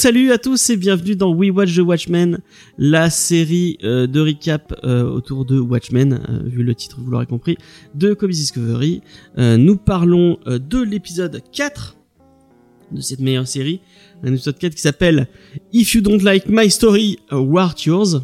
Salut à tous et bienvenue dans We Watch the Watchmen, la série euh, de recap euh, autour de Watchmen, euh, vu le titre vous l'aurez compris, de Comics Discovery. nous parlons de l'épisode 4 de cette meilleure série, un épisode 4 qui s'appelle If You Don't Like My Story, War Yours?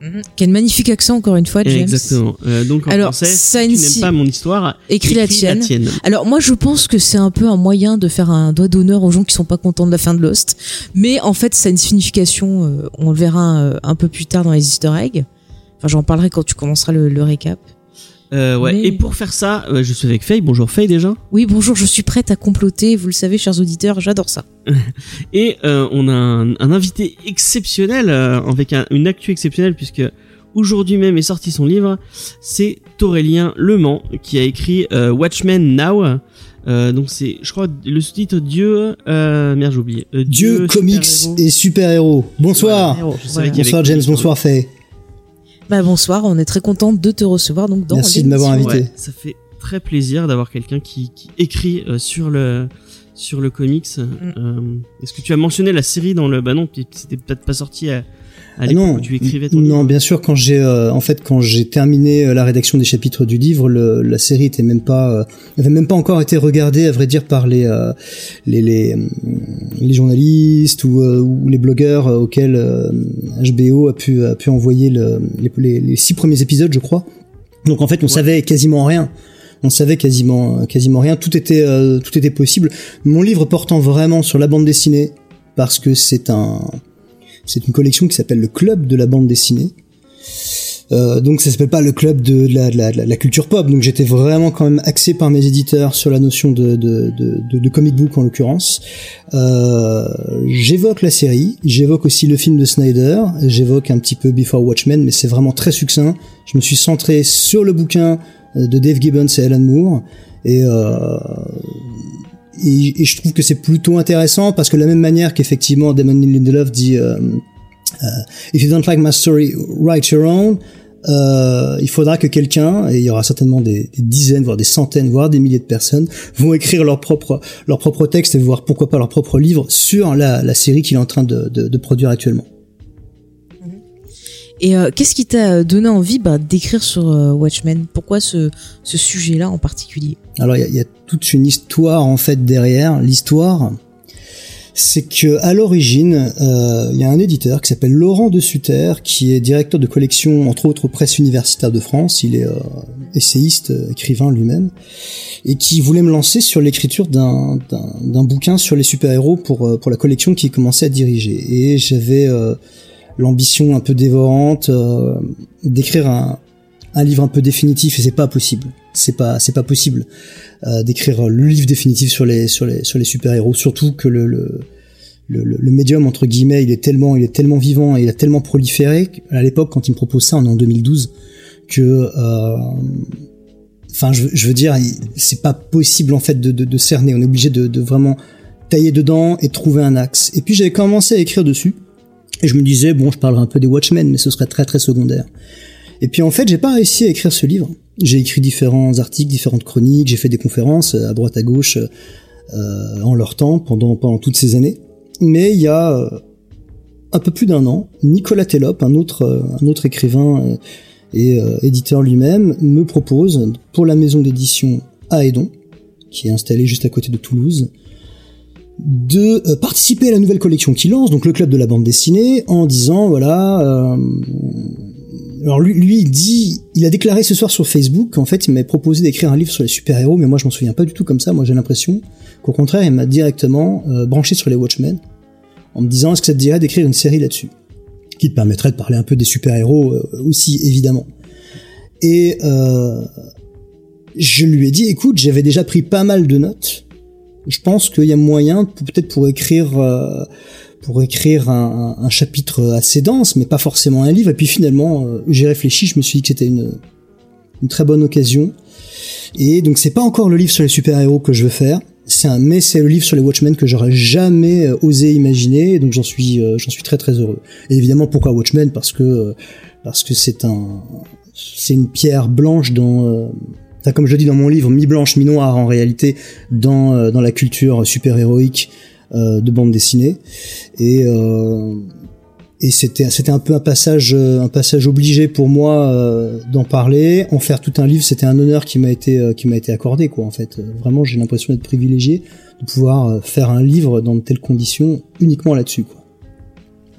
Mhm. Quel magnifique accent encore une fois, James. Exactement. Euh, donc en Alors, français, si tu n'aimes pas mon histoire, écris, la, tienne. Alors moi, je pense que c'est un peu un moyen de faire un doigt d'honneur aux gens qui sont pas contents de la fin de Lost, mais en fait, ça a une signification. Euh, on le verra euh, un peu plus tard dans les Easter eggs. Enfin, j'en parlerai quand tu commenceras le, le récap. Euh, ouais. Et pour faire ça, euh, je suis avec Faye. Bonjour Faye déjà. Oui, bonjour. Je suis prête à comploter. Vous le savez, chers auditeurs, j'adore ça. et euh, on a un, un, invité exceptionnel euh, avec un, une actu exceptionnelle puisque aujourd'hui même est sorti son livre. C'est Aurélien Le Mans qui a écrit Watchmen Now. donc c'est, je crois, le sous-titre Dieu. merde, j'ai oublié. Dieu, comics et super héros. Bonsoir. Bonsoir James. Bonsoir Faye. Bah bonsoir, on est très content de te recevoir donc dans Merci de m'avoir invité. ça fait très plaisir d'avoir quelqu'un qui, qui, écrit euh, sur le sur le comics. Mm. Euh, Est-ce que tu as mentionné la série dans le bah non, c'était peut-être pas sorti à, ah non, tu écrivais ton Non, bien sûr. Quand j'ai, euh, en fait, quand j'ai terminé euh, la rédaction des chapitres du livre, le, la série était même pas, euh, avait même pas encore été regardée, à vrai dire, par les les, les, les journalistes ou, ou les blogueurs auxquels HBO a pu a pu envoyer le, les, les, six premiers épisodes, je crois. Donc en fait, on savait quasiment rien on savait quasiment quasiment rien tout était tout était possible mon livre portant vraiment sur la bande dessinée parce que c'est un c'est une collection qui s'appelle le Club de la bande dessinée. Euh, donc ça s'appelle pas le club de la, culture pop. Donc j'étais vraiment quand même axé par mes éditeurs sur la notion de comic book en l'occurrence. Euh, j'évoque la série, j'évoque aussi le film de Snyder, j'évoque un petit peu Before Watchmen, mais c'est vraiment très succinct. Je me suis centré sur le bouquin euh, de Dave Gibbons et Alan Moore. Et euh, et, je trouve que c'est plutôt intéressant parce que de la même manière qu'effectivement Damon Lindelof dit euh, euh, If you don't like my story, write your own. Euh, il faudra que quelqu'un, et il y aura certainement des, dizaines, voire des centaines, voire des milliers de personnes, vont écrire leur propre leur propre texte et voir pourquoi pas leur propre livre sur la, la série qu'il est en train de, de produire actuellement. Et euh, qu'est-ce qui t'a donné envie bah, d'écrire sur euh, Watchmen? Pourquoi ce, sujet-là en particulier? Alors il y, a, toute une histoire en fait derrière. L'histoire, c'est que l'origine, euh, il y a un éditeur qui s'appelle Laurent de Sutter, qui est directeur de collection entre autres presse universitaire de France. Il est essayiste, écrivain lui-même, et qui voulait me lancer sur l'écriture d'un bouquin sur les super-héros pour pour la collection qu'il commençait à diriger. Et j'avais l'ambition un peu dévorante euh, d'écrire un, un livre un peu définitif et c'est pas possible. C'est pas c'est pas possible euh, d'écrire le livre définitif sur les sur les sur les super héros. Surtout que le, le le, le, médium entre guillemets, il est tellement il est tellement vivant et il a tellement proliféré à l'époque quand il me propose ça, on est en 2012, que euh, enfin je, je, veux dire c'est pas possible en fait de, de, de cerner. On est obligé de, de vraiment tailler dedans et trouver un axe. Et puis j'avais commencé à écrire dessus et je me disais, bon, je parlerai un peu des Watchmen, mais ce serait très très secondaire. Et puis en fait, j'ai pas réussi à écrire ce livre. J'ai écrit différents articles, différentes chroniques, j'ai fait des conférences euh, à droite à gauche euh, en leur temps pendant pendant toutes ces années. Mais il y a euh, un peu plus d'un an, Nicolas Tellop, un autre euh, un autre écrivain et éditeur lui-même, me propose pour la maison d'édition Aedon, qui est installée juste à côté de Toulouse, de euh, participer à la nouvelle collection qu'il lance, donc le club de la bande dessinée, en disant voilà. Euh, alors lui, lui, il dit, il a déclaré ce soir sur Facebook qu'en fait il m'avait proposé d'écrire un livre sur les super héros, mais moi je m'en souviens pas du tout comme ça. Moi j'ai l'impression qu'au contraire il m'a directement euh, branché sur les Watchmen, en me disant est-ce que ça te dirait d'écrire une série là-dessus, qui te permettrait de parler un peu des super héros aussi évidemment. Et je lui ai dit écoute j'avais déjà pris pas mal de notes je pense qu'il y a moyen, peut-être pour écrire, euh, pour écrire un, chapitre assez dense, mais pas forcément un livre. Et puis finalement, euh, j'ai réfléchi, je me suis dit que c'était une, une très bonne occasion. Et donc c'est pas encore le livre sur les super-héros que je veux faire, c'est un, mais c'est le livre sur les Watchmen que j'aurais jamais euh, osé imaginer, donc j'en suis, euh, j'en suis très très heureux. Et évidemment, pourquoi Watchmen? Parce que parce que c'est un, c'est une pierre blanche dans comme je le dis dans mon livre, mi-blanche, mi-noire en réalité, dans, dans la culture super-héroïque de bande dessinée. Et, euh, et c'était c'était un peu un passage euh, un passage obligé pour moi euh, d'en parler. En faire tout un livre c'était un honneur qui m'a été euh, qui m'a été accordé quoi en fait. Vraiment j'ai l'impression d'être privilégié de pouvoir faire un livre dans de telles conditions uniquement là-dessus quoi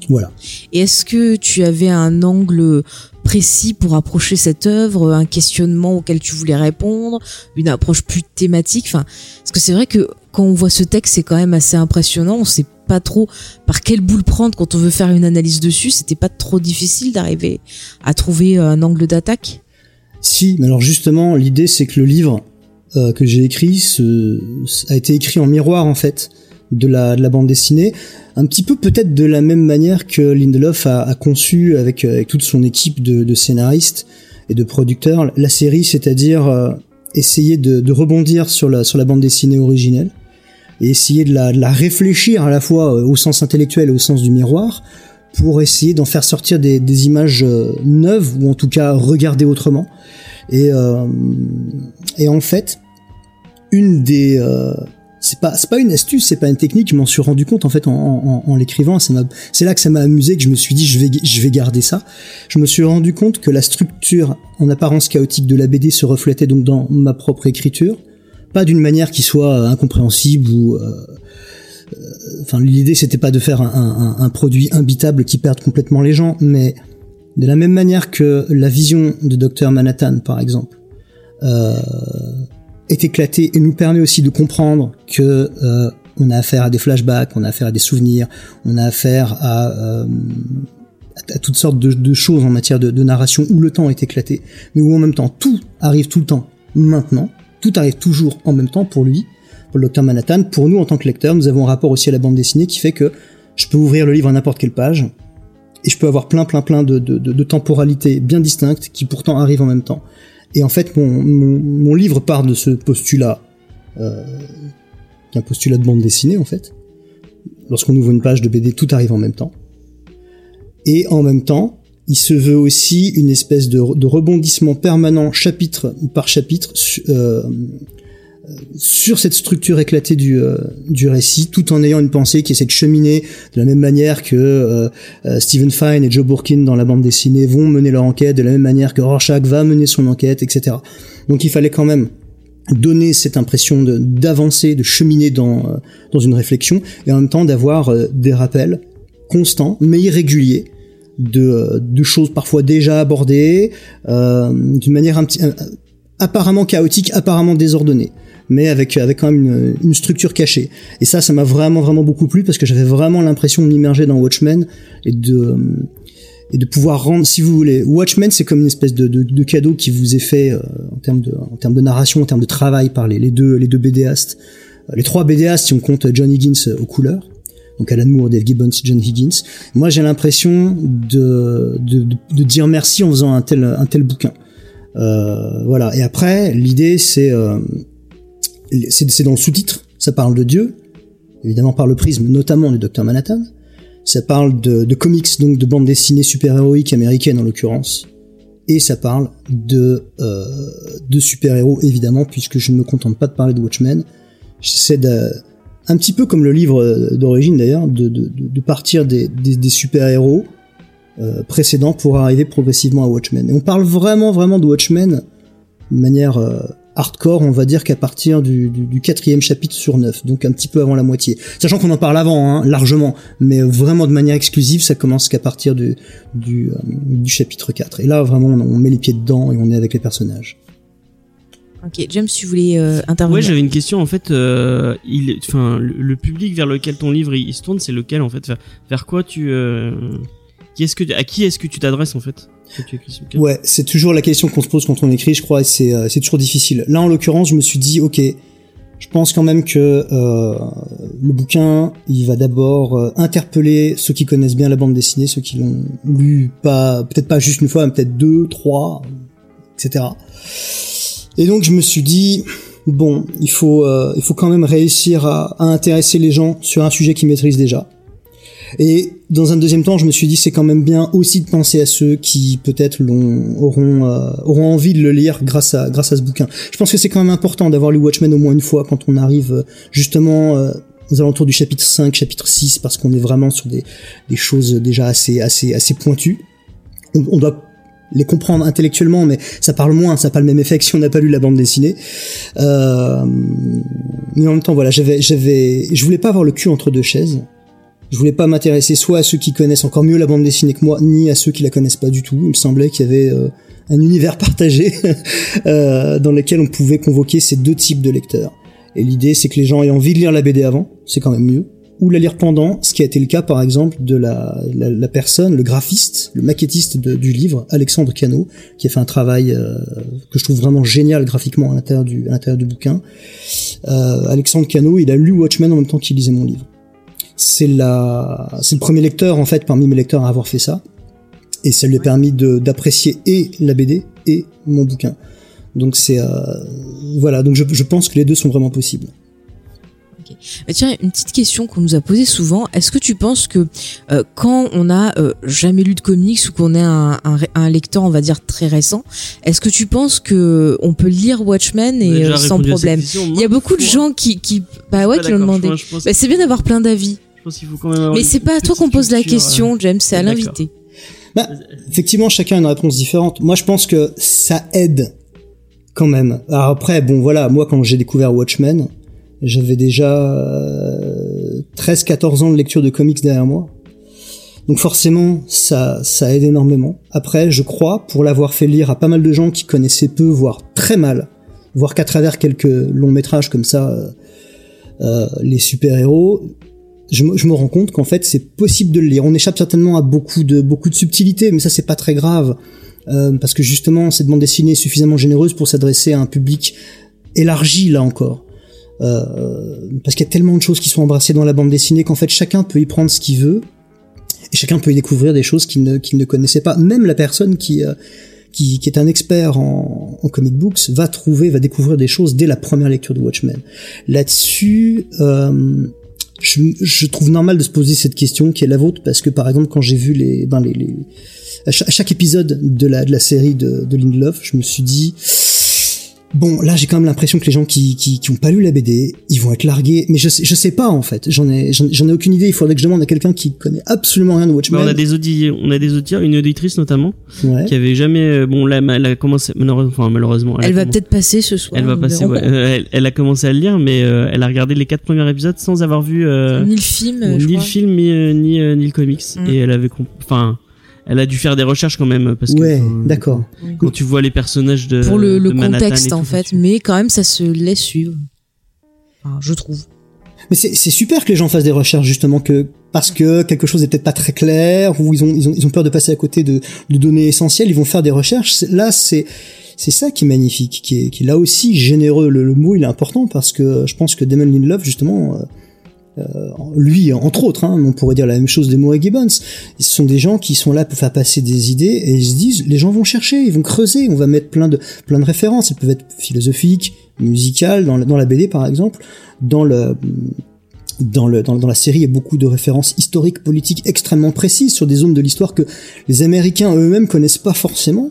voilà et est-ce que tu avais un angle précis pour approcher cette œuvre un questionnement auquel tu voulais répondre une approche plus thématique? Enfin parce que c'est vrai que quand on voit ce texte c'est quand même assez impressionnant on sait pas trop par quelle boule prendre quand on veut faire une analyse dessus. C'était pas trop difficile d'arriver à trouver euh, un angle d'attaque? Si, mais alors justement, l'idée c'est que le livre euh, que j'ai écrit a été écrit en miroir en fait de la, de la bande dessinée, un petit peu peut-être de la même manière que Lindelof a, conçu avec, avec, toute son équipe de, scénaristes et de producteurs la série, c'est-à-dire euh, essayer de, de, rebondir sur la, sur la bande dessinée originelle et essayer de la, de la réfléchir à la fois euh, au sens intellectuel et au sens du miroir pour essayer d'en faire sortir des, des, images euh, neuves ou en tout cas regarder autrement. Et, euh, et en fait, une des euh, c'est pas c'est pas une astuce, c'est pas une technique. Je m'en suis rendu compte en fait en, en, en l'écrivant. C'est là que ça m'a amusé, que je me suis dit je vais je vais garder ça. Je me suis rendu compte que la structure en apparence chaotique de la BD se reflétait donc dans ma propre écriture pas d'une manière qui soit euh, incompréhensible ou euh, euh, enfin l'idée c'était pas de faire un, un, un, produit imbitable qui perde complètement les gens mais de la même manière que la vision de Dr Manhattan par exemple euh, est éclatée et nous permet aussi de comprendre que euh, on a affaire à des flashbacks, on a affaire à des souvenirs, on a affaire à, euh, toutes sortes de, choses en matière de, narration où le temps est éclaté, mais où en même temps tout arrive tout le temps maintenant tout arrive toujours en même temps pour lui, pour le docteur Manhattan. Pour nous, en tant que lecteur, nous avons un rapport aussi à la bande dessinée qui fait que je peux ouvrir le livre à n'importe quelle page et je peux avoir plein, plein, plein de, temporalités bien distinctes qui pourtant arrivent en même temps. Et en fait, mon, livre part de ce postulat, euh, qui est un postulat de bande dessinée en fait. Lorsqu'on ouvre une page de BD, tout arrive en même temps. Et en même temps, il se veut aussi une espèce de, de rebondissement permanent, chapitre par chapitre, euh, sur cette structure éclatée du, euh, du récit, tout en ayant une pensée qui essaie de cheminer de la même manière que euh, euh, Stephen Fine et Joe Burkin dans la bande dessinée vont mener leur enquête, de la même manière que Rorschach va mener son enquête, etc. Donc il fallait quand même donner cette impression d'avancer, de, cheminer dans, dans une réflexion, et en même temps d'avoir des rappels constants, mais irréguliers, de, de choses parfois déjà abordées, euh, d'une manière un petit, euh, apparemment chaotique, apparemment désordonnée, mais avec avec quand même une, une structure cachée. Et ça, ça m'a vraiment vraiment beaucoup plu parce que j'avais vraiment l'impression de m'immerger dans Watchmen et de et de pouvoir rendre, si vous voulez, Watchmen, c'est comme une espèce de, de, de, cadeau qui vous est fait euh, en termes de en termes de narration, en termes de travail par les, les deux les deux BDastes, les trois BDastes si on compte John Higgins aux couleurs donc Alan Moore, Dave Gibbons, John Higgins. Moi, j'ai l'impression de, de, de, dire merci en faisant un tel, un tel bouquin. Euh, voilà. Et après, l'idée, c'est euh, c'est dans le sous-titre. Ça parle de Dieu, évidemment par le prisme notamment du Docteur Manhattan. Ça parle de, comics, donc de bande dessinée super-héroïque américaine en l'occurrence. Et ça parle de, euh, de super-héros, évidemment, puisque je ne me contente pas de parler de Watchmen. J'essaie de, un petit peu comme le livre euh, d'origine d'ailleurs, de, partir des, super-héros euh, précédents pour arriver progressivement à Watchmen. Et on parle vraiment vraiment de Watchmen de manière hardcore, on va dire qu'à partir du, du, du, quatrième chapitre sur neuf, donc un petit peu avant la moitié. Sachant qu'on en parle avant, hein, largement, mais vraiment de manière exclusive, ça commence qu'à partir du, du, euh, du, chapitre 4. Et là, vraiment, on, on met les pieds dedans et on est avec les personnages. Ok, James, tu voulais euh, intervenir Ouais, j'avais une question. En fait, euh, il, enfin, le, public vers lequel ton livre il, se tourne, c'est lequel en fait? Vers, quoi tu, euh, qui est-ce que, à qui est-ce que tu t'adresses en fait Ouais, c'est toujours la question qu'on se pose quand on écrit. Je crois, et c'est euh, c'est toujours difficile. Là, en l'occurrence, je me suis dit, ok, je pense quand même que euh, le bouquin, il va d'abord euh, interpeller ceux qui connaissent bien la bande dessinée, ceux qui l'ont lu pas, peut-être pas juste une fois, mais peut-être deux, trois, etc. Et donc je me suis dit, bon, il faut, euh, il faut quand même réussir à, à, intéresser les gens sur un sujet qu'ils maîtrisent déjà. Et dans un deuxième temps, je me suis dit c'est quand même bien aussi de penser à ceux qui peut-être auront euh, auront envie de le lire grâce à grâce à ce bouquin. Je pense que c'est quand même important d'avoir lu Watchmen au moins une fois quand on arrive euh, justement euh, aux alentours du chapitre 5, chapitre 6 parce qu'on est vraiment sur des, des choses déjà assez assez assez pointues. On, on doit les comprendre intellectuellement, mais ça parle moins, ça n'a pas le même effet que si on n'a pas lu la bande dessinée. Euh, mais en même temps, voilà, j'avais, j'avais, je voulais pas avoir le cul entre deux chaises. Je voulais pas m'intéresser soit à ceux qui connaissent encore mieux la bande dessinée que moi, ni à ceux qui la connaissent pas du tout. Il me semblait qu'il y avait euh, un univers partagé euh, dans lequel on pouvait convoquer ces deux types de lecteurs. Et l'idée, c'est que les gens aient envie de lire la BD avant, c'est quand même mieux, ou la lire pendant, ce qui a été le cas par exemple de la, la, personne, le graphiste, le maquettiste du livre, Alexandre Cano, qui a fait un travail euh, que je trouve vraiment génial graphiquement à l'intérieur du, du bouquin. Alexandre Cano, il a lu Watchmen en même temps qu'il lisait mon livre c'est la, c'est le premier lecteur en fait parmi mes lecteurs à avoir fait ça, et ça lui a permis de, d'apprécier et la BD et mon bouquin. Donc c'est, euh, voilà, donc je, je pense que les deux sont vraiment possibles. Okay. Tiens, une petite question qu'on nous a posée souvent. Est-ce que tu penses que euh, quand on a euh, jamais lu de comics ou qu'on est un, un, un, lecteur, on va dire très récent, est-ce que tu penses que on peut lire Watchmen et euh, sans problème? Il y a beaucoup de gens qui, qui bah ouais, qui l'ont demandé. Bah, c'est bien d'avoir plein d'avis. Mais c'est pas à toi qu'on pose la question, euh... James, c'est à l'invité. Bah, effectivement, chacun a une réponse différente. Moi, je pense que ça aide quand même. Alors après, bon, voilà, moi, quand j'ai découvert Watchmen, j'avais déjà euh, 13-14 ans de lecture de comics derrière moi. Donc forcément, ça, ça aide énormément. Après, je crois, pour l'avoir fait lire à pas mal de gens qui connaissaient peu, voire très mal, voire qu'à travers quelques longs métrages comme ça, euh, euh, les super-héros, je, je, me rends compte qu'en fait c'est possible de le lire. On échappe certainement à beaucoup de beaucoup de subtilités, mais ça c'est pas très grave euh, parce que justement cette bande dessinée est suffisamment généreuse pour s'adresser à un public élargi là encore. Euh, parce qu'il y a tellement de choses qui sont embrassées dans la bande dessinée qu'en fait chacun peut y prendre ce qu'il veut et chacun peut y découvrir des choses qu'il ne, qu'il ne connaissait pas. Même la personne qui euh, qui, qui, est un expert en, en, comic books va trouver, va découvrir des choses dès la première lecture de Watchmen. Là-dessus, euh, je, je, trouve normal de se poser cette question qui est la vôtre parce que par exemple quand j'ai vu les, ben les, les à, chaque, épisode de la, de la série de, de Lindelof, je me suis dit bon là j'ai quand même l'impression que les gens qui, qui, qui ont pas lu la BD ils vont être largués. Mais je sais, je sais pas en fait. J'en ai j'en ai aucune idée. Il faudrait que je demande à quelqu'un qui connaît absolument rien de Watchmen. Bah, on a des auditeurs on a des auditeurs une auditrice notamment ouais. qui avait jamais bon là elle a commencé malheureusement enfin, malheureusement elle, elle va peut-être passer ce soir elle va passer ouais, euh, elle, elle, a commencé à le lire mais euh, elle a regardé les quatre premiers épisodes sans avoir vu euh, ni le film ni le film ni ni, ni le comics. Mm. et elle avait enfin elle a dû faire des recherches quand même parce que ouais, d'accord. Quand tu vois les personnages de pour le, de le contexte en fait, mais quand même ça se laisse suivre. Enfin, je trouve. Mais c'est super que les gens fassent des recherches justement que parce que quelque chose n'est peut-être pas très clair ou ils ont, ils ont ils ont peur de passer à côté de, de données essentielles, ils vont faire des recherches. Là, c'est c'est ça qui est magnifique, qui est, qui est là aussi généreux. Le, le, mot il est important parce que je pense que Damon Lindelof justement. Euh, lui, entre autres, hein, on pourrait dire la même chose des Moe Gibbons. Ce sont des gens qui sont là pour faire passer des idées et ils se disent, les gens vont chercher, ils vont creuser, on va mettre plein de plein de références. Elles peuvent être philosophiques, musicales, dans la, dans la BD par exemple, dans le dans, le, dans, dans, la série, il y a beaucoup de références historiques, politiques extrêmement précises sur des zones de l'histoire que les Américains eux-mêmes connaissent pas forcément.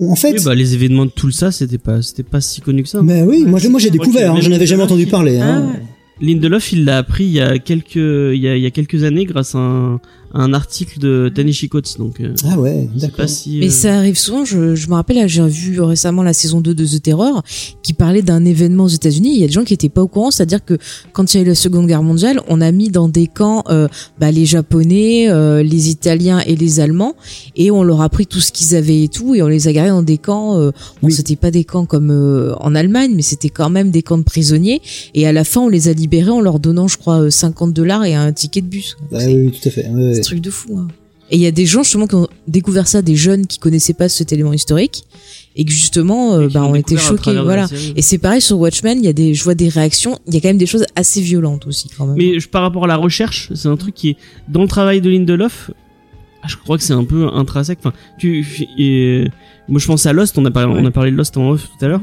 En fait, oui, bah, les événements de tout ça, c'était pas, c'était pas si connu que ça. Mais oui, moi, moi j'ai découvert, hein, je n'avais jamais entendu parler. Hein. Ah ouais. Lindelof, il l'a appris il y a quelques, il y a, quelques années grâce à un, un article de Tanishi Coates. Donc, euh, ah ouais, d'accord. Si, Mais euh... ça arrive souvent. Je, je me rappelle, j'ai vu récemment la saison 2 de The Terror qui parlait d'un événement aux États-Unis. Il y a des gens qui étaient pas au courant, c'est-à-dire que quand il y a eu la Seconde Guerre mondiale, on a mis dans des camps euh, bah, les Japonais, euh, les Italiens et les Allemands, et on leur a pris tout ce qu'ils avaient et tout, et on les a gardés dans des camps. Euh, bon, oui. c'était pas des camps comme euh, en Allemagne, mais c'était quand même des camps de prisonniers. Et à la fin, on les a libérés en leur donnant, je crois, 50 dollars et un ticket de bus. Bah, oui, tout à fait. Ouais, c'est un truc de fou. Hein. Et il y a des gens justement qui ont découvert ça, des jeunes qui connaissaient pas cet élément historique et que justement euh, bah, ont été choqués. Voilà. Et c'est pareil sur Watchmen, il y a des, je vois des réactions, il y a quand même des choses assez violentes aussi quand même. Mais par rapport à la recherche, c'est un truc qui est dans le travail de Lindelof. Ah, je crois que c'est un peu intrinsèque. Enfin, tu, et, moi je pense à Lost. On a parlé, ouais. on a parlé de Lost en off tout à l'heure.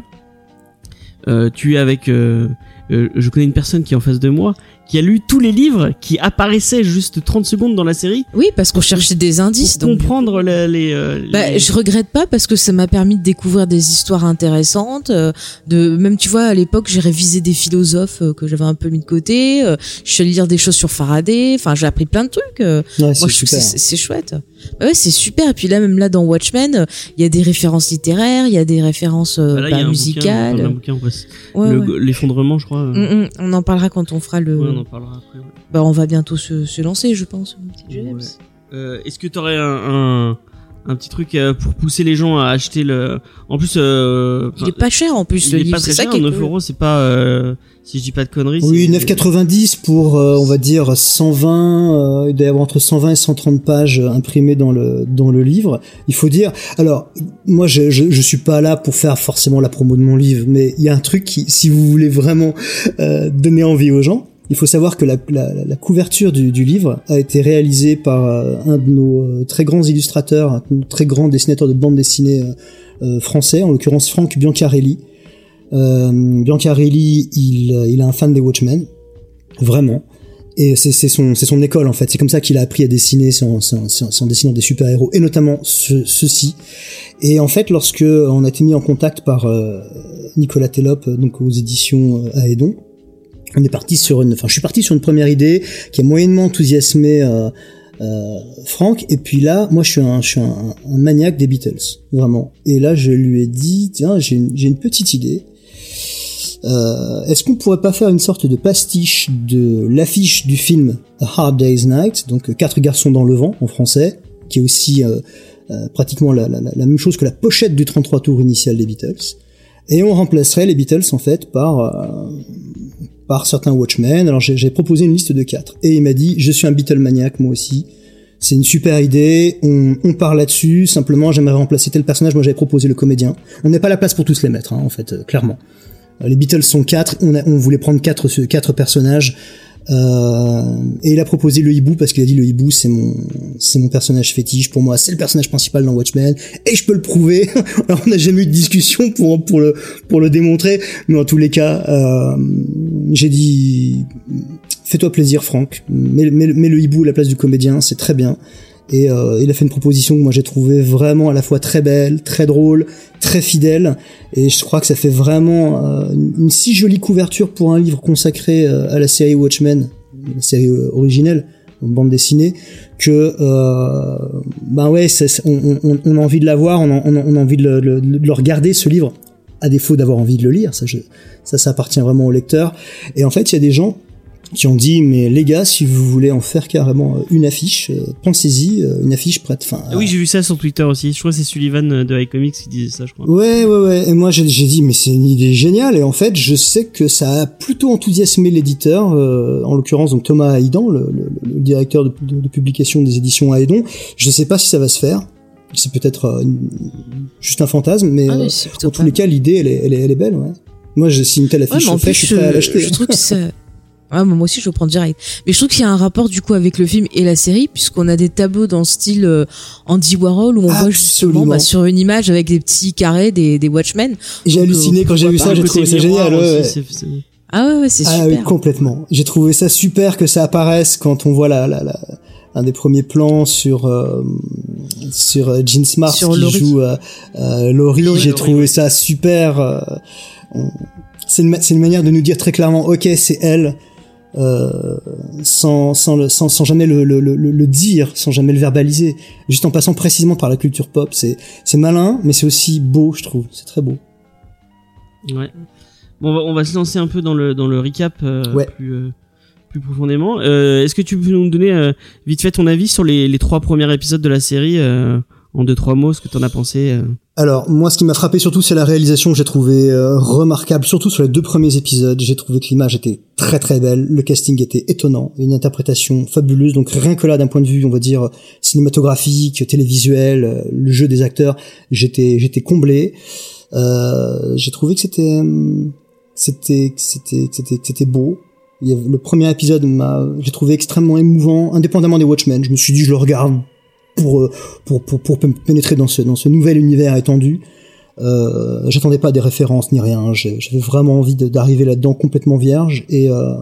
euh, tu es avec, euh, euh, je connais une personne qui est en face de moi, qui a lu tous les livres qui apparaissaient juste 30 secondes dans la série. Oui, parce qu'on cherchait des indices. Pour donc comprendre les, les, euh, Bah, les- je regrette pas parce que ça m'a permis de découvrir des histoires intéressantes. euh, de même, tu vois, à l'époque, j'ai révisé des philosophes euh, que j'avais un peu mis de côté. euh, je suis allée lire des choses sur Faraday. Enfin, j'ai appris plein de trucs. euh, Ouais, moi, c'est je trouve que super. c'est chouette. Bah ouais, c'est super. Et puis là, même là, dans Watchmen, euh, il y a des références littéraires, il y a des références euh, Bah là, il y a bah, un musicales. Bouquin, un bouquin, ouais, le- ouais. L'effondrement, je crois. euh, Mm, mm, on en parlera quand on fera le. En parlera après. ouais. Bah, on va bientôt se, se lancer, je pense. mon petit James. Ouais. Euh, Est-ce que t'aurais un, un, un petit truc euh, pour pousser les gens à acheter le. En plus, euh, Il est pas cher en plus il le est livre, pas très ça cher, qui est 9 cool. euros, c'est pas. euh, si je dis pas de conneries. Oui, c'est- 9,90 pour, euh, on va dire, 120, euh, il doit y avoir entre 120 et 130 pages imprimées dans le, dans le livre. Il faut dire, alors, moi, je, je, je suis pas là pour faire forcément la promo de mon livre, mais il y a un truc qui, si vous voulez vraiment euh, donner envie aux gens, il faut savoir que la, couverture du, du livre a été réalisée par euh, un de nos euh, très grands illustrateurs, un très grands dessinateurs de bande dessinée euh, euh, français, en l'occurrence Franck Biancarelli. Euh, Biancarelli, il, euh, il est un fan des Watchmen, vraiment. Et c'est son, école en fait. C'est comme ça qu'il a appris à dessiner, c'est en, dessinant des super-héros, et notamment ce, ceci. Et en fait, lorsque on a été mis en contact par euh, Nicolas Tellop, euh, donc aux éditions euh, Aedon, on est parti sur une, enfin, je suis parti sur une première idée qui a moyennement enthousiasmé euh, euh, Franck. Et puis là, moi, je suis un, je suis un, un maniaque des Beatles, vraiment. Et là, je lui ai dit, tiens, j'ai une, une petite idée. Euh, Est-ce qu'on pourrait pas faire une sorte de pastiche de l'affiche du film A Hard Day's Night, donc euh, Quatre garçons dans le vent en français, qui est aussi euh, euh, pratiquement la, la- la- même chose que la pochette du 33 tours initial des Beatles. Et on remplacerait les Beatles en fait par par certains Watchmen. Alors j'ai proposé une liste de quatre. Et il m'a dit, je suis un Beatlemaniac moi aussi. C'est une super idée, on, on part là-dessus, simplement j'aimerais remplacer tel personnage, moi j'avais proposé le comédien. On n'est pas la place pour tous les mettre, hein, en fait, euh, clairement. Euh, Les Beatles sont quatre, on, a- on voulait prendre quatre, quatre personnages, et il a proposé le hibou parce qu'il a dit le hibou c'est mon c'est mon personnage fétiche. Pour moi c'est le personnage principal dans Watchmen. Et je peux le prouver. Alors on n'a jamais eu de discussion pour pour le pour le démontrer. Mais en tous les cas euh, j'ai dit fais-toi plaisir Franck. Mets, mets- mets le hibou à la place du comédien c'est très bien et euh, il a fait une proposition que moi j'ai trouvé vraiment à la fois très belle, très drôle, très fidèle. Et je crois que ça fait vraiment euh, une, si jolie couverture pour un livre consacré euh, à la série Watchmen, la série originelle, bande dessinée, que ben ouais, on, a envie de la voir, on a, envie de le, le- de le regarder ce livre, à défaut d'avoir envie de le lire. Ça, ça appartient vraiment au lecteur. Et en fait, il y a des gens qui ont dit mais les gars si vous voulez en faire carrément euh, une affiche euh, pensez-y euh, une affiche prête enfin oui, j'ai vu ça sur Twitter aussi. Je crois que c'est Sullivan de iComics qui disait ça, je crois. Ouais, ouais, ouais. Et moi, j'ai dit, mais c'est une idée géniale. Et en fait, je sais que ça a plutôt enthousiasmé l'éditeur, euh, en l'occurrence donc Thomas Haïdan, le, le- le directeur de, de- de publication des éditions Haïdon. Je sais pas si ça va se faire. C'est peut-être euh, juste un fantasme, mais Ah, euh, mais en tous les cas, l'idée, elle est, elle, est, elle est belle. Ouais. Moi, je, si une telle Ouais, affiche se fait, plus, je suis prêt à l'acheter. je trouve que ça. Ouais, moi aussi, je le prends direct. Mais je trouve qu'il y a un rapport du coup avec le film et la série, puisqu'on a des tableaux dans le style euh, Andy Warhol où on voit justement Absolument. bah, sur une image avec des petits carrés des, des Watchmen. J'ai halluciné euh, quand j'ai vu ça, j'ai trouvé ça génial. ouais, aussi, Ah ouais, ouais, c'est Ah super. oui, complètement. J'ai trouvé ça super que ça apparaisse quand on voit la, la, la- un des premiers plans sur euh, sur euh, Jean Smart Sur qui Laurie. joue euh, euh, Laurie. Laurie, J'ai trouvé ça super. euh, on- c'est une, ma- c'est une manière de nous dire très clairement, ok, c'est elle. Euh, sans, sans, le, sans, sans jamais le, le, le, le dire, sans jamais le verbaliser, juste en passant précisément par la culture pop. C'est c'est malin, mais c'est aussi beau, je trouve. C'est très beau. Ouais. Bon, on va, on va se lancer un peu dans le dans le recap euh, Ouais. plus euh, plus profondément. Est-ce que tu peux nous donner vite fait ton avis sur les, les trois premiers épisodes de la série en deux trois mots, ce que t'en as pensé euh Alors, moi, ce qui m'a frappé surtout, c'est la réalisation que j'ai trouvé euh, remarquable, surtout sur les deux premiers épisodes. J'ai trouvé que l'image était très très belle, le casting était étonnant, une interprétation fabuleuse. Donc rien que là, d'un point de vue, on va dire cinématographique, télévisuel, euh, le jeu des acteurs, j'étais j'étais comblé. Euh, j'ai trouvé que c'était hum, c'était c'était c'était c'était beau. Le premier épisode m'a j'ai trouvé extrêmement émouvant, indépendamment des Watchmen. Je me suis dit, je le regarde pour euh, pour pour, pour pénétrer dans ce dans ce nouvel univers étendu. Euh, J'attendais pas des références ni rien. J'avais vraiment envie d'arriver là-dedans complètement vierge. Et euh,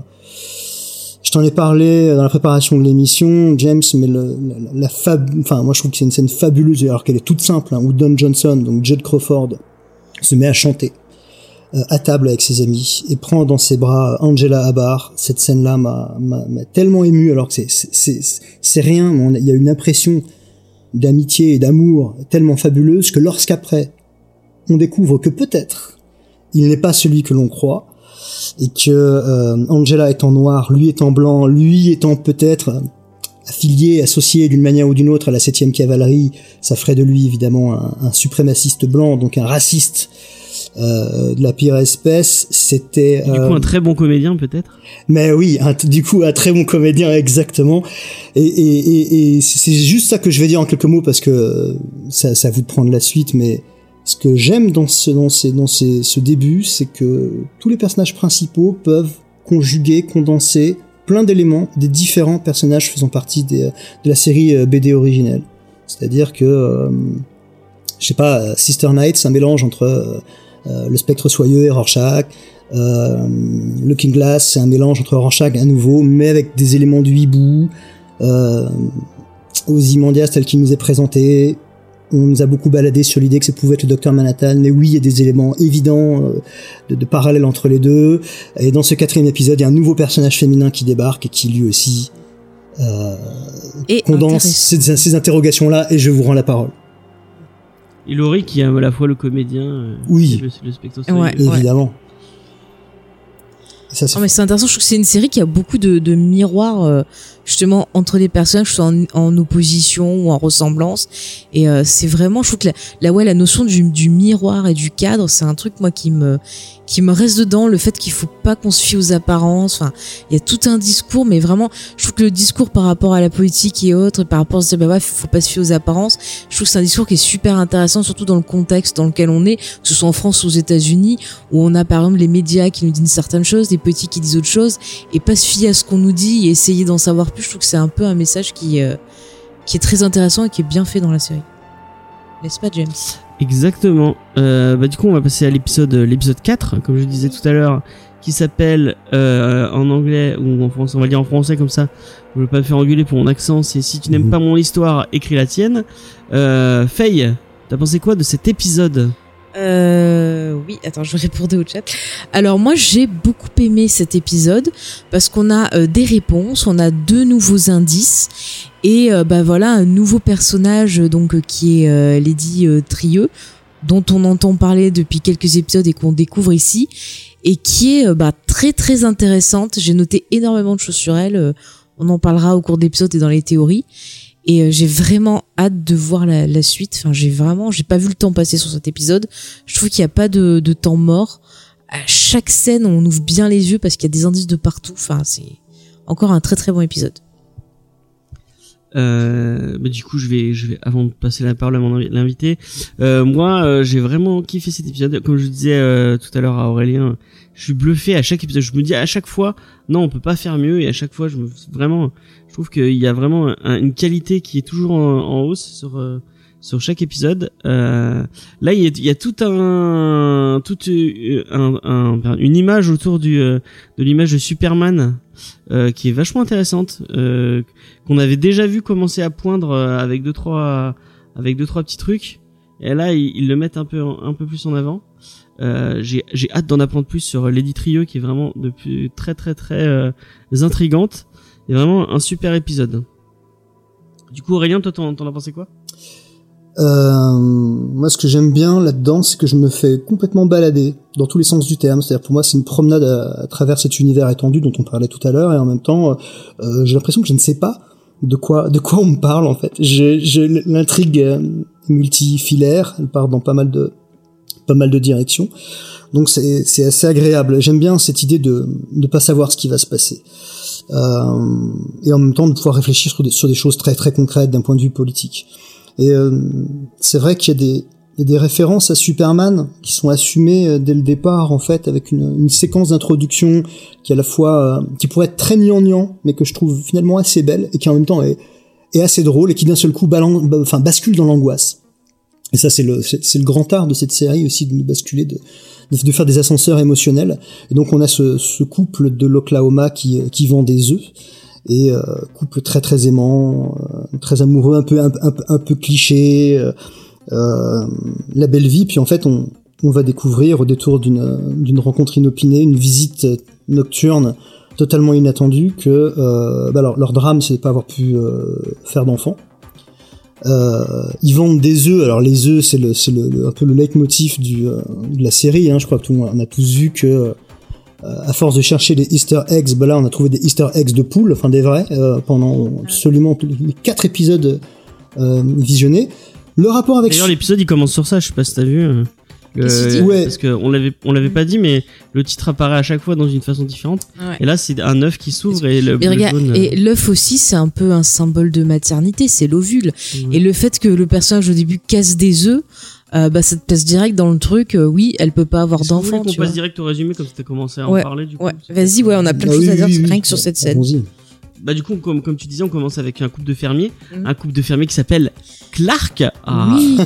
je t'en ai parlé dans la préparation de l'émission, James, mais le, la, la fab... enfin moi je trouve que c'est une scène fabuleuse alors qu'elle est toute simple, hein, où Don Johnson, donc Judd Crawford, se met à chanter à table avec ses amis et prend dans ses bras Angela Abar. Cette scène-là m'a tellement ému alors que c'est rien, mais il y a une impression d'amitié et d'amour tellement fabuleuse que lorsqu'après on découvre que peut-être il n'est pas celui que l'on croit et que euh, Angela est en noir, lui est en blanc, lui étant peut-être affilié, associé d'une manière ou d'une autre à la 7 cavalerie, ça ferait de lui évidemment un, un suprémaciste blanc, donc un raciste euh, de la pire espèce. C'était du coup un euh, très bon comédien peut-être? Mais oui, du coup un très bon comédien exactement. Et, et, et, et c'est juste ça que je vais dire en quelques mots parce que ça, ça vous de prendre la suite, mais ce que j'aime dans ce dans ces, dans ces, ce début, c'est que tous les personnages principaux peuvent conjuguer, condenser plein d'éléments des différents personnages faisant partie des, de la série euh, BD originelle. C'est-à-dire que, euh, je sais pas, Sister Night, c'est un mélange entre euh, le spectre soyeux et Rorschach. Euh, Looking Glass, c'est un mélange entre Rorschach à nouveau, mais avec des éléments du hibou. Euh, Ozymandias tel qu'il nous est présenté, on nous a beaucoup baladé sur l'idée que ça pouvait être le docteur Manhattan, mais oui, il y a des éléments évidents euh, de, de parallèle entre les deux. Et dans ce quatrième épisode, il y a un nouveau personnage féminin qui débarque et qui lui aussi euh, et condense ces, ces interrogations-là, et je vous rends la parole. Et Laurie qui est à la fois le comédien euh, oui. et le, le spectateur. Ouais, évidemment. Ça, non, mais c'est intéressant, je trouve que c'est une série qui a beaucoup de, de miroirs euh, justement entre les personnages, soit en, en, opposition ou en ressemblance. Et euh, c'est vraiment, je trouve que la, la, ouais, la notion du, du miroir et du cadre, c'est un truc moi qui me qui me reste dedans. Le fait qu'il faut pas qu'on se fie aux apparences. Enfin, il y a tout un discours, mais vraiment, je trouve que le discours par rapport à la politique et autres, par rapport à ce bah ouais, faut pas se fier aux apparences. Je trouve que c'est un discours qui est super intéressant, surtout dans le contexte dans lequel on est, que ce soit en France ou aux États-Unis, où on a par exemple les médias qui nous disent certaines choses, des petits qui disent autre chose, et pas se fier à ce qu'on nous dit et essayer d'en savoir plus je trouve que c'est un peu un message qui, euh, qui est très intéressant et qui est bien fait dans la série. N'est-ce pas, James? Exactement. Euh, bah, du coup, on va passer à l'épisode l'épisode 4, comme je disais tout à l'heure, qui s'appelle euh, en anglais, ou en français, on va le dire en français comme ça, je veux pas me faire engueuler pour mon accent, c'est si tu n'aimes mmh. pas mon histoire, écris la tienne. Euh, Faye, t'as pensé quoi de cet épisode? Euh, oui, attends, je répondre au chat. Alors moi, j'ai beaucoup aimé cet épisode parce qu'on a euh, des réponses, on a deux nouveaux indices et euh, bah voilà un nouveau personnage donc qui est Lady Trieux dont on entend parler depuis quelques épisodes et qu'on découvre ici et qui est bah, très très intéressante. J'ai noté énormément de choses sur elle. on en parlera au cours d'épisodes et dans les théories et euh, j'ai vraiment hâte de voir la, suite. Enfin, j'ai vraiment, j'ai pas vu le temps passer sur cet épisode. Je trouve qu'il n'y a pas de, temps mort. À chaque scène, on ouvre bien les yeux parce qu'il y a des indices de partout. Enfin, c'est encore un très très bon épisode. Euh, bah du coup, je vais, je vais, avant de passer la parole à mon invité, euh, moi, euh, j'ai vraiment kiffé cet épisode. Comme je disais tout à l'heure à Aurélien, je suis bluffé à chaque épisode. Je me dis à chaque fois, non, on peut pas faire mieux. Et à chaque fois, je me vraiment, je trouve qu'il y a vraiment une qualité qui est toujours en, hausse sur euh, sur chaque épisode. Euh, là, il y, a, il y a, tout un, toute euh, un, un, une image autour du de l'image de Superman qui est vachement intéressante, qu'on avait déjà vu commencer à poindre avec deux trois avec deux trois petits trucs. Et là, ils, ils le mettent un peu un peu plus en avant. Euh, j'ai hâte d'en apprendre plus sur Lady Trio qui est vraiment depuis très très très euh, intrigante et vraiment un super épisode. Du coup Aurélien, toi t'en as pensé quoi? Euh, moi, ce que j'aime bien là-dedans, c'est que je me fais complètement balader dans tous les sens du terme. C'est-à-dire, pour moi, c'est une promenade à, travers cet univers étendu dont on parlait tout à l'heure, et en même temps, euh, j'ai l'impression que je ne sais pas de quoi, de quoi on me parle en fait. L'intrigue euh, multifilaire, elle part dans pas mal de, pas mal de directions. Donc c'est assez agréable. J'aime bien cette idée de ne pas savoir ce qui va se passer. Euh, et en même temps de pouvoir réfléchir sur des, sur des choses très très concrètes d'un point de vue politique. Et euh, c'est vrai qu'il y a des y a des références à Superman qui sont assumées euh, dès le départ en fait avec une, une séquence d'introduction qui à la fois euh, qui pourrait être très gnangnan mais que je trouve finalement assez belle et qui en même temps est, est assez drôle et qui d'un seul coup enfin bascule dans l'angoisse Et ça, c'est le, c'est le grand art de cette série aussi de nous basculer, de, de faire des ascenseurs émotionnels. Et donc on a ce, ce couple de l'Oklahoma qui, qui vend des œufs et euh, couple très très aimant, euh, très amoureux, un peu un, un, un peu cliché, euh, euh, la belle vie. Puis en fait, on, on va découvrir au détour d'une rencontre inopinée, une visite nocturne totalement inattendue que euh, bah alors, leur drame c'est de pas avoir pu faire d'enfants euh, ils vendent des œufs. Alors les œufs, c'est le, c'est le, un peu le leitmotiv du, euh, de la série. Hein. Je crois que tout, on a tous vu que euh, à force de chercher des Easter eggs, bah là on a trouvé des Easter eggs de poules, enfin des vrais, euh, pendant absolument les quatre épisodes visionnés. Le rapport avec. D'ailleurs l'épisode il commence sur ça. Je sais pas si t'as vu. Euh, ouais. Parce qu'on l'avait, on l'avait pas dit, mais le titre apparaît à chaque fois dans une façon différente. Et là, c'est un œuf qui s'ouvre et le, jaune... Et l'œuf aussi, c'est un peu un symbole de maternité, c'est l'ovule. Mmh. Et le fait que le personnage au début casse des œufs, euh, bah ça te passe direct dans le truc. Euh, oui, elle peut pas avoir d'enfant. On passe direct au résumé comme tu as commencé à en parler. Du coup, ouais. Vas-y, ouais, on a plein de ah choses à dire rien que sur cette scène bah du coup comme, comme tu disais on commence avec un couple de fermiers. Mm. un couple de fermiers qui s'appelle Clark. Ah oui.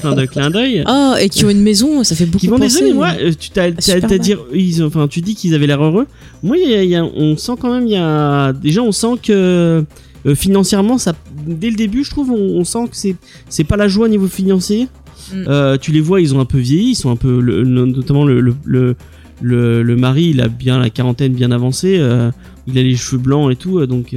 plein de clin d'œil. Ah et qui ont une maison ça fait beaucoup qui vendent des œufs moi euh, tu t'as dire ils enfin tu dis qu'ils avaient l'air heureux. Moi y a, y a, on sent quand même il y a déjà on sent que euh, financièrement ça dès le début je trouve on, sent que c'est c'est pas la joie niveau financier. Mm. euh, tu les vois ils ont un peu vieilli ils sont un peu le, notamment le, le, le, le, mari il a bien la quarantaine bien avancée euh, il a les cheveux blancs et tout, euh, donc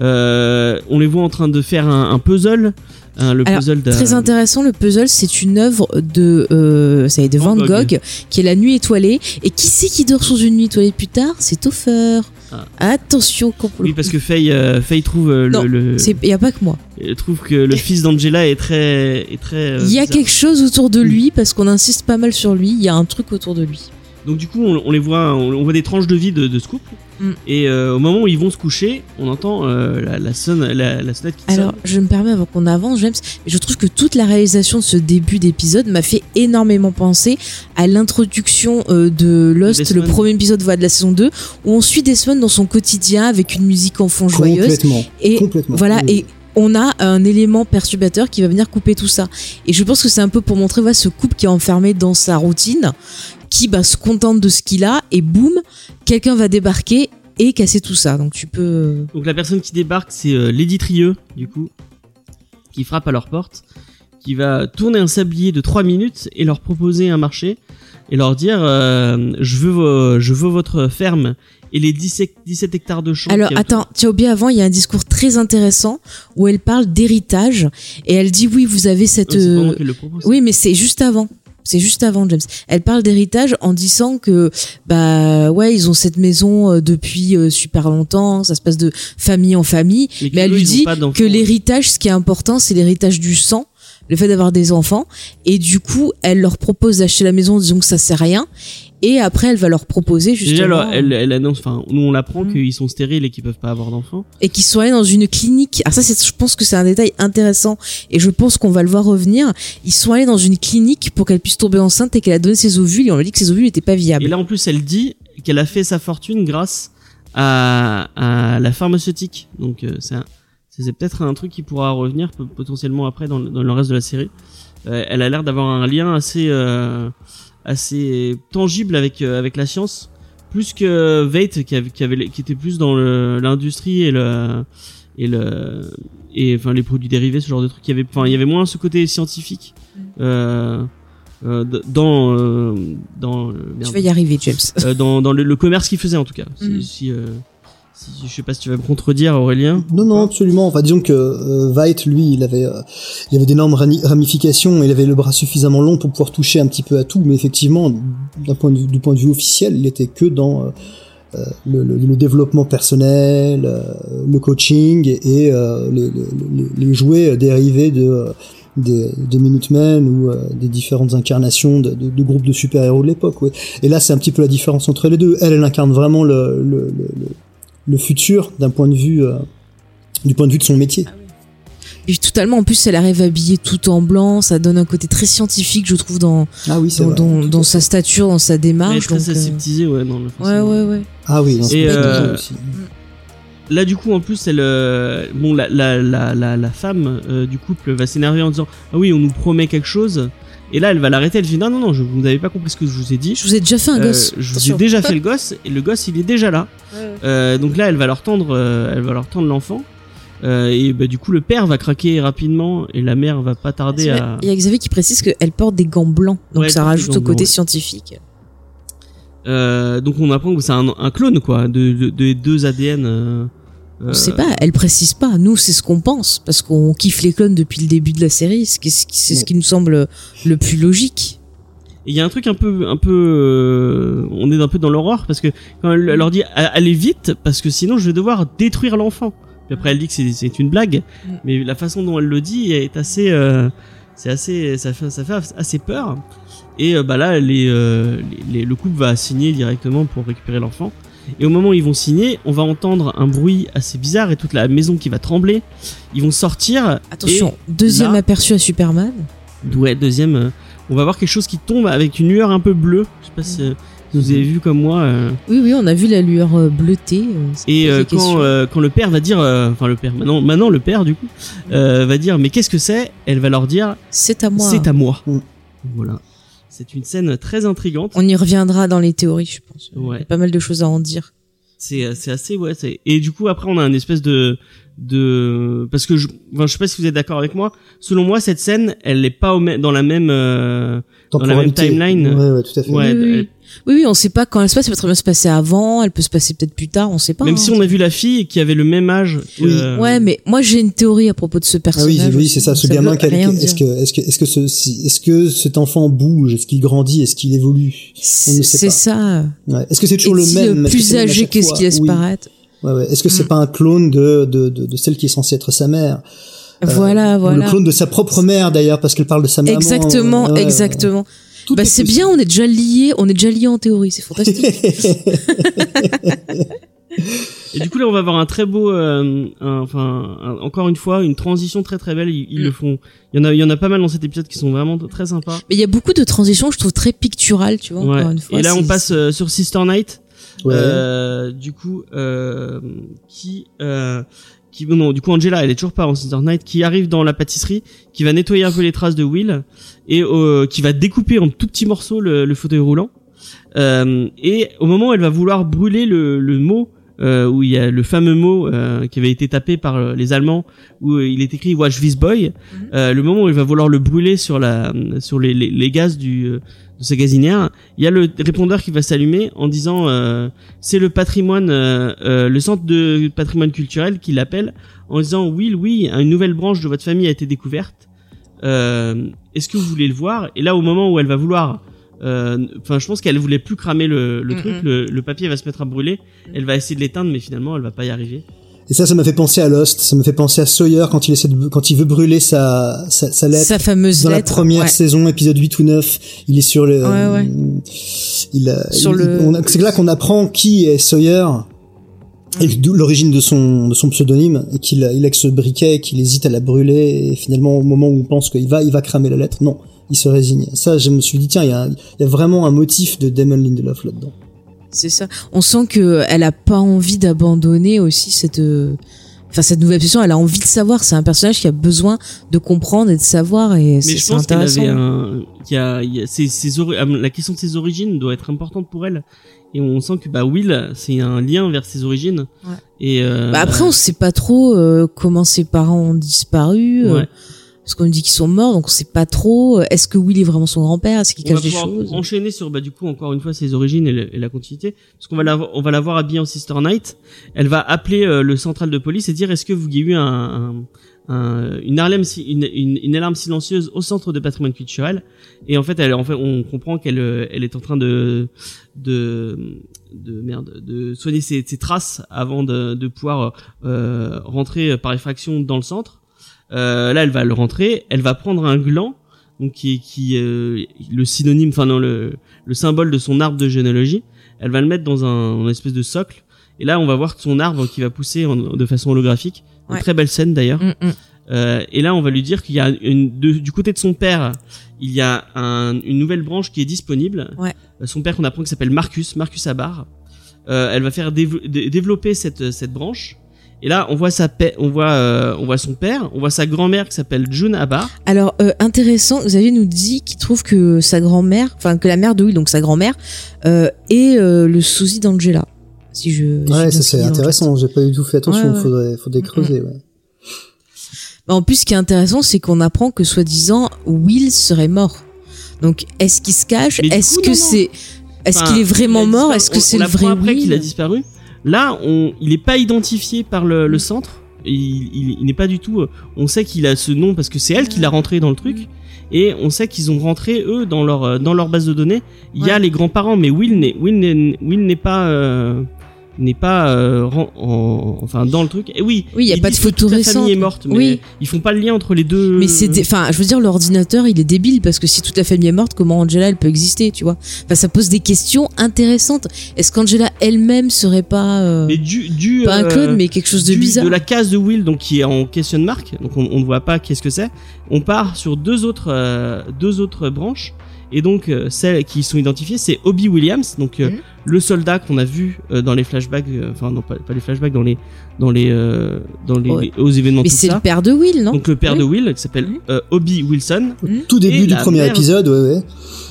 euh, on les voit en train de faire un, puzzle. Hein, le puzzle très intéressant, le puzzle, c'est une œuvre de, euh, ça de Van, Gogh, qui est La Nuit étoilée. Et qui c'est qui dort sous une nuit étoilée plus tard? C'est Toffer. Ah. Attention. Oui, parce que Faye, euh, Faye trouve non, le. Il y a pas que moi. Elle trouve que le fils d'Angela est très, est très. Il y a quelque chose autour de lui parce qu'on insiste pas mal sur lui. Il y a un truc autour de lui. Donc du coup, on, les voit, on, voit des tranches de vie de, de ce couple. Mm. Et euh, au moment où ils vont se coucher, on entend euh, la, la, sonne, la, la sonnette qui Alors, je me permets avant qu'on avance, James, mais je trouve que toute la réalisation de ce début d'épisode m'a fait énormément penser à l'introduction euh, de Lost, le premier épisode de la saison 2, où on suit Desmond dans son quotidien avec une musique en fond joyeuse. Complètement. Et voilà. Et on a un élément perturbateur qui va venir couper tout ça. Et je pense que c'est un peu pour montrer voilà, ce couple qui est enfermé dans sa routine, qui bah, se contente de ce qu'il a et boum, quelqu'un va débarquer et casser tout ça. Donc tu peux. Euh, Donc la personne qui débarque, c'est euh, Lady Trieux, du coup, qui frappe à leur porte, qui va tourner un sablier de 3 minutes et leur proposer un marché et leur dire euh, je veux je veux votre ferme et les 17, 17 hectares de champs. Alors attends, as oublié avant, il y a un discours très intéressant où elle parle d'héritage et elle dit oui, vous avez cette. oui, mais c'est juste avant. C'est juste avant James. Elle parle d'héritage en disant que bah ouais ils ont cette maison euh, depuis euh, super longtemps, ça se passe de famille en famille. Mais, elle lui dit que l'héritage, ce qui est important, c'est l'héritage du sang le fait d'avoir des enfants et du coup elle leur propose d'acheter la maison disons que ça sert à rien et après elle va leur proposer justement Déjà, elle, elle annonce enfin nous on apprend mm. qu'ils sont stériles et qu'ils peuvent pas avoir d'enfants. Et qu'ils sont allés dans une clinique. Alors ça c'est je pense que c'est un détail intéressant. Et je pense qu'on va le voir revenir. Ils sont allés dans une clinique pour qu'elle puisse tomber enceinte et qu'elle a donné ses ovules. Et on lui a dit que ses ovules n'étaient pas viables. Et là en plus elle dit qu'elle a fait sa fortune grâce à, à la pharmaceutique. Donc euh, c'est c'est peut-être un truc qui pourra revenir potentiellement après dans, dans le reste de la série. Euh, elle a l'air d'avoir un lien assez euh, assez tangible avec euh, avec la science plus que Veit qui, avait, qui, avait, qui était plus dans l'industrie et le et le et enfin les produits dérivés ce genre de trucs il y avait enfin il y avait moins ce côté scientifique mm. euh, euh, dans euh, dans tu vas y arriver James euh, dans, dans le, le commerce qu'il faisait en tout cas si, mm. si je sais pas si tu vas me contredire, Aurélien. Non, non, absolument. Enfin, disons que euh, Veit, lui, il avait, euh, il avait d'énormes ramifications. Il avait le bras suffisamment long pour pouvoir toucher un petit peu à tout. Mais effectivement, d'un point de vue, du point de vue officiel, il était que dans euh, euh le, le, le, développement personnel, euh, le coaching et les, les, les, jouets dérivés de des, des Minutemen ou des différentes incarnations de, de, de groupes de super-héros de l'époque. Ouais. Et là, c'est un petit peu la différence entre les deux. Elle, elle incarne vraiment le, le, le futur d'un point de vue euh, du point de vue de son métier. Ah Et totalement, en plus, elle arrive habillée tout en blanc, ça donne un côté très scientifique, je trouve, dans, ah oui, dans, dans, sa stature, dans sa démarche. Elle est très aseptisée, ouais, dans le Ouais, ouais, ouais. Ah oui, et, euh, aussi. là du coup en plus elle euh, bon la la la la, la femme euh, du couple va s'énerver en disant ah oui on nous promet quelque chose et là elle va l'arrêter elle dit non non non je, vous n'avez pas compris ce que je vous ai dit. Je vous ai déjà fait un Euh, gosse. je vous ai déjà fait le gosse et le gosse il est déjà là. Euh, donc là elle va leur tendre euh, elle va leur tendre l'enfant. Euh, et bah, du coup le père va craquer rapidement et la mère va pas tarder à Il y a Xavier qui précise qu'elle porte des gants blancs, donc Ouais, ça rajoute au côté blancs, scientifique. Euh, donc on apprend que c'est un, un clone quoi de, de, de deux ADN euh, On sait pas, elle précise pas. Nous, c'est ce qu'on pense, parce qu'on kiffe les clones depuis le début de la série. C'est ce qui nous semble le plus logique. Et il y a un truc un peu, un peu, euh, on est un peu dans l'horreur parce que quand elle, leur dit allez vite parce que sinon je vais devoir détruire l'enfant. Puis après elle dit que c'est- une blague, Mm. mais la façon dont elle le dit est assez, euh, c'est assez, ça fait, ça fait assez peur. Et euh, bah là, les, euh, les- les- le couple va signer directement pour récupérer l'enfant. Et au moment où ils vont signer, on va entendre un bruit assez bizarre et toute la maison qui va trembler. Ils vont sortir. Attention, deuxième là- aperçu à Superman. ouais, deuxième. euh, on va voir quelque chose qui tombe avec une lueur un peu bleue. Je sais pas si euh, vous avez vu comme moi. euh, Oui, oui, on a vu la lueur bleutée. euh, Et euh, quand, euh, le père va dire, euh, enfin le père, maintenant, maintenant le père du coup, euh, va dire mais qu'est-ce que c'est? Elle va leur dire c'est à moi. c'est à moi. Mm. Voilà. C'est une scène très intrigante. On y reviendra dans les théories, je pense. Il y Ouais. a pas mal de choses à en dire. C'est euh, c'est assez ouais. c'est- Et du coup après on a un espèce de de parce que je, enfin, je sais pas si vous êtes d'accord avec moi. Selon moi cette scène elle n'est pas au même- dans la même euh, Dans la même timeline. Ouais, ouais, tout à fait. Ouais, oui, oui, elle- oui. oui, oui, on sait pas quand elle se passe. Elle peut très bien se passer avant. Elle peut se passer peut-être plus tard. On sait pas. même hein. si on a vu la fille qui avait le même âge. Que, Oui. Ouais, mais moi j'ai une théorie à propos de ce Ah personnage. oui, oui, aussi. c'est ça, ce gamin, est-ce que, est-ce que, est-ce que ce, si- est-ce que cet enfant bouge, est-ce qu'il grandit, est-ce qu'il évolue? On ne sait C'est pas. ça. Ouais. Est-ce que c'est toujours le même plus âgé qu'est-ce qu'il laisse Oui. paraître. Ouais, ouais. Est-ce que c'est Mm. pas un clone de, de, de, de celle qui est censée être sa mère? Voilà, Ou voilà. le clone de sa propre mère d'ailleurs, parce qu'elle parle de sa maman. Exactement, ouais. exactement. Tout Bah est c'est bien, on est déjà liés, on est déjà liés en théorie, c'est fantastique. Et du coup là on va avoir un très beau, euh, un- enfin un- encore une fois une transition très très belle. Ils, ils Mm. le font. Il y en a, il y en a pas mal dans cet épisode qui sont vraiment très sympas. Mais il y a beaucoup de transitions, je trouve très picturales, tu vois. Ouais. Encore une fois, Et là on passe euh, sur Sister Night. Ouais. Euh, du coup, euh, qui, euh, qui, non, du coup, Angela, elle est toujours pas en Sister Night, qui arrive dans la pâtisserie, qui va nettoyer un peu les traces de Will et euh, qui va découper en tout petits morceaux le, le fauteuil roulant. Euh, et au moment où elle va vouloir brûler le, le mot euh, où il y a le fameux mot euh, qui avait été tapé par euh, les Allemands où euh, il est écrit Watch this boy. Euh, le moment où elle va vouloir le brûler sur la sur les, les, les gaz du euh, de sa gazinière, il y a le répondeur qui va s'allumer en disant euh, c'est le patrimoine euh, euh, le centre de patrimoine culturel qui l'appelle en disant oui oui une nouvelle branche de votre famille a été découverte. Euh, Est-ce que vous voulez le voir? Et là au moment où elle va vouloir euh, Enfin, je pense qu'elle voulait plus cramer le, le truc. Le, le papier va se mettre à brûler. Elle va essayer de l'éteindre, mais finalement, elle va pas y arriver. Et ça, ça m'a fait penser à Lost. Ça me fait penser à Sawyer quand il essaie de, quand il veut brûler sa, sa, sa lettre. Sa fameuse dans la première ouais. saison, épisode 8 ou 9, il est sur le, Ouais, ouais. il, a- Sur il- le- c'est là qu'on apprend qui est Sawyer et l'origine de son, de son pseudonyme et qu'il il a que ce briquet, qu'il hésite à la brûler et finalement au moment où on pense qu'il va, il va cramer la lettre, non, il se résigne. Ça, je me suis dit tiens, il y a, il y a vraiment un motif de Damon Lindelof là-dedans. C'est ça. On sent que elle a pas envie d'abandonner aussi cette, euh, enfin cette nouvelle obsession. Elle a envie de savoir. C'est un personnage qui a besoin de comprendre et de savoir et Mais je pense qu'elle avait un, qu'il y a, il y a ses, ses euh, la question de ses origines doit être importante pour elle. Et on sent que bah Will, c'est un lien vers ses origines. Ouais. Et euh, Bah après, on sait pas trop euh, comment ses parents ont disparu. euh, ouais. Parce qu'on nous dit qu'ils sont morts, donc on sait pas trop. euh, Est-ce que Will est vraiment son grand-père Est-ce qu'il cache des choses enchaîner sur bah du coup encore une fois ses origines et, le- et la continuité parce qu'on va la on va la voir habillée en Sister Night elle va appeler euh, le central de police et dire est-ce que vous y a eu un, un- un- une alarme une, une alarme silencieuse au centre de patrimoine culturel? Et en fait elle en fait on comprend qu'elle euh, elle est en train de de de merde de soigner ses, ses traces avant de, de pouvoir euh, rentrer par effraction dans le centre euh, là elle va le rentrer elle va prendre un gland donc qui est qui euh, le synonyme enfin non le le symbole de son arbre de généalogie elle va le mettre dans un, un espèce de socle et là on va voir son arbre qui va pousser en- de façon holographique une Ouais. très belle scène d'ailleurs Mm, mm. euh, et là, on va lui dire qu'il y a une, de- du côté de son père, il y a un- une nouvelle branche qui est disponible. Ouais. Euh, son père qu'on apprend qui s'appelle Marcus, Marcus Abar. Euh, elle va faire développer cette, cette branche. Et là, on voit sa pa- on voit, euh, on voit son père, on voit sa grand-mère qui s'appelle June Abar. Alors euh, intéressant, Xavier nous dit qu'il trouve que sa grand-mère, enfin que la mère de Will, donc sa grand-mère, euh, est euh, le sosie d'Angela. Si je. Ouais, ça c'est intéressant. J'ai pas du tout fait attention. Ouais, ouais. Faudrait, faudrait creuser. Ouais. Bah, En plus, ce qui est intéressant, c'est qu'on apprend que soi-disant Will serait mort. Donc, est-ce qu'il se cache? Est-ce que c'est, est-ce Enfin, qu'il est vraiment il mort? Est-ce que c'est le vrai après Will? qu'il a disparu. Là, on, il est pas identifié par le, le centre. Il, il, il n'est pas du tout. euh, On sait qu'il a ce nom parce que c'est elle qui l'a rentré dans le truc. Et on sait qu'ils ont rentré eux dans leur euh, dans leur base de données. Il y a les grands-parents, mais n'est n'est Will n'est pas euh, n'est pas euh, en- enfin dans le truc. Et oui, Oui, il y a pas de photo toute la récente. famille est morte, mais Oui. ils font pas le lien entre les deux. Mais c'est, enfin, je veux dire, l'ordinateur, il est débile parce que si toute la famille est morte, comment Angela elle peut exister, tu vois? Enfin, ça pose des questions intéressantes. Est-ce qu'Angela elle-même serait pas euh, mais du du pas un euh, clone, mais quelque chose de du- bizarre de la case de Will donc qui est en question mark donc on, on ne voit pas qu'est-ce que c'est on part sur deux autres euh, deux autres branches et donc euh, celles qui sont identifiées c'est Obi Williams donc euh, Mhm. Le soldat qu'on a vu euh, dans les flashbacks euh, enfin non pas, pas les flashbacks dans les dans les euh, dans les, Ouais. aux événements Mais c'est le père de Will, non? Donc le père Oui. de Will qui s'appelle euh, Obi Wilson. Tout début du premier mère- épisode, ouais, ouais.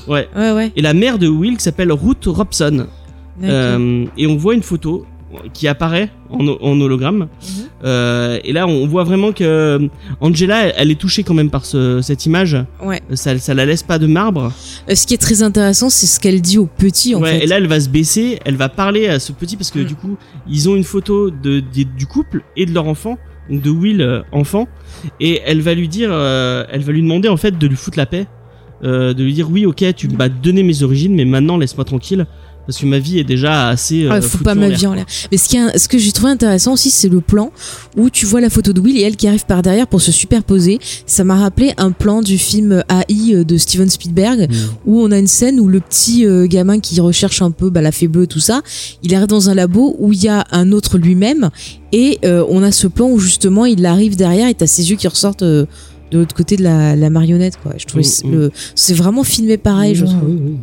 ouais Ouais, ouais. et la mère de Will qui s'appelle Ruth Robson. Euh, et on voit une photo qui apparaît en, ho- en hologramme. Mhm. Euh, et là, on voit vraiment que euh, Angela, elle, elle est touchée quand même par ce, cette image. Ouais. Ça, ça la laisse pas de marbre. Euh, Ce qui est très intéressant, c'est ce qu'elle dit au petit, en Ouais, fait. et là, elle va se baisser, elle va parler à ce petit parce que Mm. du coup, ils ont une photo de, de- du couple et de leur enfant, donc de Will euh, enfant, et elle va lui dire, euh, elle va lui demander en fait de lui foutre la paix, euh, de lui dire oui, ok, tu m'as donné mes origines, mais maintenant laisse-moi tranquille parce que ma vie est déjà assez. euh, Ah, faut pas ma vie en l'air. Mais ce, qui ce que j'ai trouvé intéressant aussi, c'est le plan où tu vois la photo de Will et elle qui arrive par derrière pour se superposer. Ça m'a rappelé un plan du film AI de Steven Spielberg où on a une scène où le petit euh, gamin qui recherche un peu bah, la fée bleue tout ça, il arrive dans un labo où il y a un autre lui-même et euh, on a ce plan où justement il arrive derrière et t'as ses yeux qui ressortent euh, de l'autre côté de la, la marionnette quoi. Je trouvais Mm, le c'est vraiment filmé pareil, je Ah, trouve. oui, oui.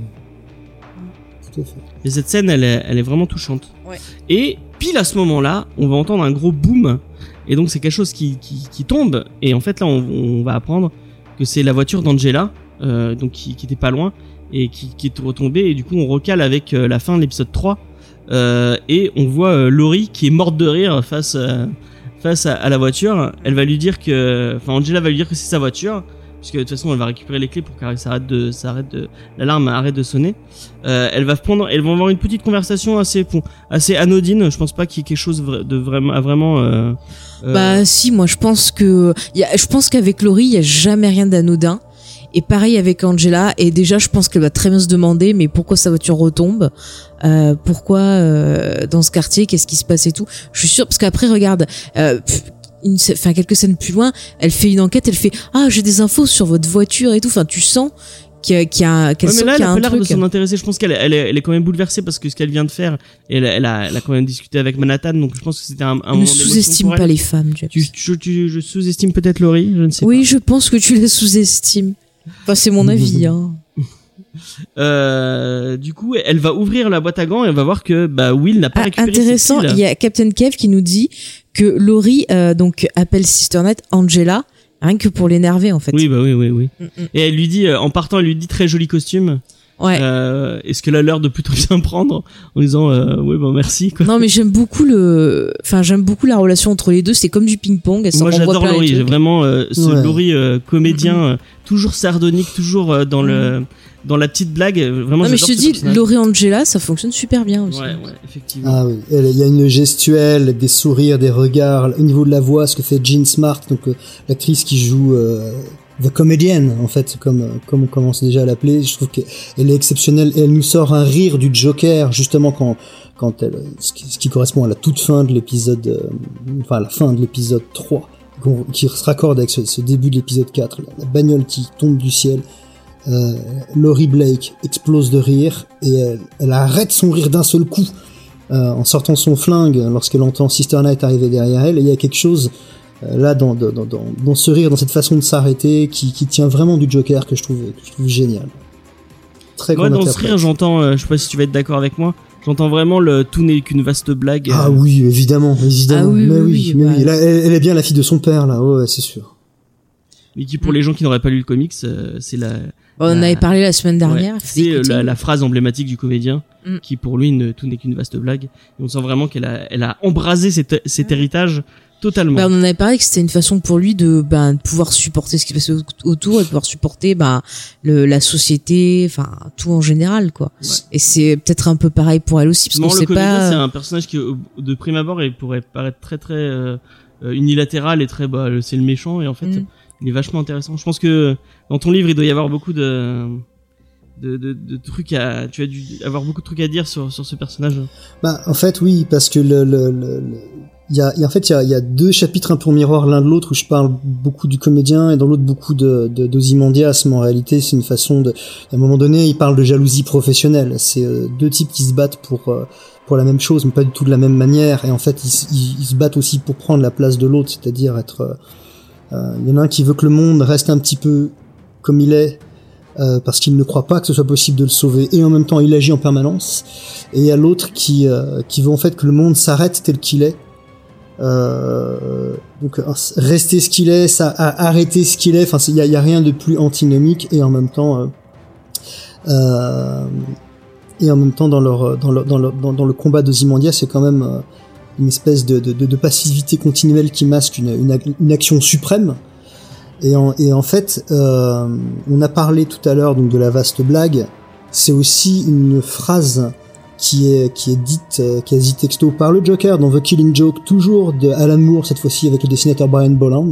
Tout à fait. Et cette scène, elle est, elle est vraiment touchante. Ouais. Et pile à ce moment-là, on va entendre un gros boom. Et donc c'est quelque chose qui, qui, qui tombe. Et en fait là, on, on va apprendre que c'est la voiture d'Angela, euh, donc qui, qui était pas loin et qui, qui est retombée. Et du coup, on recale avec euh, la fin de l'épisode 3. Euh, et on voit Laurie qui est morte de rire face face à, à la voiture. Elle va lui dire que, enfin Angela va lui dire que c'est sa voiture. Puisque de toute façon, elle va récupérer les clés pour qu'elle s'arrête de, s'arrête l'alarme arrête de sonner. Euh, elle va prendre, elles vont avoir une petite conversation assez, anodine. Je pense pas qu'il y ait quelque chose de vraiment. Euh, euh, Bah si, moi je pense que je pense qu'avec Laurie, il y a jamais rien d'anodin. Et pareil avec Angela. Et déjà, je pense qu'elle va très bien se demander, mais pourquoi sa voiture retombe? Pourquoi dans ce quartier Qu'est-ce qui se passe et tout? Je suis sûre parce qu'après, regarde. Une, enfin quelques scènes plus loin, elle fait une enquête, elle fait ah j'ai des infos sur votre voiture et tout. Enfin tu sens qu'il y a, a qu'elle ouais, mais là, qu'il elle a a un pas l'air de s'en intéresser. Je pense qu'elle elle est, elle est quand même bouleversée parce que ce qu'elle vient de faire, elle, elle, a, elle a quand même discuté avec Manhattan. Donc je pense que c'était un, un ne sous-estime pas les femmes. Tu, tu, tu- je sous-estime peut-être Laurie, je ne sais Oui, je pense que tu les sous-estimes. Enfin, c'est mon avis. Hein. pas. Euh, du coup, elle va ouvrir la boîte à gants et elle va voir que bah, Will n'a pas Ah, récupéré intéressant, il y a Captain Kev qui nous dit que Laurie euh, donc appelle Sisternet Angela rien que pour l'énerver en fait. Oui, bah oui, oui, oui. Mm, mm. Et elle lui dit, euh, en partant, elle lui dit très joli costume. Ouais. Euh, Est-ce qu'elle a l'air de plutôt bien prendre en disant, euh, oui, bah merci. Quoi. Non mais j'aime beaucoup le, enfin j'aime beaucoup la relation entre les deux. C'est comme du ping pong. Moi j'adore Laurie, j'ai vraiment euh, ce Ouais. Laurie euh, comédien euh, toujours sardonique, toujours euh, dans le dans la petite blague. Vraiment, Non mais je te dis. Laurie Angela, ça fonctionne super bien aussi. Ouais, ouais, effectivement. Ah oui, il y a une gestuelle, des sourires, des regards, au niveau de la voix, ce que fait Jean Smart, donc euh, l'actrice qui joue euh, The Comedian, en fait, comme euh, comme on commence déjà à l'appeler. Je trouve qu'elle est exceptionnelle et elle nous sort un rire du Joker justement quand quand elle, ce qui, ce qui correspond à la toute fin de l'épisode, euh, enfin à la fin de l'épisode 3, qu'on- qui se raccorde avec ce, ce début de l'épisode 4, la, la bagnole qui tombe du ciel. Euh, Laurie Blake explose de rire et elle, elle arrête son rire d'un seul coup euh, en sortant son flingue lorsqu'elle entend Sister Night arriver derrière elle. Et il y a quelque chose euh, là dans, dans, dans, ce rire, dans cette façon de s'arrêter qui, qui tient vraiment du Joker que je trouve, que je trouve génial. Très Moi dans ce rire, j'entends, euh, je sais pas si tu vas être d'accord avec moi, J'entends vraiment le tout n'est qu'une vaste blague. Ah euh, oui, évidemment, évidemment. Ah oui, mais oui, oui, oui, mais bah. oui. Là, elle, elle est bien la fille de son père, là. Ouais, c'est sûr. Mais qui pour les gens qui n'auraient pas lu le comics, euh, c'est la, On en Ah. avait parlé la semaine dernière. ouais, c'est euh, la, la phrase emblématique du comédien, Mm. qui pour lui ne, tout n'est qu'une vaste blague. Et on sent vraiment qu'elle a, elle a embrasé cet, cet héritage totalement. Bah, on en avait parlé que c'était une façon pour lui de, ben, de pouvoir supporter ce qui se passait au- autour et de pouvoir supporter ben, le, la société, enfin tout en général quoi. Ouais. Et c'est peut-être un peu pareil pour elle aussi parce qu'on le sait comédien, pas. c'est un personnage qui, de prime abord, il pourrait paraître très très euh, euh, unilatéral et très, bah, c'est le méchant, et en fait, Mm. il est vachement intéressant. Je pense que dans ton livre, il doit y avoir beaucoup de, de, de, de trucs à, tu as dû avoir beaucoup de trucs à dire sur, sur ce personnage. Bah, en fait, oui, parce que le, le, le, le- il y a, y a- en fait, il y a, y a deux chapitres un peu en miroir l'un de l'autre où je parle beaucoup du comédien et dans l'autre beaucoup de, de, d'Ozymandias, mais en réalité, c'est une façon de, à un moment donné, il parle de jalousie professionnelle. C'est euh, deux types qui se battent pour, euh, pour la même chose, mais pas du tout de la même manière. Et en fait, ils, ils se battent aussi pour prendre la place de l'autre, c'est-à-dire être, euh, euh, il y en a un qui veut que le monde reste un petit peu comme il est, euh, parce qu'il ne croit pas que ce soit possible de le sauver, et en même temps il agit en permanence. Et il y a l'autre qui, euh, qui veut en fait que le monde s'arrête tel qu'il est. Euh, donc rester ce qu'il est, arrêter ce qu'il est. Enfin, il y a, rien de plus antinomique et en même temps, euh, euh, et en même temps dans le combat d'Ozymandias, c'est quand même euh, une espèce de, de, de, de passivité continuelle qui masque une action suprême. Et en, et en fait, euh, on a parlé tout à l'heure donc de la vaste blague. C'est aussi une phrase qui est qui est dite euh, quasi texto par le Joker dans The Killing Joke, toujours de Alan Moore cette fois-ci avec le dessinateur Brian Bolland.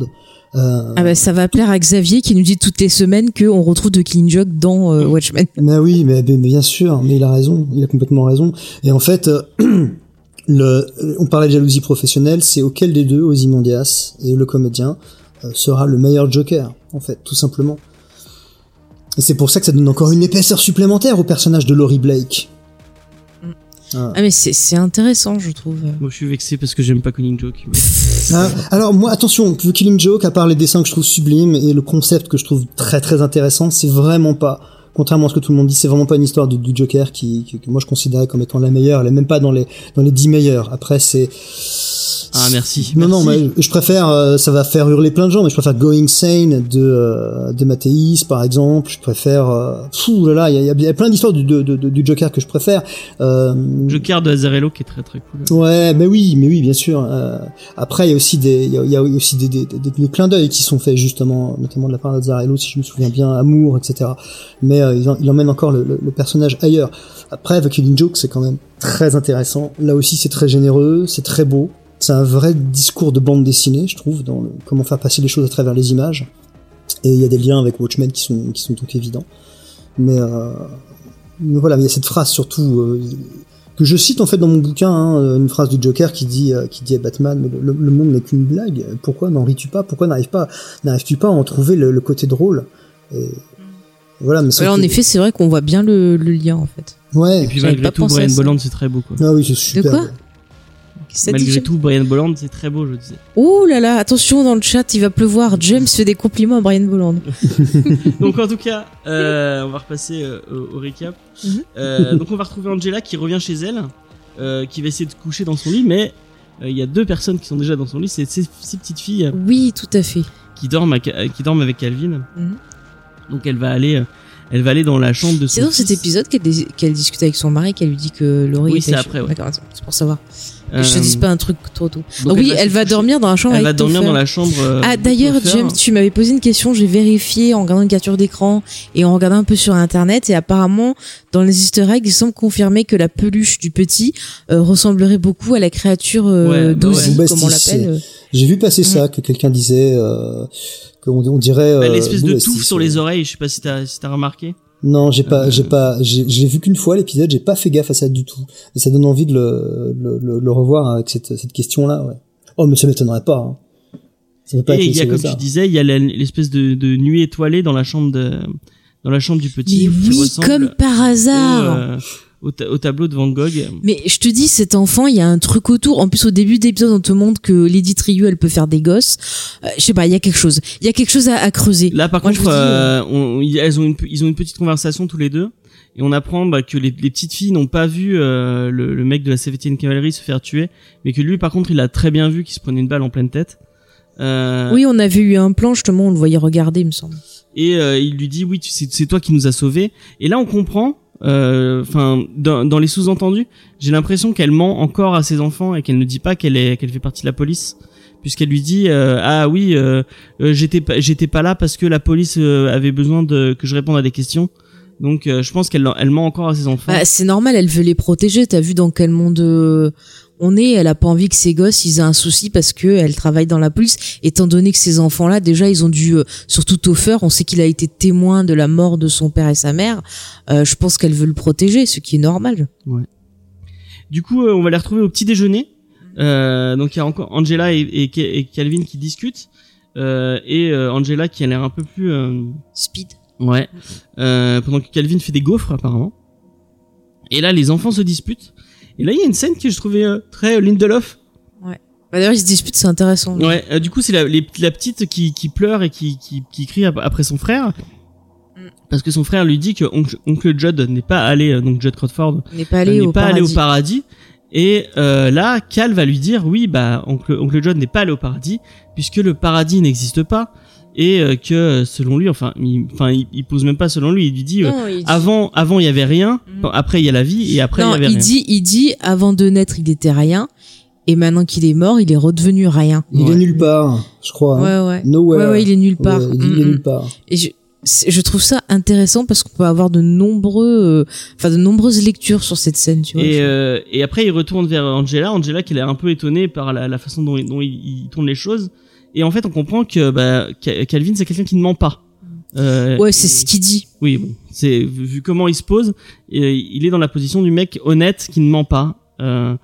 Euh, Ah bah, ça va plaire à Xavier qui nous dit toutes les semaines qu'on retrouve de Killing Joke dans euh, Watchmen. Mais oui, mais, mais bien sûr, mais il a raison, il a complètement raison. Et en fait, euh, le, on parlait de jalousie professionnelle, c'est auquel des deux, Ozymandias et le comédien, euh, sera le meilleur Joker, en fait, tout simplement. Et c'est pour ça que ça donne encore une épaisseur supplémentaire au personnage de Laurie Blake. Ah. Ah mais c'est c'est intéressant je trouve. Moi, je suis vexé parce que j'aime pas Killing Joke. mais- Ah, alors moi, attention, The Killing Joke, à part les dessins que je trouve sublimes et le concept que je trouve très très intéressant, c'est vraiment pas, contrairement à ce que tout le monde dit, c'est vraiment pas une histoire de- du Joker qui, qui- que moi je considérais comme étant la meilleure. Elle est même pas dans les dans les dix meilleurs. Après c'est Ah, merci. non non, merci. mais je préfère, euh, ça va faire hurler plein de gens, mais je préfère Going Sane de euh, de Mathéis par exemple. Je préfère, euh, fou là là, il y a, y a- plein d'histoires du, de- de- du Joker que je préfère. Euh, Joker de Azarello qui est très très cool. Ouais, mais oui, mais oui, bien sûr. Euh, après, il y a aussi des, il y a, y a aussi des, des, des, des clins d'œil qui sont faits justement, notamment de la part d'Azzarello, si je me souviens bien, Amour, etc. Mais il, en- il emmène encore le, personnage ailleurs. Après, The Killing Joke, c'est quand même très intéressant. Là aussi, c'est très généreux, c'est très beau. C'est un vrai discours de bande dessinée, je trouve, dans le- comment faire passer les choses à travers les images. Et il y a des liens avec Watchmen qui sont, qui sont donc évidents. Mais, euh, voilà, il y a cette phrase surtout euh, que je cite en fait dans mon bouquin, hein, une phrase du Joker qui dit, euh, qui dit à Batman, le, monde n'est qu'une blague. Pourquoi n'en ris-tu pas? Pourquoi n'arrives pas, n'arrives-tu pas à en trouver le, côté drôle? Voilà, mais Ouais, en que- effet c'est vrai qu'on voit bien le, le lien en fait. ouais. Et puis malgré tout, Brian. Bolland, c'est très beau quoi. Ah oui, c'est super. quoi t'as dit, Malgré tout, Brian Bolland, c'est très beau, je disais. Oh là là, attention dans le chat, il va pleuvoir. James fait des compliments à Brian Bolland. Donc en tout cas, euh, on va repasser euh, au, au récap. Mhm. Euh, donc on va retrouver Angela qui revient chez elle, euh, qui va essayer de coucher dans son lit, mais euh, il y a deux personnes qui sont déjà dans son lit, c'est ces, ces petites filles Oui, tout à fait. qui dorment, à- qui dorment avec Calvin. Mhm. Donc elle va aller, euh, elle va aller dans la chambre de son C'est dans cet épisode qu'elle dis- qu'elle discute avec son mari, qu'elle lui dit que Laurie Oui, c'est après, ouais. D'accord, c'est pour savoir. Euh, Je te dis pas un truc trop tôt. donc Ah oui, elle va coucher. dormir dans la chambre Elle avec va dormir Topher. dans la chambre. euh, Ah d'ailleurs Topher. James, tu m'avais posé une question, j'ai vérifié en regardant une capture d'écran et en regardant un peu sur internet et apparemment dans les easter eggs, il semble confirmer que la peluche du petit euh, ressemblerait beaucoup à la créature euh, Ouais, bah d'Ozzy, ouais. comme on l'appelle. euh. J'ai vu passer Mm. ça, que quelqu'un disait, euh, qu'on on dirait. Bah, euh, L'espèce de touffe sur ouais. les oreilles, je sais pas si t'as si t'as remarqué. Non, j'ai pas, Euh, j'ai pas, j'ai j'ai vu qu'une fois l'épisode, j'ai pas fait gaffe à ça du tout. Et ça donne envie de le, le, le, le revoir avec cette, cette question-là, ouais. Oh, mais ça m'étonnerait pas. Hein. Ça peut pas Et il y a, comme tu disais, il y a l'espèce de, de nuit étoilée dans la chambre de, dans la chambre du petit. Mais oui, ressemble comme par au, hasard. euh, au, ta- au tableau de Van Gogh. Mais je te dis, cet enfant, il y a un truc autour. En plus, au début d'épisode, on te montre que Lady Trieux, elle peut faire des gosses. Euh, je sais pas, il y a quelque chose. Il y a quelque chose à, à creuser. Là, par Moi, contre, dis, euh, on- ils- elles ont une, ils ont une petite conversation tous les deux. et on apprend bah, que les, les petites filles n'ont pas vu euh, le, le mec de la 17 Cavalry se faire tuer, mais que lui par contre il a très bien vu qu'il se prenait une balle en pleine tête. Euh, Oui, on avait eu un plan justement, on le voyait regarder, il me semble. et euh, il lui dit oui c'est toi qui nous as sauvés et là on comprend euh, enfin dans, dans les sous-entendus j'ai l'impression qu'elle ment encore à ses enfants et qu'elle ne dit pas qu'elle est qu'elle fait partie de la police puisqu'elle lui dit euh, ah oui euh, euh, j'étais pas j'étais pas là parce que la police euh, avait besoin de que je réponde à des questions donc je pense qu'elle elle ment encore à ses enfants Bah, c'est normal, elle veut les protéger. T'as vu dans quel monde on est Elle a pas envie que ses gosses ils aient un souci parce que elle travaille dans la police. Étant donné que ces enfants-là, déjà, ils ont dû, euh, surtout Topher, on sait qu'il a été témoin de la mort de son père et sa mère. Euh, je pense qu'elle veut le protéger, ce qui est normal. Du coup, euh, on va les retrouver au petit déjeuner. Donc il y a encore Angela et, et, et Calvin qui discutent et Angela qui a l'air un peu plus Speed. ouais pendant que Calvin fait des gaufres apparemment. Et là, les enfants se disputent. Et là, il y a une scène que je trouvais euh, très Lindelof. Bah, D'ailleurs, ils se disputent, c'est intéressant. Ouais. euh, du coup, c'est la, les- la petite qui, qui pleure et qui, qui, qui crie ap- après son frère. Mm. Parce que son frère lui dit que oncle, oncle Judd n'est pas allé, euh, donc Judd Crawford, n'est pas allé n'est au pas allé paradis. au paradis. Et euh, là, Cal va lui dire, oui, bah, oncle, oncle John n'est pas allé au paradis, puisque le paradis n'existe pas, et euh, que selon lui, enfin, il, enfin, il, il pose même pas selon lui, il lui dit, euh, Non, il dit- avant, avant il y avait rien, Mm. après il y a la vie, et après il y non, avait il rien. dit, il dit, avant de naître, il était rien, et maintenant qu'il est mort, il est redevenu rien. Il Ouais. est nulle part, je crois. hein. Ouais, ouais. Nowhere. Ouais, ouais, il est nulle part. Ouais, il dit il est Mm, mm. nulle part. Et je, je trouve ça intéressant parce qu'on peut avoir de nombreux, euh, enfin de nombreuses lectures sur cette scène, tu vois. Et, euh, et après, il retourne vers Angela. Angela qui a l'air un peu étonnée par la, la façon dont, il- dont il, il tourne les choses. Et en fait, on comprend que bah, Ca- Calvin, c'est quelqu'un qui ne ment pas. Euh, ouais, c'est ce qu'il dit. Oui, bon, c'est vu comment il se pose, et, il est dans la position du mec honnête qui ne ment pas. Euh,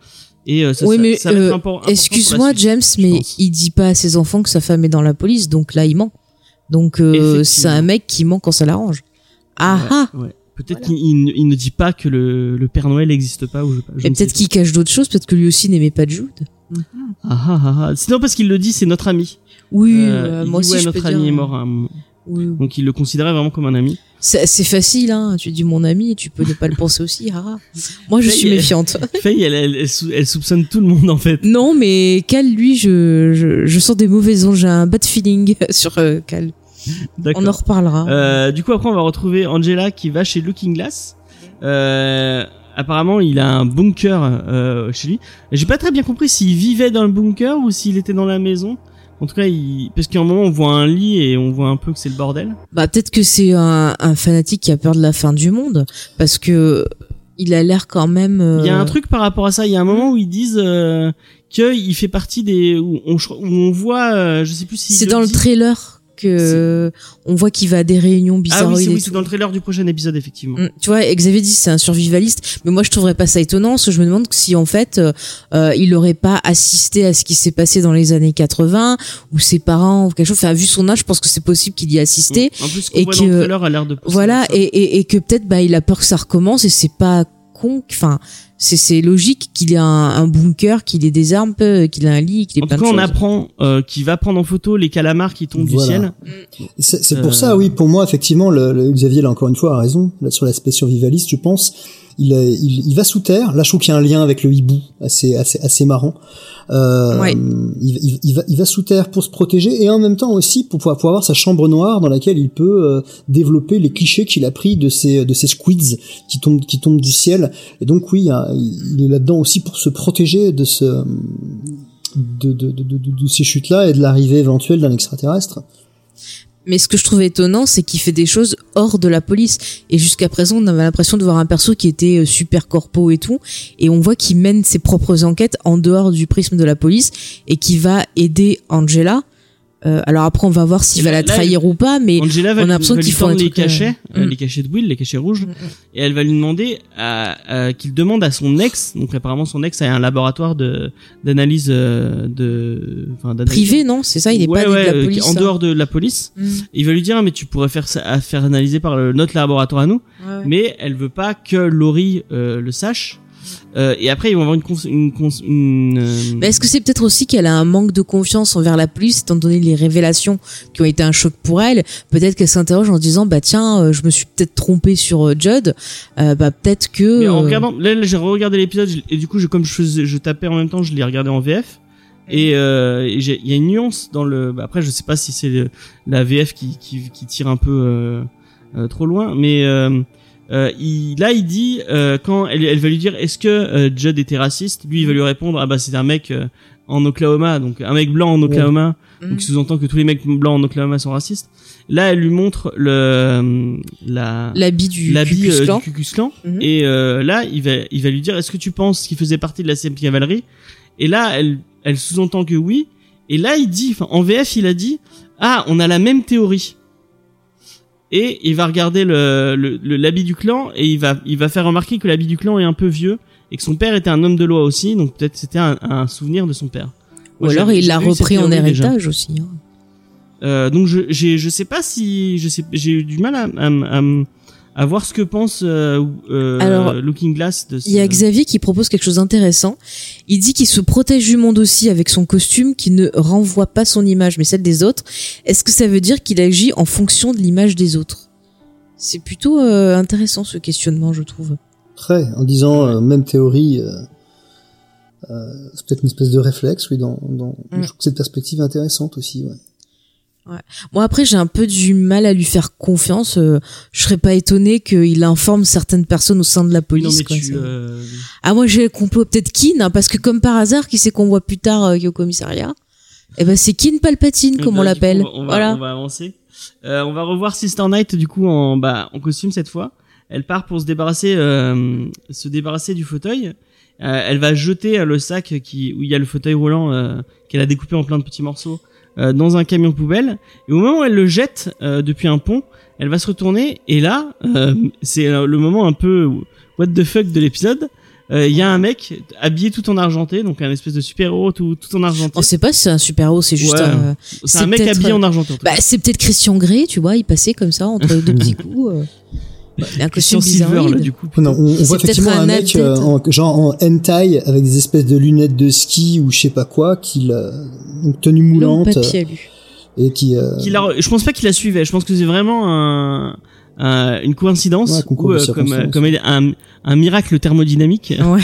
et euh, ça, Oui, ça- mais, ça euh, Excuse-moi, James, mais pense. il dit pas à ses enfants que sa femme est dans la police, donc là, il ment. Donc, euh, c'est un mec qui ment quand ça l'arrange. Ah ah Ouais. Peut-être qu'il il ne- dit pas que le, le Père Noël n'existe pas ou je, je Et peut-être qu'il cache d'autres choses, peut-être que lui aussi n'aimait pas Jude. Ah, ah, ah, ah. Sinon parce qu'il le dit, c'est notre ami. Oui, Euh, euh, moi aussi, ouais, je notre peux ami dire. est mort. Oui. Donc il le considérait vraiment comme un ami. C'est facile, hein. Tu dis mon ami, tu peux ne pas le penser aussi. Ah, ah. Moi, je suis méfiante. Faye, elle, elle, elle sou- elle soupçonne tout le monde en fait. Non, mais Cal, lui, je, je, je sens des mauvaises ondes. J'ai un bad feeling sur euh, Cal. D'accord. On en reparlera. Euh, du coup, après, on va retrouver Angela qui va chez Looking Glass. Euh, apparemment, il a un bunker euh, chez lui. J'ai pas très bien compris s'il vivait dans le bunker ou s'il était dans la maison. En tout cas, il... parce qu'à un moment, on voit un lit et on voit un peu que c'est le bordel. Bah, peut-être que c'est un, un fanatique qui a peur de la fin du monde. Parce que il a l'air quand même. euh, Il y a un truc par rapport à ça. Il y a un moment où ils disent euh, qu'il fait partie des où on, où on voit, euh, je sais plus si C'est dans le trailer que on voit qu'il va à des réunions Ah bizarroïdes. oui, c'est oui, dans le trailer du prochain épisode effectivement. Mm, Tu vois, Xavier dit c'est un survivaliste, mais moi je trouverais pas ça étonnant, parce que je me demande si en fait euh, euh, il aurait pas assisté à ce qui s'est passé dans les années 80 ou ses parents ou quelque chose. Enfin, vu son âge, je pense que c'est possible qu'il y ait assisté. En plus, et voit que- dans le trailer a l'air de. Voilà, et, et, et que peut-être bah il a peur que ça recommence et c'est pas con. Enfin, c'est c'est logique qu'il ait un, un bunker, qu'il ait des armes, euh, qu'il ait un lit, qu'il ait En plein tout cas, de on choses. apprend euh, qu'il va prendre en photo les calamars qui tombent Voilà. du ciel. C'est c'est Euh, pour ça, oui, pour moi, effectivement, le, le- Xavier, là, encore une fois, a raison, là, sur l'aspect survivaliste, je pense. Il, il, il va sous terre. Là, je trouve qu'il y a un lien avec le hibou assez, assez, assez marrant. Euh, Ouais. il, il- il va, il va sous terre pour se protéger et en même temps aussi pour pouvoir, pour avoir sa chambre noire dans laquelle il peut euh, développer les clichés qu'il a pris de ces, de ces squids qui tombent, qui tombent du ciel. Et donc, oui, il est là-dedans aussi pour se protéger de ce, de, de, de, de, de ces chutes-là et de l'arrivée éventuelle d'un extraterrestre. Mais ce que je trouvais étonnant, c'est qu'il fait des choses hors de la police. Et jusqu'à présent, on avait l'impression de voir un perso qui était euh, super corpo et tout. Et on voit qu'il mène ses propres enquêtes en dehors du prisme de la police et qui va aider Angela. Euh, alors après, on va voir s'il va là- la là, trahir ou pas, mais Angela va, on a l'impression tendre un les euh, cachets, euh, mm. les cachets de Will, les cachets rouges, et elle va lui demander à, à- qu'il demande à son ex, donc apparemment son ex a un laboratoire de d'analyse euh, de, enfin privé, non C'est ça, il est ouais, pas ouais, de la euh, police. en hein. dehors de la police. Mm. Il va lui dire mais tu pourrais faire ça, faire analyser par le- notre laboratoire à nous, ouais. mais elle veut pas que Laurie euh, le sache. Euh, et après, ils vont avoir une, cons- une, cons- une euh, Mais est-ce que c'est peut-être aussi qu'elle a un manque de confiance envers la police, étant donné les révélations qui ont été un choc pour elle? Peut-être qu'elle s'interroge en se disant, bah tiens, euh, je me suis peut-être trompée sur euh, Judd. Euh, bah peut-être que. Mais en euh, regardant, là, là, j'ai regardé l'épisode et du coup, je, comme je faisais, je tapais en même temps, je l'ai regardé en VF. Et euh, il y a une nuance dans le. bah, après, je sais pas si c'est la VF qui, qui, qui tire un peu euh, euh, trop loin, mais euh, euh, il, là, il dit euh, quand elle, elle va lui dire est-ce que euh, Judd était raciste, lui, il va lui répondre ah bah c'est un mec euh, en Oklahoma, donc un mec blanc en Oklahoma, Mhm. donc sous-entend que tous les mecs blancs en Oklahoma sont racistes. Là, elle lui montre le la l'habit du l'habit euh, du Ku Klan. Mhm. et euh, là il va il va lui dire est-ce que tu penses qu'il faisait partie de la 7 cavalerie? Et là elle elle sous-entend que oui et là il dit enfin en VF il a dit ah on a la même théorie et il va regarder le le- le- l'habit du clan et il va il va faire remarquer que l'habit du clan est un peu vieux et que son père était un homme de loi aussi donc peut-être c'était un, un souvenir de son père Ou Moi, alors il l'a repris en déjà. héritage aussi. hein. Euh, donc je j'ai je sais pas si je sais j'ai eu du mal à à, à, à voir ce que pense euh, euh, Alors, Looking Glass de ce... Il y a Xavier qui propose quelque chose d'intéressant. Il dit qu'il se protège du monde aussi avec son costume qui ne renvoie pas son image mais celle des autres. Est-ce que ça veut dire qu'il agit en fonction de l'image des autres? C'est plutôt euh, intéressant ce questionnement, je trouve. Très, en disant euh, même théorie, euh, euh, c'est peut-être une espèce de réflexe, oui. Dans, dans... Mm. Je trouve que cette perspective est intéressante aussi. Ouais. Moi après j'ai un peu du mal à lui faire confiance. Euh, je serais pas étonné qu'il informe certaines personnes au sein de la non, police. mais quoi, tu, ça. euh, Ah moi j'ai le complot peut-être Keane hein, parce que comme par hasard qui c'est qu'on voit plus tard euh, au commissariat? Eh ben c'est Keane Palpatine comme bah, on du l'appelle. coup, on va, Voilà. on va avancer. Euh, on va revoir Sister Night du coup en bah en costume cette fois. Elle part pour se débarrasser euh, se débarrasser du fauteuil. Euh, elle va jeter le sac qui où il y a le fauteuil roulant euh, qu'elle a découpé en plein de petits morceaux dans un camion poubelle. Et au moment où elle le jette euh, depuis un pont, elle va se retourner et là euh, c'est euh, le moment un peu what the fuck de l'épisode. Euh, Il y a un mec habillé tout en argenté, donc un espèce de super-héros tout, tout en argenté. On sait pas si c'est un super héros, c'est juste Ouais. un. C'est un mec habillé en argenté. en. Bah c'est peut-être Christian Grey, tu vois, il passait comme ça entre deux petits coups. euh. Il a un costume Silver là du coup. Non, on, on C'est voit peut-être effectivement un un, mec euh, en, genre en hentai avec des espèces de lunettes de ski ou je sais pas quoi, qui euh, donc tenue moulante papier alu. et qui euh, Qu'il a- je pense pas qu'il la suivait. Je pense que c'est vraiment un, un- une coïncidence Ouais, ou euh, comme, un, un miracle thermodynamique. Ouais.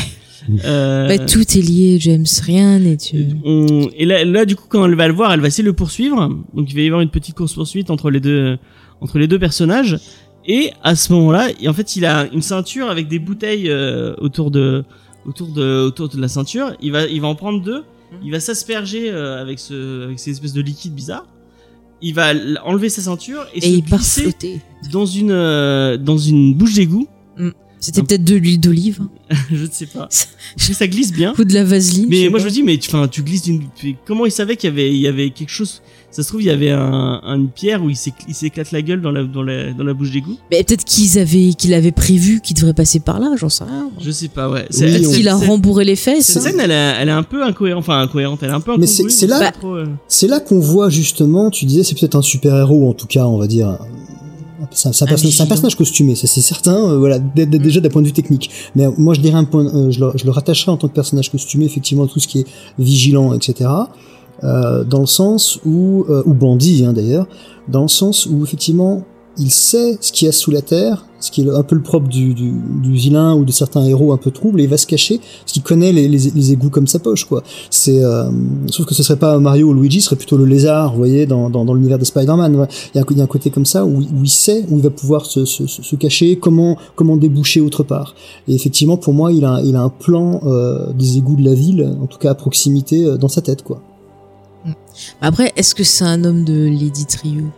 Euh, Bah, tout est lié, James. Rien n'est. on- et là, là, du coup, quand elle va le voir, elle va essayer de le poursuivre. Donc, il va y avoir une petite course poursuite entre les deux, entre les deux personnages. Et à ce moment-là, en fait, il a une ceinture avec des bouteilles euh, autour de, autour de, autour de la ceinture. Il va, il va en prendre deux. Il va s'asperger euh, avec ce, avec ces espèces de liquide bizarre. Il va enlever sa ceinture et, Et se il part glisser flotter. dans une, euh, dans une bouche d'égout. C'était peut-être de l'huile d'olive je ne sais pas. Mais ça glisse bien. ou de la vaseline. Mais moi pas. je me dis mais tu, tu glisses d'une comment il savait qu'il y avait il y avait quelque chose ça se trouve il y avait un, une pierre où il s'éc- il s'éclate la gueule dans la dans la dans la bouche d'égout Mais peut-être qu'ils avaient, qu'il avait prévu qu'il devrait passer par là, j'en sais rien. je sais pas ouais Oui, C'est- on- c'est- Qu'il a rembourré les fesses. cette scène elle est, elle est un peu incohérente enfin incohérente elle est un peu Mais c'est- là- Bah, trop, euh. c'est là qu'on voit justement, tu disais, c'est peut-être un super héros en tout cas, on va dire. C'est un, c'est un Un perso- c'est un vigilant. personnage costumé, ça c'est certain, euh, voilà, d- d- déjà d'un point de vue technique. Mais euh, moi je dirais un point, euh, je, le, je le rattacherais en tant que personnage costumé effectivement à tout ce qui est vigilant, etc. Euh, dans le sens où, euh, ou bandit hein, d'ailleurs, dans le sens où effectivement il sait ce qu'il y a sous la terre, ce qui est un peu le propre du, du, du vilain ou de certains héros un peu troubles, et il va se cacher parce qu'il connaît les, les, les égouts comme sa poche, quoi. C'est, euh, sauf que ce serait pas Mario ou Luigi, ce serait plutôt le lézard, vous voyez, dans, dans, dans l'univers de Spider-Man. Il il y a un côté comme ça où, où il sait où il va pouvoir se, se, se se cacher, comment comment déboucher autre part. Et effectivement, pour moi, il a il a un plan euh, des égouts de la ville, en tout cas à proximité, euh, dans sa tête, quoi. Après, est-ce que c'est un homme de Lady Triou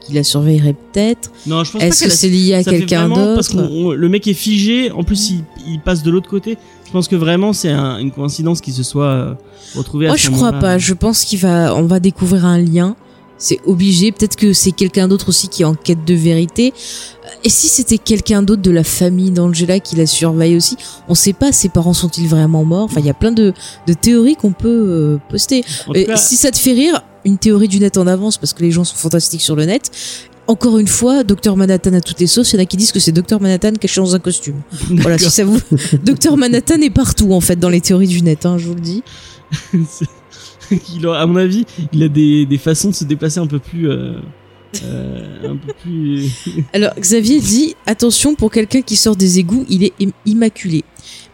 qui la surveillerait peut-être? Non je pense pas Est-ce que c'est lié à quelqu'un vraiment parce d'autre? que le mec est figé en plus il, il passe de l'autre côté je pense que vraiment c'est un- une coïncidence qu'il se soit euh, retrouvé à Moi, ce je crois pas. Je pense qu'il va, on va découvrir un lien. C'est obligé. Peut-être que c'est quelqu'un d'autre aussi qui est en quête de vérité. Et si c'était quelqu'un d'autre de la famille d'Angela qui la surveille aussi On sait pas. Ses parents sont-ils vraiment morts Enfin, il y a plein de, de théories qu'on peut euh, poster. Et cas, si ça te fait rire, une théorie du net en avance parce que les gens sont fantastiques sur le net. encore une fois, Docteur Manhattan a toutes les sauces. Il y en a qui disent que c'est Docteur Manhattan caché dans un costume. Voilà, si ça vous. Docteur Manhattan est partout en fait dans les théories du net, hein, je vous le dis. il a, à mon avis, il a des, des façons de se déplacer un peu plus. Euh, euh, un peu plus. Alors Xavier dit attention pour quelqu'un qui sort des égouts, il est im- immaculé.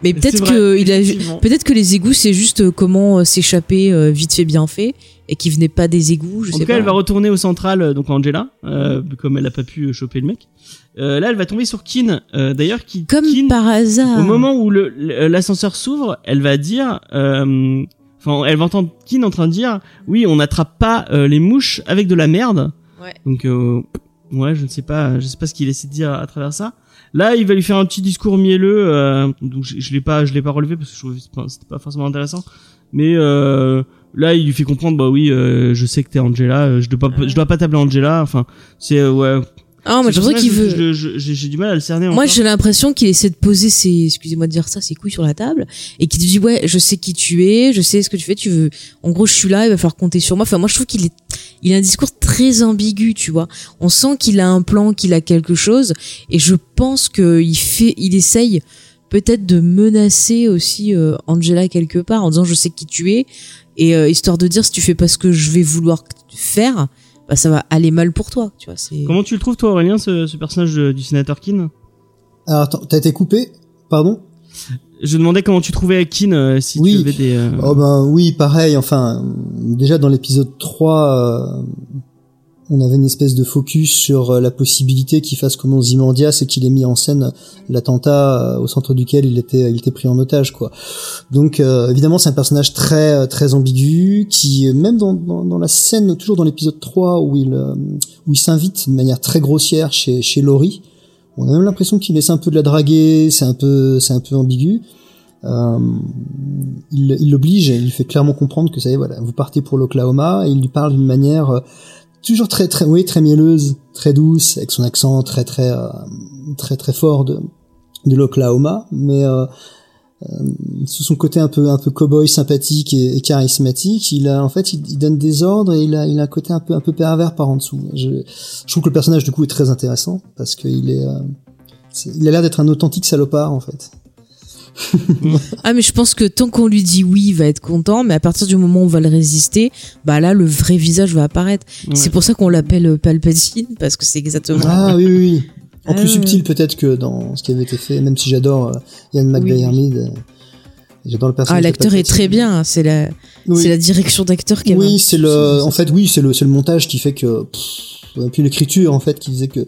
Mais peut-être que il a effectivement. peut-être que les égouts c'est juste euh, comment euh, s'échapper euh, vite fait bien fait et qui venait pas des égouts, je En sais tout cas, pas. elle va retourner au central, donc Angela, euh, comme elle a pas pu choper le mec. Euh, là, elle va tomber sur Kin, euh, d'ailleurs, qui Comme par hasard. au moment où l'ascenseur s'ouvre, elle va dire, euh, enfin, elle va entendre Kin en train de dire, oui, on n'attrape pas euh, les mouches avec de la merde. Ouais. Donc, euh, ouais, je ne sais pas, je sais pas ce qu'il essaie de dire à travers ça. Là, il va lui faire un petit discours mielleux. Euh, donc, je, je l'ai pas, je l'ai pas relevé parce que je trouvais que c'était pas- forcément intéressant. Mais euh, là, il lui fait comprendre, bah oui, euh, je sais que t'es Angela, je dois pas, je dois pas t'appeler Angela. Enfin, c'est ouais. Ah, moi j'ai l'impression qu'il veut. J'ai du mal à le cerner. Moi, j'ai l'impression qu'il essaie de poser ses, excusez-moi de dire ça, ses couilles sur la table, et qu'il te dit ouais, je sais qui tu es, je sais ce que tu fais, tu veux. En gros, je suis là, il va falloir compter sur moi. Enfin, moi, je trouve qu'il est, il a un discours très ambigu, tu vois. On sent qu'il a un plan, qu'il a quelque chose, et je pense qu'il fait, il essaye peut-être de menacer aussi euh, Angela quelque part en disant je sais qui tu es, et euh, histoire de dire si tu fais pas ce que je vais vouloir faire, bah ça va aller mal pour toi, tu vois. C'est. Comment tu le trouves toi, Aurélien, ce, ce personnage de- du sénateur Kin Alors attends, t'as été coupé? Pardon? Je demandais comment tu trouvais Kin euh, si Oui. tu avais des. euh, Oh ben oui, pareil, enfin, déjà dans l'épisode 3, euh, on avait une espèce de focus sur euh, la possibilité qu'il fasse comme Ozymandias et qu'il ait mis en scène l'attentat euh, au centre duquel il était, il était pris en otage, quoi. Donc euh, évidemment c'est un personnage très euh, très ambigu qui, euh, même dans, dans, dans la scène, toujours dans l'épisode 3 où il, euh, où il s'invite de manière très grossière chez, chez Laurie, on a même l'impression qu'il essaie un peu de la draguer, c'est un peu, c'est un peu ambigu. Euh, il il l'oblige, il lui fait clairement comprendre que ça voilà, vous partez pour l'Oklahoma, et il lui parle d'une manière euh, toujours très très oui très mielleuse, très douce, avec son accent très très euh, très très fort de de l'Oklahoma, mais euh, euh, sous son côté un peu un peu cowboy sympathique et, charismatique, il a en fait il, donne des ordres et il a il a un côté un peu un peu pervers par en dessous. Je, je trouve que le personnage du coup est très intéressant parce qu'il est, euh, il a l'air d'être un authentique salopard en fait. Ah mais je pense que tant qu'on lui dit oui, il va être content, mais à partir du moment où on va le résister, bah là le vrai visage va apparaître. ouais. C'est pour ça qu'on l'appelle euh, Palpatine parce que c'est exactement. Ah oui, oui, oui. En Ah, plus subtil peut-être que dans ce qui avait été fait, même si j'adore euh, Ian McDiarmid. euh, J'adore le personnage. Ah l'acteur est très bien, hein, c'est la Oui, c'est la direction d'acteur qui oui c'est le, en fait, oui, c'est le, c'est le montage qui fait que, pff, puis l'écriture en fait qui faisait que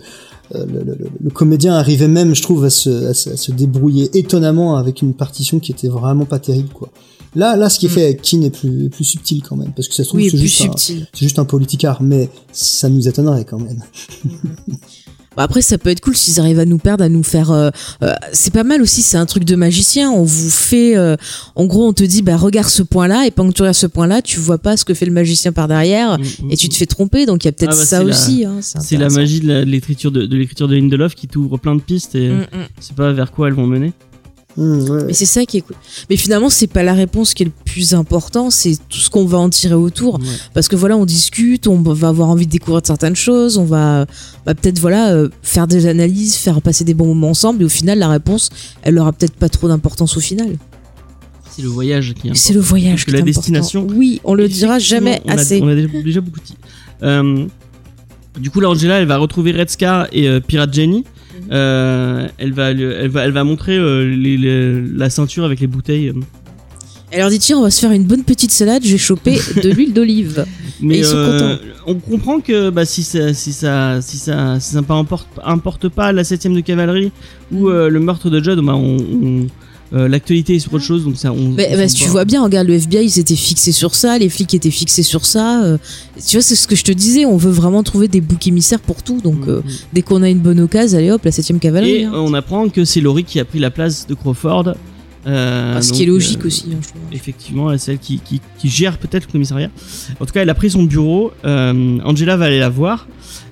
le, le- le- comédien arrivait même, je trouve, à se, à se, à se débrouiller étonnamment avec une partition qui était vraiment pas terrible, quoi. Là, là, ce qui est fait avec Keane est plus, plus subtil quand même, parce que ça se trouve oui, c'est juste, un, juste un politicard, mais ça nous étonnerait quand même. Bah, après ça peut être cool s'ils arrivent à nous perdre, à nous faire. euh, euh, c'est pas mal aussi, c'est un truc de magicien. On vous fait, euh, en gros, on te dit bah regarde ce point-là et pendant que tu regardes ce point-là, tu vois pas ce que fait le magicien par derrière Mm, mm, et tu te fais tromper. Donc il y a peut-être Ah bah, ça aussi. hein, C'est la intéressant. magie de l'écriture de, de l'écriture de Lindelof qui t'ouvre plein de pistes et Mm, mm. c'est pas vers quoi elles vont mener. Ouais. Mais c'est ça qui est cool. Mais finalement, c'est pas la réponse qui est le plus important, c'est tout ce qu'on va en tirer autour. Ouais. Parce que voilà, on discute, on va avoir envie de découvrir certaines choses, on va, va peut-être voilà euh, faire des analyses, faire passer des bons moments ensemble, et au final, la réponse, elle aura peut-être pas trop d'importance au final. C'est le voyage qui est C'est le voyage que qui est la important. destination- Oui, on le dira jamais a- assez. On a, déjà, déjà beaucoup dit. Euh, du coup, là, Angela, elle va retrouver Red Scar et euh, Pirate Jenny. Euh, elle, va, le- elle, va, elle va montrer euh, les- les- la ceinture avec les bouteilles. Elle leur dit tiens, on va se faire une bonne petite salade, j'ai chopé de l'huile d'olive. Mais ils sont euh, on comprend que bah, si ça, si ça, si ça, si ça importe, importe pas la 7 de cavalerie ou euh, le meurtre de Judd, bah, on, on- euh, l'actualité est sur autre chose, donc ça. On, Mais, on bah, tu vois bien, regarde, le FBI, ils étaient fixés sur ça, les flics étaient fixés sur ça. euh, tu vois, c'est ce que je te disais, on veut vraiment trouver des boucs émissaires pour tout. Donc, euh, Mhm. dès qu'on a une bonne occasion, allez hop, la 7ème cavalerie. Et hein. on apprend que c'est Laurie qui a pris la place de Crawford. Euh, Ah, ce donc, qui est logique euh, aussi. hein, je trouve. Effectivement, elle est celle qui, qui, qui gère peut-être le commissariat. En tout cas, elle a pris son bureau. euh, Angela va aller la voir.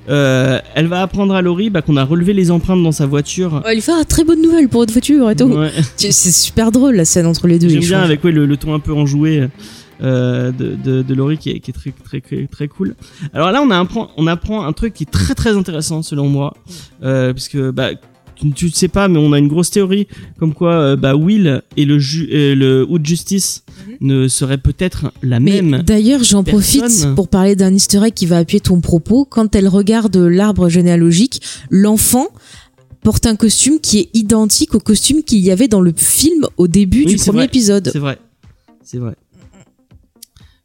Euh, elle va apprendre à Laurie bah, qu'on a relevé les empreintes dans sa voiture. Va lui faire ah, très bonne nouvelle pour votre voiture et tout. Ouais. C'est super drôle la scène entre les deux. J'aime bien avec ouais, le, le ton un peu enjoué. euh, de, de, de Laurie qui est, qui est très, très, très, très cool. Alors là, on, a apprend, on apprend un truc qui est très très intéressant selon moi, euh, puisque bah, tu, tu ne sais pas, mais on a une grosse théorie comme quoi euh, bah, Will et le, ju et le Hood Justice ne seraient peut-être la Mais même. d'ailleurs, j'en profite pour parler d'un easter egg qui va appuyer ton propos. Quand elle regarde l'arbre généalogique, l'enfant porte un costume qui est identique au costume qu'il y avait dans le film au début Oui, du premier vrai. épisode. C'est vrai. C'est vrai.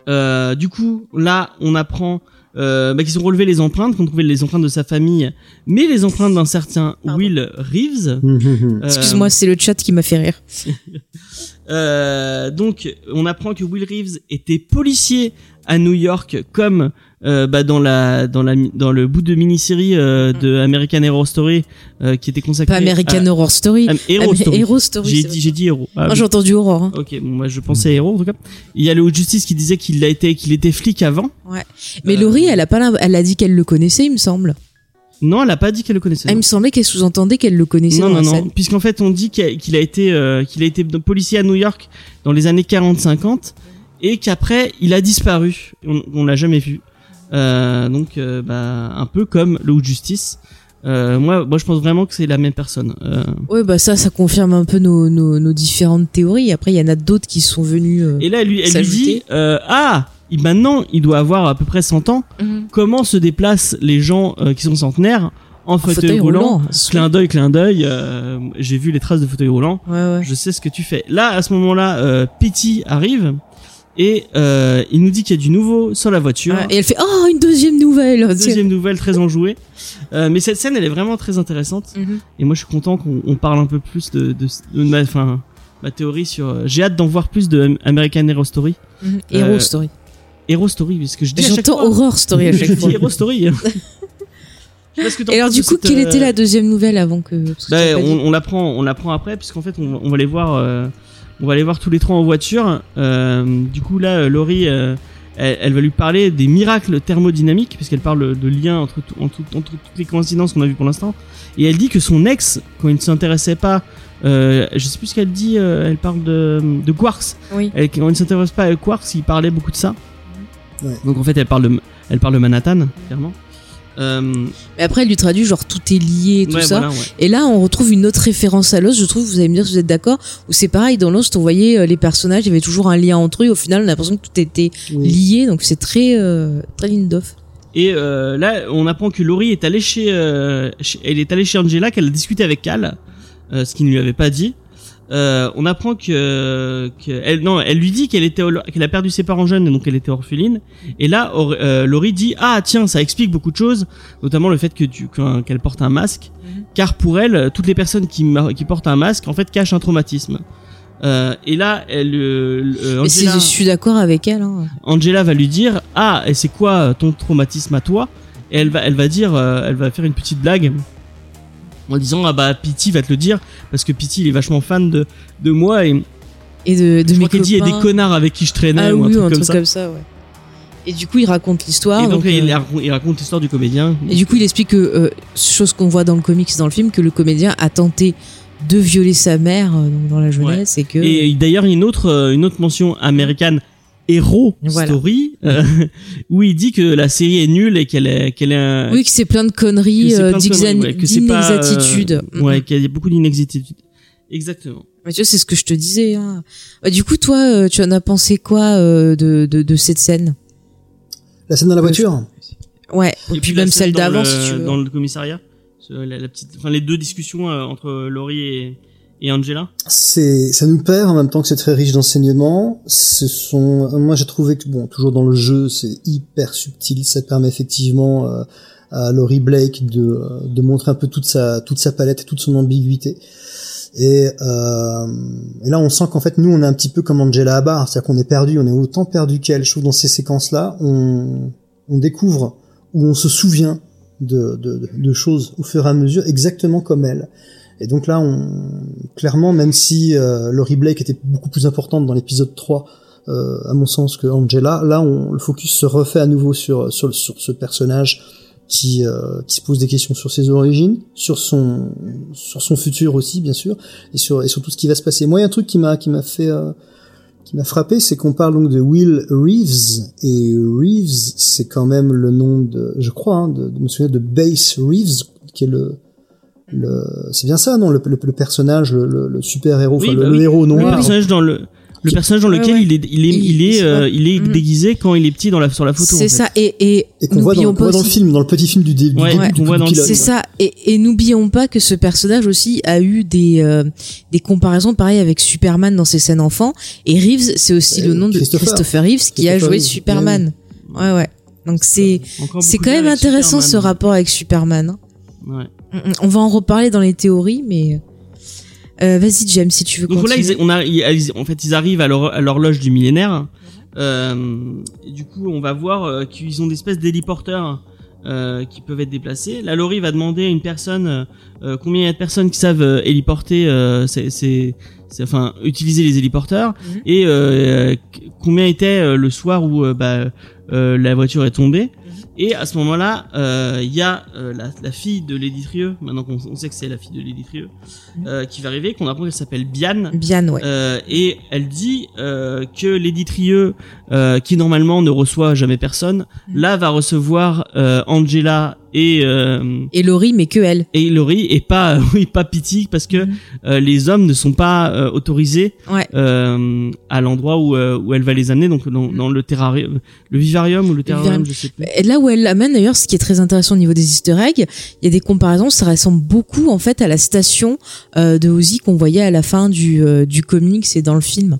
Euh, du coup, là, on apprend euh, bah, qu'ils ont relevé les empreintes, qu'on trouvait les empreintes de sa famille, mais les empreintes d'un certain Pardon. Will Reeves. Euh, Excuse-moi, c'est le chat qui m'a fait rire. euh, donc, on apprend que Will Reeves était policier à New York, comme euh, bah, dans la dans la dans le bout de mini-série euh, de American Horror Story euh, qui était consacré Pas American à, Horror Story. à- Hero Ah, Story. Hero Story. J'ai dit j'ai dit héros. Ah, Moi, oui. j'ai entendu Aurore. hein. Ok, bon, moi je pensais héros en tout cas. Il y a le Haut de Justice qui disait qu'il a été qu'il était flic avant. Mais Euh, Laurie, elle a pas, elle a dit qu'elle le connaissait, il me semble. Non, elle a pas dit qu'elle le connaissait. Ah, il me semblait qu'elle sous-entendait qu'elle le connaissait non, dans non, la non, puisqu'en fait on dit qu'il a, qu'il a été euh, qu'il a été policier à New York dans les années 40-50 et qu'après il a disparu. On, on l'a jamais vu. Euh, donc euh, bah un peu comme le Haut de Justice. Euh, moi, moi je pense vraiment que c'est la même personne. Euh, Ouais, bah ça, ça confirme un peu nos, nos, nos différentes théories. Après, il y en a d'autres qui sont venus. euh, et là elle lui, elle lui dit euh, ah il- maintenant il doit avoir à peu près 100 ans. Mhm. Comment se déplacent les gens euh, qui sont centenaires en fauteuil, fauteuil roulant, roulant. Clin d'œil, clin d'œil. euh, J'ai vu les traces de fauteuil roulant. Ouais, ouais. Je sais ce que tu fais. Là, à ce moment-là, euh, Petey arrive et euh, il nous dit qu'il y a du nouveau sur la voiture. Et elle fait Oh, une deuxième nouvelle Deuxième nouvelle très enjouée. Euh, mais cette scène, elle est vraiment très intéressante. Mhm. Et moi, je suis content qu'on on parle un peu plus de, de, de ma, théorie sur. euh, J'ai hâte d'en voir plus de American Hero Story. Mhm. Hero Euh, Story. Hero Story, parce que je dis J'entends. Horror Story à chaque fois. Hero Story. Que Et alors, du coup, cette, quelle était la deuxième nouvelle avant que. Bah, pas on, on l'apprend, on l'apprend après, puisqu'en fait, on, on va les voir, euh, on va les voir tous les trois en voiture. Euh, du coup, là, euh, Laurie, euh, elle, elle va lui parler des miracles thermodynamiques, puisqu'elle parle de liens entre, tout- entre, entre toutes les coïncidences qu'on a vues pour l'instant. Et elle dit que son ex, quand il ne s'intéressait pas, euh, je sais plus ce qu'elle dit, euh, elle parle de, de quarks. Oui. Elle, quand il ne s'intéresse pas à quarks, il parlait beaucoup de ça. Ouais. Donc en fait, elle parle de, elle parle de Manhattan, clairement. Euh, Mais après, elle lui traduit genre tout est lié et tout ouais, ça. voilà, ouais. Et là, on retrouve une autre référence à Lost, je trouve, vous allez me dire si vous êtes d'accord, où c'est pareil, dans Lost, on voyait euh, les personnages, il y avait toujours un lien entre eux, et au final, on a l'impression que tout était Oui. lié, donc c'est très, euh, très Lindoff. Et là, on apprend que Laurie est allée chez, chez- elle est allée chez Angela, qu'elle a discuté avec Cal, ce qu'il ne lui avait pas dit. Euh, on apprend que, que elle, non, elle lui dit qu'elle était, qu'elle a perdu ses parents jeunes, et donc elle était orpheline. Et là, Or- euh, Laurie dit ah tiens, ça explique beaucoup de choses, notamment le fait que tu, qu'elle porte un masque, Mhm. car pour elle, toutes les personnes qui, qui portent un masque, en fait, cachent un traumatisme. Euh, et là, elle, euh, euh, Mais Angela- je suis d'accord avec elle. Hein. Angela va lui dire ah et c'est quoi ton traumatisme à toi? Et elle va elle va dire euh, elle va faire une petite blague en disant ah bah Pity va te le dire parce que Pity il est vachement fan de de moi et Et de, de mes crois qu'elle dit il y a des copains. connards avec qui je traînais Ah ou un oui, truc un comme truc ça comme ça, ouais. Et du coup, il raconte l'histoire. et donc, donc, il, euh, raconte- il raconte l'histoire du comédien Et du coup, il explique que, euh, chose qu'on voit dans le comics, dans le film, que le comédien a tenté de violer sa mère euh, donc dans la jeunesse et que. et d'ailleurs il y a une autre une autre mention américaine Hero Voilà. Story euh, où il dit que la série est nulle et qu'elle est qu'elle est un- Oui, que c'est plein de conneries, euh, conneries, ouais, euh, d'inexactitudes. Mm. ouais qu'il y a beaucoup d'inexactitudes exactement Mais tu vois, c'est ce que je te disais. Hein. Bah, du coup, toi, euh, tu en as pensé quoi euh, de, de, de cette scène? La scène dans la voiture? Ouais, et, puis la même celle d'avant, si tu veux. Dans le commissariat. La, la petite, enfin, les deux discussions euh, entre Laurie et, et Angela? c'est ça nous perd en même temps que c'est très riche d'enseignements. Ce sont moi j'ai trouvé que bon toujours dans le jeu c'est hyper subtil, ça permet effectivement euh, à Laurie Blake de euh, de montrer un peu toute sa toute sa palette et toute son ambiguïté. Et, euh, et là on sent qu'en fait nous on est un petit peu comme Angela Abar, c'est-à-dire qu'on est perdu, on est autant perdu qu'elle. Je trouve dans ces séquences là on on découvre ou on se souvient de, de- de choses au fur et à mesure exactement comme elle. Et donc là, on clairement, même si euh, Laurie Blake était beaucoup plus importante dans l'épisode 3, euh, à mon sens, que Angela, là, on, le focus se refait à nouveau sur sur, sur ce personnage qui euh, qui se pose des questions sur ses origines, sur son sur son futur aussi, bien sûr, et sur et sur tout ce qui va se passer. Moi, il y a un truc qui m'a qui m'a fait euh, qui m'a frappé, c'est qu'on parle donc de Will Reeves et Reeves, c'est quand même le nom de, je crois, hein, de, de de Bass Reeves, qui est le, c'est bien ça, non, le, le, le personnage, le, le super héros, Oui, enfin, bah le, oui. héros Le noir. personnage dans le le personnage dans lequel ouais. il est il est Il- il est il- euh, il est Mm. déguisé quand il est petit dans la sur la photo. C'est ça. Et, et, Et qu'on voit, dans, voit dans le film, dans le petit film du, dé- du Ouais, début. C'est ça. Et, et n'oublions pas que ce personnage aussi a eu des euh, des comparaisons pareilles avec Superman dans ses scènes enfants. Et Reeves, c'est aussi Ouais, le nom de Christopher. Reeves qui a joué Reeves. Superman. Ouais, ouais. Donc c'est c'est quand même intéressant ce Superman. rapport avec Superman. hein. Ouais. Mm, mm. On va en reparler dans les théories, mais euh, vas-y James si tu veux Donc là, ils, on a, ils- en fait, ils arrivent à l'hor- à l'horloge du millénaire. Euh, et du coup, on va voir euh, qu'ils ont des espèces d'héliporteurs euh, qui peuvent être déplacés. La Laurie va demander à une personne euh, combien il y a de personnes qui savent euh, héliporter, euh, c'est, enfin, utiliser les héliporteurs, Mhm. et euh, combien était euh, le soir où euh, bah, euh, la voiture est tombée. Et à ce moment-là, euh, il y a euh, la, la fille de Lady Trieux, maintenant qu'on on sait que c'est la fille de Lady Trieux, euh, qui va arriver, qu'on apprend qu'elle s'appelle Biane. Bien, ouais. Euh, et elle dit euh, que Lady Trieux, euh, qui normalement ne reçoit jamais personne, Mm. là va recevoir euh, Angela et euh, Et Laurie, mais que elle. et Laurie et pas oui pas Pity parce que Mhm. euh, les hommes ne sont pas euh, autorisés Ouais. euh, à l'endroit où euh, où elle va les amener donc dans, Mhm. dans le terrarium le vivarium ou le terrarium je sais plus Et là où elle l'amène d'ailleurs, ce qui est très intéressant au niveau des Easter eggs, il y a des comparaisons, ça ressemble beaucoup en fait à la station euh, de Ozzy qu'on voyait à la fin du, euh, du comics et dans le film.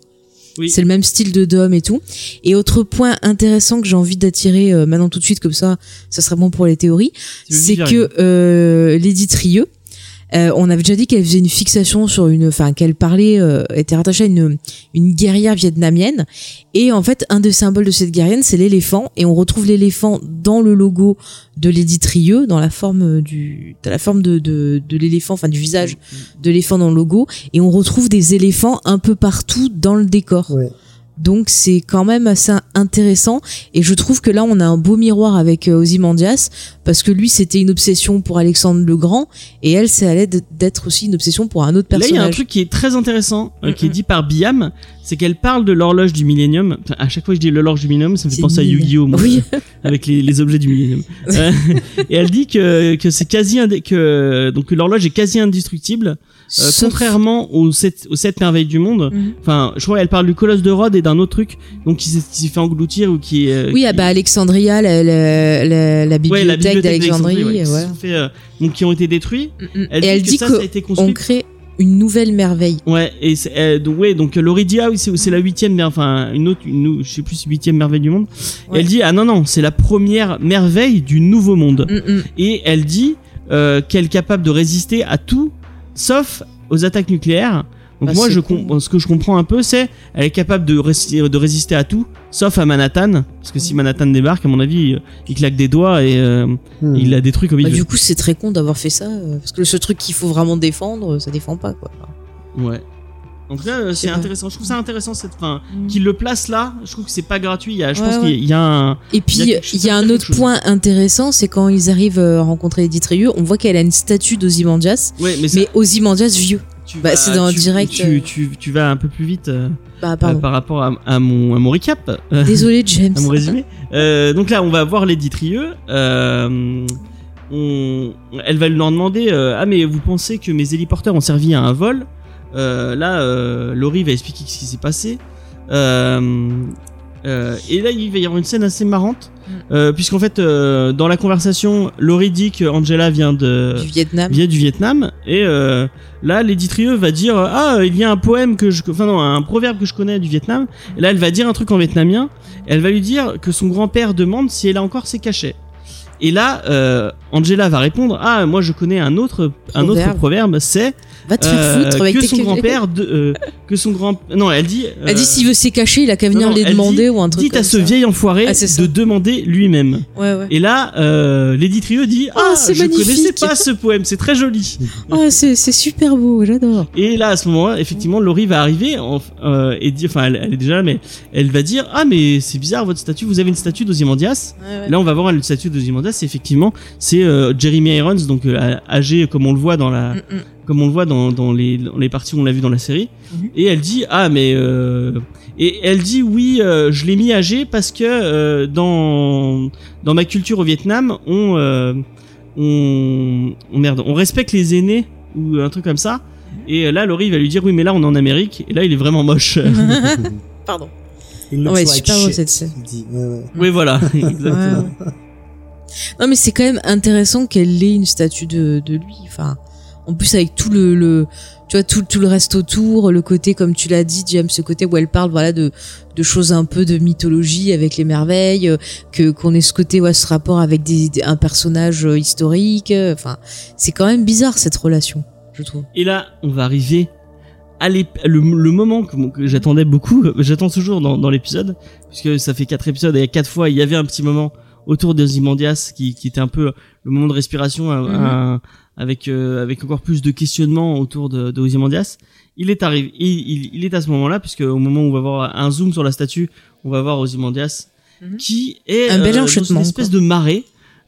Oui. C'est le même style de dôme et tout. Et autre point intéressant que j'ai envie d'attirer euh, maintenant tout de suite comme ça, ça sera bon pour les théories, c'est que euh, Lady Trieux, euh, on avait déjà dit qu'elle faisait une fixation sur une, enfin qu'elle parlait, euh, était rattachée à une une guerrière vietnamienne. Et en fait, un des symboles de cette guerrienne, c'est l'éléphant. Et on retrouve l'éléphant dans le logo de Lady Trieux, dans la forme du, dans la forme de de, de l'éléphant, enfin du visage de l'éléphant dans le logo. Et on retrouve des éléphants un peu partout dans le décor. Ouais. Donc c'est quand même assez intéressant et je trouve que là on a un beau miroir avec euh, Ozymandias parce que lui c'était une obsession pour Alexandre le Grand et elle c'est à l'aide d'être aussi une obsession pour un autre Là, il y a un personnage. truc qui est très intéressant, euh, qui est dit par Biam, c'est qu'elle parle de l'horloge du millénium. Enfin, à chaque fois que je dis l'horloge du millénium, ça me fait penser à. Yu-Gi-Oh! moi, Oui. avec les, les objets du millénium. Euh, et elle dit que, que c'est quasi que donc que l'horloge est quasi indestructible, euh, contrairement aux sept, aux sept merveilles du monde. Mhm. Enfin, je crois qu'elle parle du colosse de Rhodes et d'un autre truc, donc qui s'est fait engloutir ou qui euh, Oui, qui- ah bah Alexandria, la, la, la, la Ouais, bibliothèque d'Alexandrie, ouais, euh, donc qui ont été détruits. Mm, mm. Elle Et elle que dit ça, que ça a été on crée une nouvelle merveille. Ouais, et euh, donc ouais, donc Laurie dit ah oui c'est la huitième, enfin une autre, une, je sais plus huitième merveille du monde. Et elle dit ah non non c'est la première merveille du nouveau monde. Mm, mm. Et elle dit euh, qu'elle est capable de résister à tout, sauf aux attaques nucléaires. Donc Bah, moi je ce que je comprends un peu c'est elle est capable de résister, de résister à tout, sauf à Manhattan, parce que si Manhattan débarque à mon avis il, claque des doigts et euh, Hmm. il la détruit comme Bah, il du veut. coup, c'est très con d'avoir fait ça euh, parce que ce truc qu'il faut vraiment défendre, ça défend pas quoi. Ouais. En tout cas, euh, c'est intéressant. Je trouve ça intéressant cette fin. Mm. Qu'il le place là, je trouve que c'est pas gratuit. Il y a, je Ouais, pense ouais. qu'il y a un. Et puis Il y a y, un autre point intéressant, c'est quand ils arrivent euh, à rencontrer Edith Rieu, on voit qu'elle a une statue d'Ozymandias, Ouais, mais, ça, mais Ozymandias vieux. tu bah, vas- c'est dans tu, direct, Tu, euh. tu, tu vas un peu plus vite euh, Bah euh, par rapport à, à mon, à mon recap, euh, Désolé James. à mon résumé. Euh, donc là, on va voir Lady Trieux. Euh, on, elle va lui leur demander euh, Ah, mais vous pensez que mes héliporteurs ont servi à un vol? Euh, Là, euh, Laurie va expliquer ce qui s'est passé. Euh, euh, et là, il va y avoir une scène assez marrante. Mm. Euh, Puisqu'en fait, euh, dans la conversation, Laurie dit que Angela vient de du Vietnam. vient du Vietnam et euh, là Lady Trieux va dire ah il y a un poème que je enfin non un proverbe que je connais du Vietnam et là elle va dire un truc en vietnamien et elle va lui dire que son grand-père demande si elle a encore ses cachets et là euh, Angela va répondre ah moi je connais un autre un autre proverbe c'est Va te faire euh, foutre avec que tes son grand-père de euh, que son grand non elle dit Elle dit euh, s'il veut se cacher, il a qu'à venir non, les demander dit, ou un truc dites comme à ce ça. vieil enfoiré Ah, de demander lui-même Ouais ouais. et là euh, Lady Trieux dit Ah, ah, c'est je magnifique. connaissais pas ce poème c'est très joli Oh, c'est super beau, j'adore. Et là, à ce moment-là, effectivement, Laurie va arriver en- euh, et dire, enfin, elle, elle est déjà là, mais elle va dire, ah, mais c'est bizarre votre statue. Vous avez une statue d'Ozymandias. Là, on va voir une statue d'Ozymandias. Effectivement, c'est euh, Jeremy Irons, donc euh, âgé comme on le voit dans la, Mm, mm. Comme on le voit dans, dans les, dans les parties où on l'a vu dans la série. Mhm. Et elle dit ah mais euh, et elle dit oui euh, je l'ai mis âgé parce que euh, dans dans ma culture au Vietnam on euh, on, on merde on respecte les aînés ou un truc comme ça. Et là Laurie va lui dire oui mais là on est en Amérique et là il est vraiment moche. Pardon. Il looks Ouais, like super beau shit, cette scène. il dit. Ouais, ouais. oui voilà exactement. Ouais, ouais. Non mais c'est quand même intéressant qu'elle ait une statue de, de lui. Enfin, en plus avec tout le, le tu vois tout, tout le reste autour, le côté comme tu l'as dit, James, ce côté où elle parle voilà de, de choses un peu de mythologie avec les merveilles, euh, que qu'on ait ce côté ouais, ce rapport avec des, un personnage euh, historique. euh, Enfin, c'est quand même bizarre cette relation, je trouve. Et là, on va arriver à l'ép- le, le moment que, que j'attendais beaucoup. J'attends toujours dans, dans l'épisode, puisque ça fait quatre épisodes et à quatre fois, il y avait un petit moment autour d'Ozymandias qui, qui était un peu le moment de respiration un- Mhm. un- avec euh, avec encore plus de questionnements autour de, de Ozymandias. Il est arrivé, il, il, il est à ce moment-là, puisque au moment où on va voir un zoom sur la statue, on va voir Ozymandias Mhm. qui est Un bel euh, dans une espèce quoi. de marais,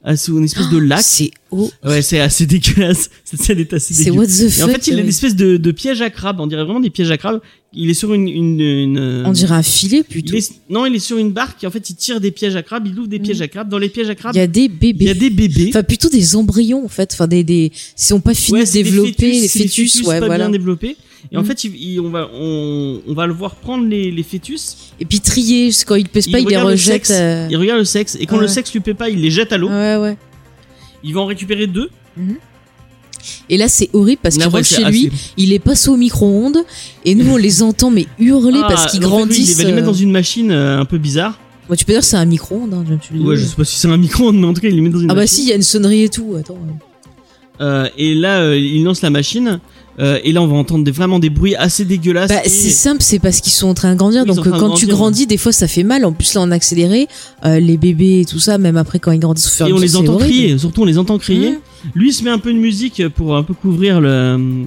euh, sous une espèce de lac. C'est oh, Ouais, c'est assez dégueulasse. Cette scène est assez c'est dégueulasse. what the Et fuck. en fait, il a une espèce de, de piège à crabe. On dirait vraiment des pièges à crabe. Il est sur une, une, une, euh, on dirait un filet il plutôt. est- non, il est sur une barque. Et en fait, il tire des pièges à crabe. Il ouvre des pièges à crabe. Dans les pièges à crabe, Il y a des il bébés. y a des bébés. Enfin, plutôt des embryons, en fait. Enfin, des, des, ils sont pas Ouais, de développer, les des fœtus, ouais, pas voilà. bien développés. Et en Mhm. fait, il, il- on va, on, on va le voir prendre les, les fœtus. Et puis trier, quand ils pèsent pas, Il les le sexe. euh, Il regarde le sexe. Et quand Ouais. le sexe lui plaît pas, il les jette à l'eau. Ouais, ouais. Il va en récupérer deux. Et là, c'est horrible parce qu'il ouais, rentre chez lui, il les passe au micro-ondes, et nous, on les entend, mais hurler Ah, parce qu'ils grandissent. il va les mettre euh, dans une machine euh, un peu bizarre. Moi, tu peux dire que c'est un micro-ondes, hein. Ouais, je sais pas si c'est un micro, mais en tout cas, il les met dans une Ah bah machine. si, il y a une sonnerie et tout, attends. Euh, et là, euh, il lance la machine. Euh, et là, on va entendre des, vraiment des bruits assez dégueulasses. Bah, et- c'est simple, c'est parce qu'ils sont en train de grandir. Ils donc quand tu grandis, des fois ça fait mal. En plus là en accéléré, euh, les bébés et tout ça, même après quand ils grandissent, au fur et on les entend horrible. crier. Surtout, on les entend crier. Mmh. Lui, il se met un peu de musique pour un peu couvrir le,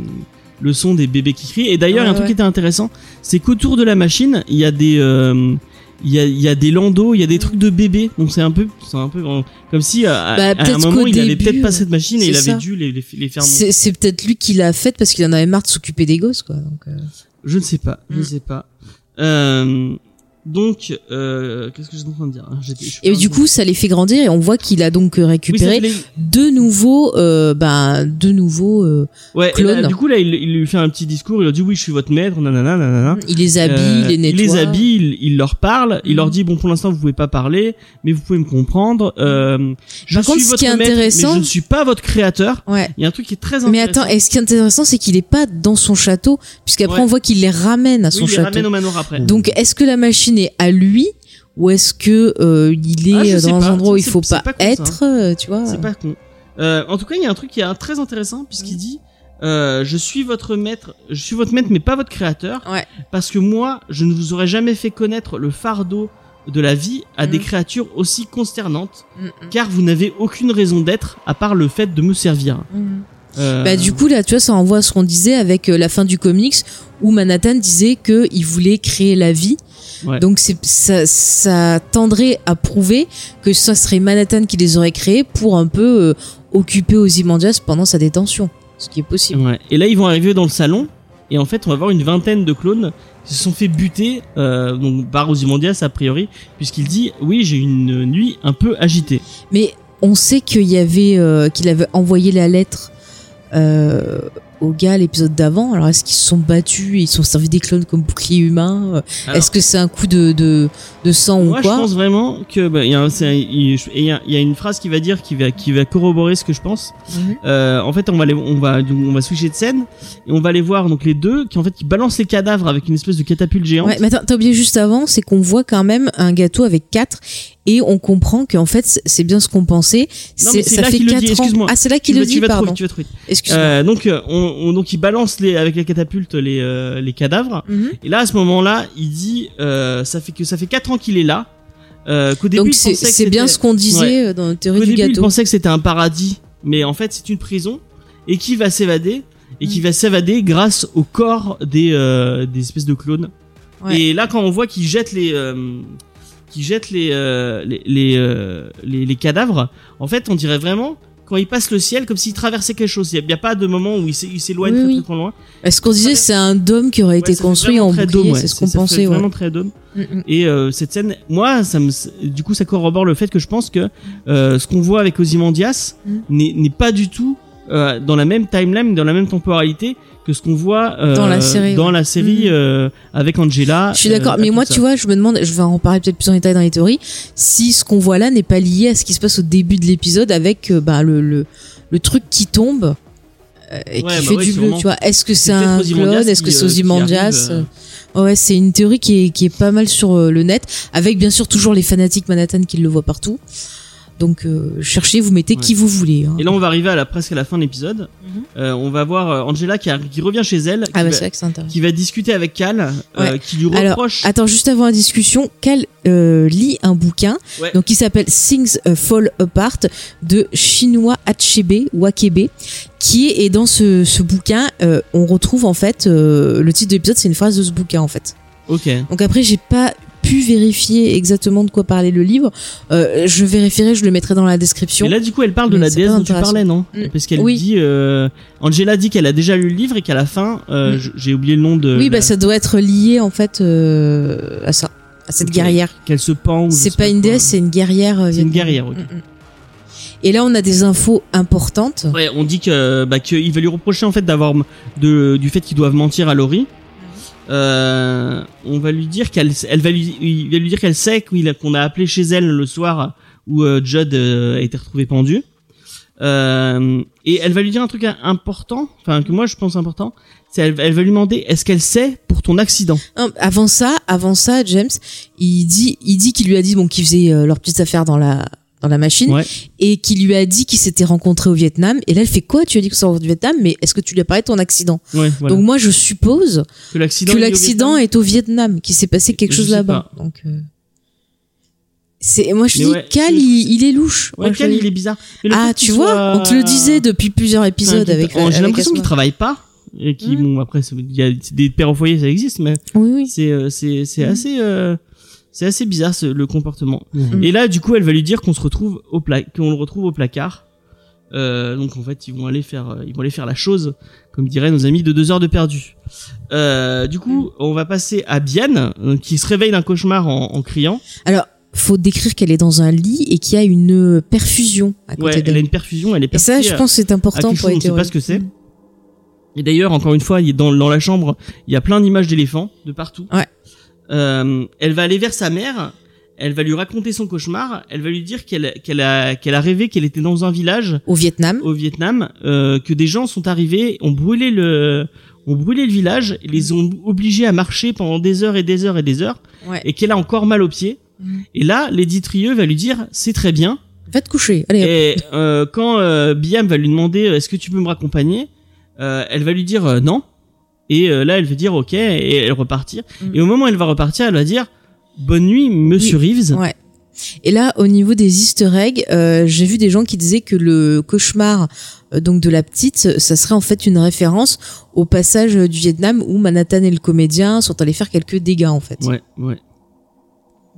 le son des bébés qui crient. Et d'ailleurs, il y a un Ouais, truc ouais. qui était intéressant, c'est qu'autour de la machine, il y a des, euh, il y a, y a des landaux, il y a des trucs de bébés. Donc c'est un peu, c'est un peu euh, comme si à, à- Bah, à un moment il avait début, peut-être pas euh, cette machine et il avait dû les, les, les faire. C'est c'est peut-être lui qui l'a faite parce qu'il en avait marre de s'occuper des gosses, quoi. Donc, euh, Je ne sais pas, je ne Mm. sais pas. Euh, donc, euh, qu'est-ce que j'étais en train de dire suis Et du coup, ça les fait grandir et on voit qu'il a donc euh, Oui, récupéré fait les- de nouveaux, euh, ben, de nouveaux. euh, Ouais, et clones. là, du coup là, il, il lui fait un petit discours. Il leur dit oui, je suis votre maître, nanana, nanana. il les habille, Euh, il les nettoie. il les habille, il, il leur parle, il Mhm. leur dit bon pour l'instant vous pouvez pas parler, mais vous pouvez me comprendre. Euh, je Par suis contre, ce qui est maître, intéressant- mais je ne suis pas votre créateur. Ouais. Il y a un truc qui est très intéressant. Mais attends, et ce qui est intéressant, c'est qu'il est pas dans son château, puisqu'après Ouais. on voit qu'il les ramène à oui, son il les ramène au manoir après. Donc, est-ce que la machine est à lui ou est-ce que euh, il est Ah, dans pas. un endroit où il faut pas, pas con, ça. être, euh, tu vois C'est pas con. Euh, en tout cas, il y a un truc qui est très intéressant puisqu'il dit euh, je suis votre maître, je suis votre maître mais pas votre créateur Ouais. parce que moi, je ne vous aurais jamais fait connaître le fardeau de la vie à des Mhm. créatures aussi consternantes Mm, car vous n'avez aucune raison d'être à part le fait de me servir. mm, mm. Euh, Bah du coup là, tu vois, ça renvoie à ce qu'on disait avec euh, la fin du comics où Manhattan disait que il voulait créer la vie. Ouais. Donc ça, ça tendrait à prouver que ça serait Manhattan qui les aurait créés pour un peu euh, occuper Ozymandias pendant sa détention, ce qui est possible. Ouais. Et là, ils vont arriver dans le salon. Et en fait, on va voir une vingtaine de clones qui se sont fait buter euh, donc par Ozymandias a priori, puisqu'il dit oui, j'ai une nuit un peu agitée. Mais on sait qu'il y avait euh, qu'il avait envoyé la lettre euh, au gars l'épisode d'avant. Alors est-ce qu'ils se sont battus et ils se sont servis des clones comme bouclier humain Euh, Est-ce que c'est un coup de, de, de sang moi, ou je quoi pense vraiment que bah, il y, a un- y a une phrase qui va dire qui va qui va corroborer ce que je pense. Mhm. Euh, en fait, on va les, on va on va switcher de scène et on va les voir donc les deux qui en fait qui balancent les cadavres avec une espèce de catapulte géante. Ouais, mais attends, t'as oublié juste avant, c'est qu'on voit quand même un gâteau avec quatre et on comprend qu'en fait c'est- bien ce qu'on pensait. C'est ça là fait qu'il le quatre dit, ans. excuse-moi. Ah, c'est là tu qu'il vas, le tu dit, pardon. tu vas trouver. Excuse-moi. Euh, donc euh, on, on- donc il balance les avec les catapultes les euh, les cadavres. Mhm. Et là, à ce moment-là, il dit, euh, ça fait que ça fait quatre ans qu'il est là. Euh, qu'au début, Donc il c'est pensait que c'est bien c'était- ce qu'on disait euh, dans la théorie du début, il gâteau. pensait que c'était un paradis, mais en fait, c'est une prison et qui va s'évader et qui Mm. va s'évader grâce au corps des euh, des espèces de clones. Ouais. Et là, quand on voit qu'ils jettent les euh, qu'ils jettent les euh, les les, euh, les les cadavres, en fait, on dirait vraiment quand il passe le ciel comme s'il traversait quelque chose. Il n'y a, pas de moment où il s'é- il s'éloigne Oui, très, oui. très, très loin. Est-ce qu'on disait c'est un dôme qui aurait Ouais, été construit en bouclier ouais. C'est ce qu'on pensait. ouais. Vraiment très dôme. Mm, mm. Et euh, cette scène, moi, ça me, du coup, ça corrobore le fait que je pense que ce qu'on voit avec Ozymandias Mm. n'est n'est pas du tout dans la même timeline, dans la même temporalité que ce qu'on voit euh, Dans la série, dans ouais. la série Mm. euh, avec Angela. Je suis d'accord, euh, mais moi, ça. tu vois, je me demande, je vais en parler peut-être plus en détail dans les théories, si ce qu'on voit là n'est pas lié à ce qui se passe au début de l'épisode avec bah, le, le, le truc qui tombe et Ouais, qui bah fait ouais, du bleu, tu vois. Est-ce que c'est un clone? Est-ce que c'est Ozymandias Ouais, c'est une théorie qui est, qui est pas mal sur le net, avec bien sûr toujours les fanatiques Manhattan qui le voient partout. Donc euh, cherchez, vous mettez Ouais. qui vous voulez. hein. Et là, on va arriver à la presque à la fin de l'épisode. Mhm. Euh, on va voir euh, Angela qui, qui revient chez elle, qui, Ah bah va, c'est vrai que c'est intéressant. qui va discuter avec Cal, euh, qui lui Alors, reproche. Attends, juste avant la discussion, Cal lit un bouquin Ouais. donc qui s'appelle Things Fall Apart de Chinua Achebe Wakebe qui est et dans ce, ce bouquin on retrouve en fait le titre de l'épisode c'est une phrase de ce bouquin en fait. Ok. Donc après j'ai pas pu vérifier exactement de quoi parlait le livre. Euh, je vérifierai, je le mettrai dans la description. Et là, du coup, elle parle de la déesse dont tu parlais, non Mm. Parce qu'elle Oui. dit, euh, Angela dit qu'elle a déjà lu le livre et qu'à la fin, euh, Mm. j'ai oublié le nom de. oui, la- bah ça doit être lié en fait à ça, à cette guerrière. Qu'elle se pend. C'est pas une déesse, c'est une guerrière. C'est une guerrière. Mm. Et là, on a des infos importantes. Ouais, on dit que bah qu'il va lui reprocher en fait d'avoir de du fait qu'ils doivent mentir à Laurie. Euh, on va lui dire qu'elle elle va lui il va lui dire qu'elle sait qu'on a appelé chez elle le soir où euh, Judd euh, a été retrouvé pendu. Euh, et elle va lui dire un truc important, enfin que moi je pense important, c'est elle, va lui demander est-ce qu'elle sait pour ton accident? Hein, Avant ça, avant ça, James, il dit, il dit qu'il lui a dit bon qu'ils faisaient euh, leurs petites affaires dans la dans la machine Ouais. et qu'il lui a dit qu'ils s'étaient rencontrés au Vietnam. Et là, elle fait quoi Tu as dit que c'est au Vietnam, mais est-ce que tu lui as parlé de ton accident? Ouais, voilà. Donc moi, je suppose que l'accident que est au l'accident Vietnam. est au Vietnam, qu'il s'est passé quelque Je chose là-bas. Donc euh, c'est moi je Mais dis ouais, Cal, il, il est louche. Ouais, Cal, il est bizarre. Mais Ah, tu qu'il vois, soit- on te le disait depuis plusieurs épisodes avec. qu'il- J'ai l'impression qu'il travaille pas et qui Mm. bon après il y a des pères au foyer ça existe mais Oui, oui. c'est euh, c'est c'est Mm. assez euh, c'est assez bizarre ce- le comportement. Mhm. Et là du coup elle va lui dire qu'on se retrouve au pla qu'on le retrouve au placard. Euh, donc en fait ils vont aller faire euh, ils vont aller faire la chose comme diraient nos amis de deux heures de perdu. Euh, du coup on va passer à Bienne euh, qui se réveille d'un cauchemar en, en criant. Alors, faut décrire qu'elle est dans un lit et qu'il y a une perfusion à côté Ouais elle a d'elle. une perfusion elle est Et ça, je à- pense c'est important pour les on sait pas ce que c'est. Et d'ailleurs, encore une fois, il est dans, dans la chambre, il y a plein d'images d'éléphants de partout. Ouais. Euh, elle va aller vers sa mère, elle va lui raconter son cauchemar, elle va lui dire qu'elle qu'elle a qu'elle a rêvé qu'elle était dans un village Au Vietnam. au Vietnam, euh, que des gens sont arrivés, ont brûlé le ont brûlé le village, et les ont obligés à marcher pendant des heures et des heures et des heures, Ouais. et qu'elle a encore mal aux pieds. Mhm. Et là, Lady Trieux va lui dire c'est très bien. Va te coucher. Allez. Et euh, quand euh, Biam va lui demander euh, est-ce que tu peux me raccompagner, euh, elle va lui dire non. Et euh, là, elle va dire ok et elle repartir. Mm. Et au moment où elle va repartir, elle va dire bonne nuit, Monsieur Reeves. Ouais. Et là, au niveau des Easter eggs, euh, j'ai vu des gens qui disaient que le cauchemar euh, donc de la petite, ça serait en fait une référence au passage du Vietnam où Manhattan et le comédien sont allés faire quelques dégâts en fait. Ouais, ouais.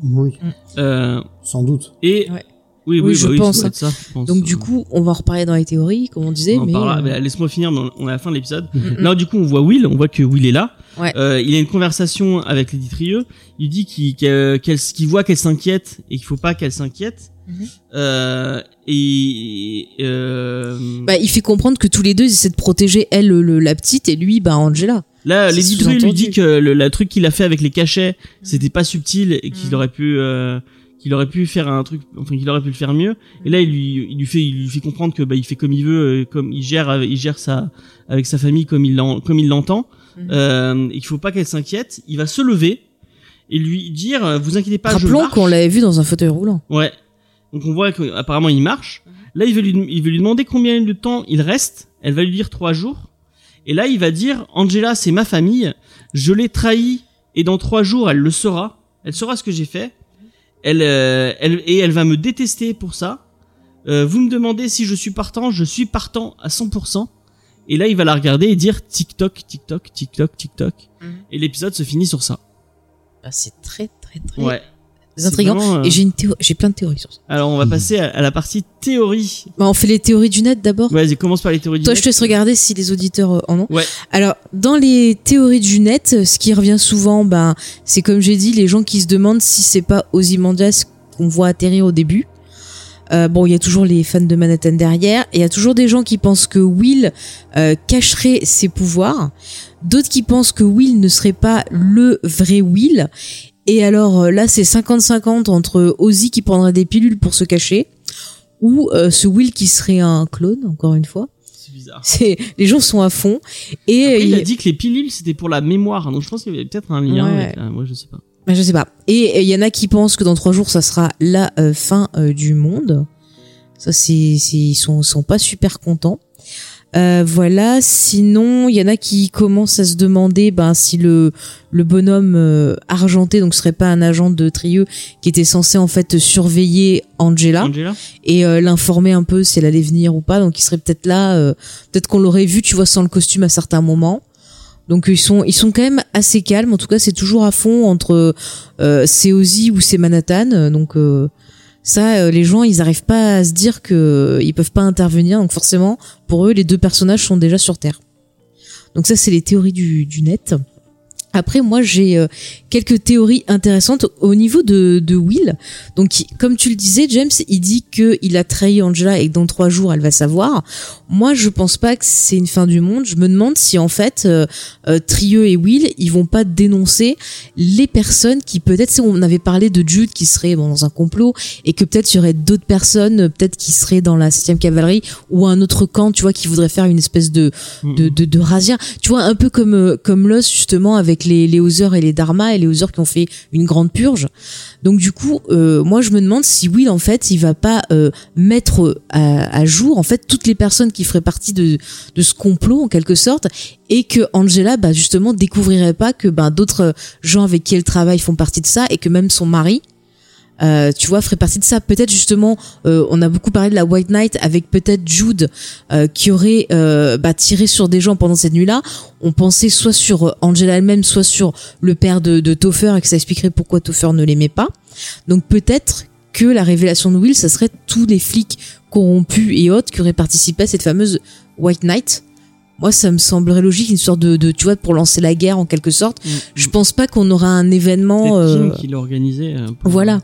Oui, Euh, sans doute. et Ouais. Oui, oui, Oui, bah je oui, pense, ça, je pense. Donc du coup, on va en reparler dans les théories, comme on disait, on mais euh, Mais Laisse-moi finir. dans- On est à la fin de l'épisode. mm, mm. Là, du coup, on voit Will. On voit que Will est là. Ouais. Euh, il a une conversation avec Lady Trieux. Il dit qu'il qu'elle- qu'elle- qu'il voit qu'elle s'inquiète et qu'il faut pas qu'elle s'inquiète. Mhm. Euh, et euh, Bah, il fait comprendre que tous les deux ils essaient de protéger elle le- la petite et lui bah Angela. là, Lady Trieux lui dit que le, la truc qu'il a fait avec les cachets, c'était pas subtil et qu'il Mhm. aurait pu euh, qu'il aurait pu faire un truc, enfin qu'il aurait pu le faire mieux. Et là, il lui, il lui fait, il lui fait comprendre que bah il fait comme il veut, euh, comme il gère, avec- il gère ça avec sa famille comme il comme il l'entend, Mhm. euh, et qu'il faut pas qu'elle s'inquiète. Il va se lever et lui dire, euh, vous inquiétez pas, je Rappelons qu'on l'avait vu dans un fauteuil roulant. Ouais. Donc on voit qu'apparemment il marche. Là, il veut lui, il veut lui demander combien de temps il reste. Elle va lui dire trois jours. Et là, il va dire, Angela, c'est ma famille. Je l'ai trahi et dans trois jours, elle le saura. Elle saura ce que j'ai fait. Elle, euh, elle, et elle va me détester pour ça. Euh, vous me demandez si je suis partant. Je suis partant à 100%. Et là, il va la regarder et dire TikTok, TikTok, TikTok, TikTok. Mhm. Et l'épisode se finit sur ça. Bah, c'est très très très Ouais. C'est intriguant. vraiment, euh, Et j'ai une théo- j'ai plein de théories sur ça. Alors, on va passer à, à la partie théorie. Bah, on fait les théories du net d'abord. Vas-y, commence par les théories du Toi, net. je te laisse regarder si les auditeurs euh, en ont. Ouais. Alors, dans les théories du net, euh, ce qui revient souvent, ben, c'est comme j'ai dit, les gens qui se demandent si c'est pas Ozymandias qu'on voit atterrir au début. Euh, bon, il y a toujours les fans de Manhattan derrière, et il y a toujours des gens qui pensent que Will euh, cacherait ses pouvoirs, d'autres qui pensent que Will ne serait pas le vrai Will. Et alors euh, là, c'est 50-50 entre Ozzy qui prendrait des pilules pour se cacher, ou euh, ce Will qui serait un clone, encore une fois. C'est bizarre. C'est les gens sont à fond et Après, il a dit que les pilules c'était pour la mémoire, donc je pense qu'il y avait peut-être un lien Ouais. avec la... Moi, je sais pas. bah, je sais pas. Et il y en a qui pensent que dans trois jours ça sera la euh, fin euh, du monde. Ça c'est c'est- ils sont sont pas super contents. Euh, voilà. Sinon, il y en a qui commencent à se demander ben si le le bonhomme euh, argenté donc serait pas un agent de Trieux qui était censé en fait surveiller Angela. Angela et euh, l'informer un peu si elle allait venir ou pas. Donc il serait peut-être là, euh, peut-être qu'on l'aurait vu, tu vois, sans le costume à certains moments. Donc ils sont ils sont quand même assez calmes. En tout cas, c'est toujours à fond entre euh, c'est Ozzy ou c'est Manhattan. Donc euh, ça, euh, les gens, ils arrivent pas à se dire que euh, ils peuvent pas intervenir. Donc forcément, pour eux, les deux personnages sont déjà sur Terre. Donc ça, c'est les théories du net. Après, moi, j'ai euh, quelques théories intéressantes au niveau de, de Will. Donc, il- comme tu le disais, James, il dit que il a trahi Angela et que dans trois jours, elle va savoir. Moi, je pense pas que c'est une fin du monde. Je me demande si, en fait, euh, euh, Trieux et Will, ils vont pas dénoncer les personnes qui, peut-être, si on avait parlé de Jude qui serait bon, dans un complot et que peut-être il y aurait d'autres personnes, peut-être qui seraient dans la 7 cavalerie ou un autre camp, tu vois, qui voudrait faire une espèce de, de, de, de razzia. Tu vois, un peu comme, euh, comme Lost, justement, avec les, les et les Dharma et les Hauser qui ont fait une grande purge. Donc, du coup, euh, moi, je me demande si Will, en fait, il va pas euh, mettre à, à jour, en fait, toutes les personnes qui feraient partie de, de ce complot, en quelque sorte, et que Angela, bah, justement, découvrirait pas que ben d'autres gens avec qui elle travaille font partie de ça et que même son mari, euh, tu vois, ferait partie de ça. Peut-être justement, euh, on a beaucoup parlé de la White Knight avec peut-être Jude euh, qui aurait euh, bah, tiré sur des gens pendant cette nuit-là. On pensait soit sur euh, Angela elle-même, soit sur le père de, de Topher et que ça expliquerait pourquoi Topher ne l'aimait pas. Donc peut-être que la révélation de Will, ça serait tous les flics corrompus et autres qui auraient participé à cette fameuse White Knight. Moi, ça me semblerait logique, une sorte de, de tu vois, pour lancer la guerre en quelque sorte. Je pense pas qu'on aura un événement. Euh, King qui l'a organisé. euh, voilà.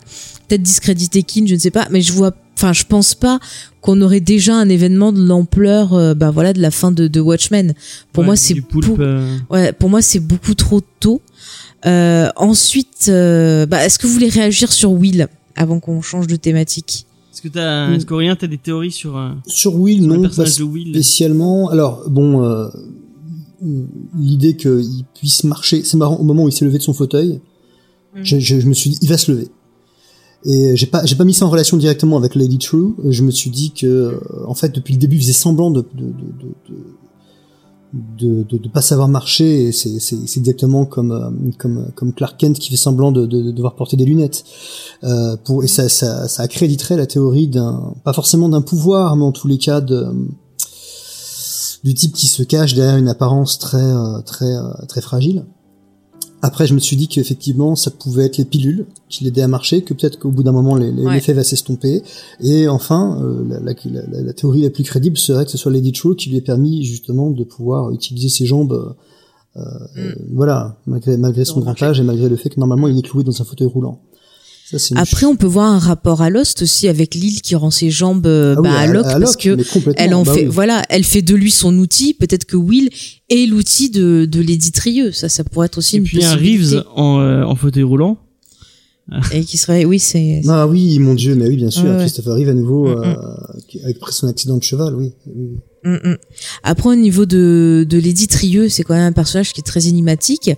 Peut-être discréditer Keane, je ne sais pas, mais je vois, enfin, je pense pas qu'on aurait déjà un événement de l'ampleur, euh, bah voilà, de la fin de, de Watchmen. Pour Ouais, moi, c'est pour- euh, ouais, pour moi, c'est beaucoup trop tôt. Euh, ensuite, euh, bah, est-ce que vous voulez réagir sur Will avant qu'on change de thématique? Est-ce que t'as, Mm. est-ce qu'Aurélien, t'as des théories sur, euh, Sur Will, sur non, pas personnage de Will? spécialement. Alors, bon, euh, l'idée qu'il puisse marcher, c'est marrant, au moment où il s'est levé de son fauteuil, je, je- je me suis dit, il va se lever. Et j'ai pas, j'ai pas mis ça en relation directement avec Lady True. Je me suis dit que, euh, en fait, depuis le début, il faisait semblant de, de, de, de, de, de, de pas savoir marcher. Et c'est, c'est, c'est exactement comme, euh, comme, comme Clark Kent qui fait semblant de, de, de devoir porter des lunettes. Euh, pour, et ça, ça, ça accréditerait la théorie d'un, pas forcément d'un pouvoir, mais en tous les cas de, du type qui se cache derrière une apparence très, euh, très, euh, très fragile. Après, je me suis dit qu'effectivement, ça pouvait être les pilules qui l'aidaient à marcher, que peut-être qu'au bout d'un moment, Ouais. l'effet va s'estomper. Et enfin, euh, la, la, la- la théorie la plus crédible serait que ce soit Lady True qui lui ait permis justement de pouvoir utiliser ses jambes, euh, euh, voilà, malgré, malgré son grand âge et malgré le fait que normalement il est cloué dans un fauteuil roulant. Ça, Après, on peut voir un rapport à Lost aussi avec Lille qui rend ses jambes euh, Ah oui, bah, à Locke parce que elle en bah fait, oui. voilà, elle fait de lui son outil. Peut-être que Will est l'outil de, de Lady Trieux. Ça, ça pourrait être aussi Et une puis un. Reeves en, euh, en fauteuil roulant. Et qui serait, oui, c'est. Ah oui, mon Dieu, mais oui, bien sûr, Ouais, ouais. Christopher Reeve à nouveau, Mm, euh, qui- avec après son accident de cheval, oui. oui. Mm, mm. Après, au niveau de, de Lady Trieux, c'est quand même un personnage qui est très énigmatique.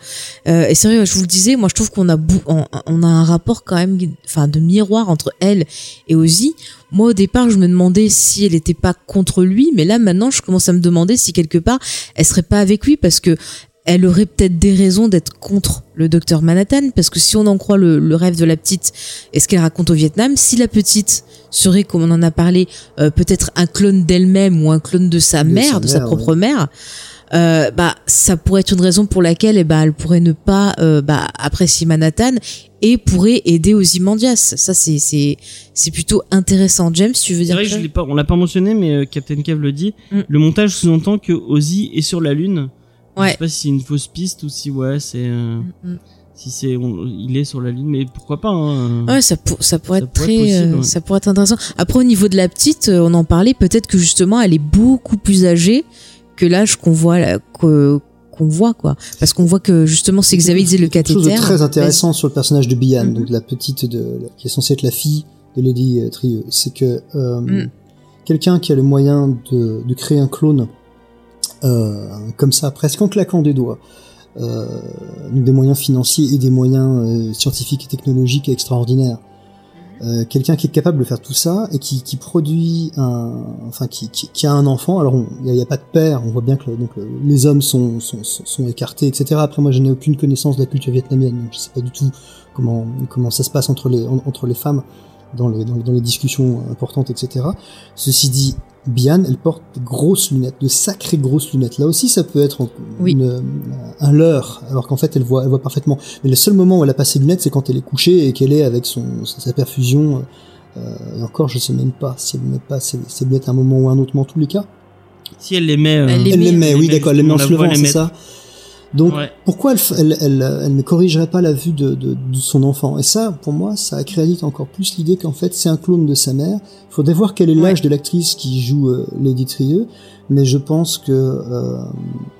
Euh, et vrai, je vous le disais, moi, je trouve qu'on a, on, on a un rapport quand même, enfin, de miroir entre elle et Ozzy. Moi, au départ, je me demandais si elle n'était pas contre lui, mais là, maintenant, je commence à me demander si quelque part, elle serait pas avec lui parce que elle aurait peut-être des raisons d'être contre le docteur Manhattan, parce que si on en croit le, le rêve de la petite et ce qu'elle raconte au Vietnam, si la petite serait, comme on en a parlé, euh, peut-être un clone d'elle-même ou un clone de sa De mère, sa de sa propre mère, euh, bah ça pourrait être une raison pour laquelle eh bah, elle pourrait ne pas euh, bah, apprécier Manhattan et pourrait aider Ozymandias. Ça c'est c'est c'est plutôt intéressant. James, tu veux C'est dire vrai que je l'ai pas, on l'a pas mentionné, mais euh, Captain Cave le dit. Mm. Le montage sous-entend que Ozzy est sur la lune. Je Ouais. sais pas si c'est une fausse piste ou si ouais, c'est euh, Mm. si c'est on- il est sur la lune, mais pourquoi pas. Hein. Ouais, ça, pour- ça pourrait Ça être pourrait très, être possible, euh, ouais. ça pourrait être intéressant. Après, au niveau de la petite, euh, on en parlait. Peut-être que justement, elle est beaucoup plus âgée que l'âge qu'on voit, là, que- qu'on voit quoi. Parce qu'on voit que justement, c'est Xavier disait le Quelque chose de cathéter. très intéressant sur le personnage de Bian, Mhm. donc la petite de, qui est censée être la fille de Lady Trieux, c'est que euh, Mm. quelqu'un qui a le moyen de, de créer un clone euh, comme ça, presque en claquant des doigts, euh, des moyens financiers et des moyens euh, scientifiques et technologiques extraordinaires. Euh, quelqu'un qui est capable de faire tout ça et qui, qui produit un, enfin qui, qui, qui a un enfant. Alors il n'y a, pas de père, on voit bien que le- donc le- les hommes sont, sont, sont, écartés, etc. Après moi je n'ai aucune connaissance de la culture vietnamienne, donc je sais pas du tout comment comment ça se passe entre les en- entre les femmes dans les dans, les- dans les discussions importantes, etc. Ceci dit, Bian, elle porte de grosses lunettes, de sacrées grosses lunettes. Là aussi, ça peut être Oui. une- un leurre, alors qu'en fait, elle voit, elle voit parfaitement. Mais le seul moment où elle a pas ses lunettes, c'est quand elle est couchée et qu'elle est avec son, sa, perfusion. Euh, et encore, je sais même pas si elle met pas ses, ses lunettes à un moment ou à un autre, mais en tous les cas, Si elle les met. euh, Elle les elle met, les met, elle oui, les met d'accord, elle les met en se levant, elle c'est ça. Donc, Ouais. pourquoi elle, elle, elle, elle ne corrigerait pas la vue de, de, de son enfant? Et ça, pour moi, ça accrédite encore plus l'idée qu'en fait, c'est un clone de sa mère. Il faudrait voir quel est l'âge de l'actrice qui joue euh, Lady Trieux, mais je pense que euh,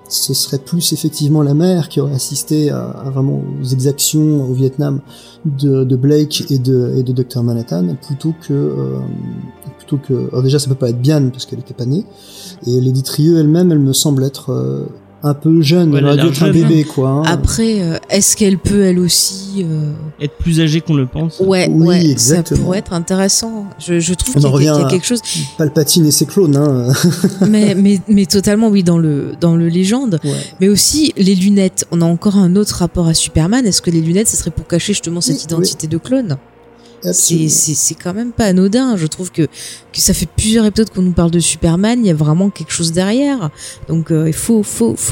ce serait plus effectivement la mère qui aurait assisté à, à vraiment aux exactions au Vietnam de, de Blake et de, et de Dr Manhattan, plutôt que euh, plutôt que. Alors déjà, ça peut pas être Bian parce qu'elle était pas née, et Lady Trieux elle-même, elle me semble être euh, un peu jeune, Ouais, elle elle a aurait dû l'air être un jeune, bébé, quoi. hein. Après, euh, est-ce qu'elle peut elle aussi euh, Être plus âgée qu'on le pense. Ouais, Oui, ouais, exactement. ça pourrait être intéressant. Je, je trouve qu'il y, y a quelque chose. Palpatine et ses clones, hein. mais, mais, mais totalement, oui, dans le, dans le légende. ouais. Mais aussi, les lunettes. On a encore un autre rapport à Superman. Est-ce que les lunettes, ça serait pour cacher justement cette Oui, identité de clone? C'est quand même pas anodin. Je trouve que, que ça fait plusieurs épisodes qu'on nous parle de Superman. Il y a vraiment quelque chose derrière. Donc, euh, il faut,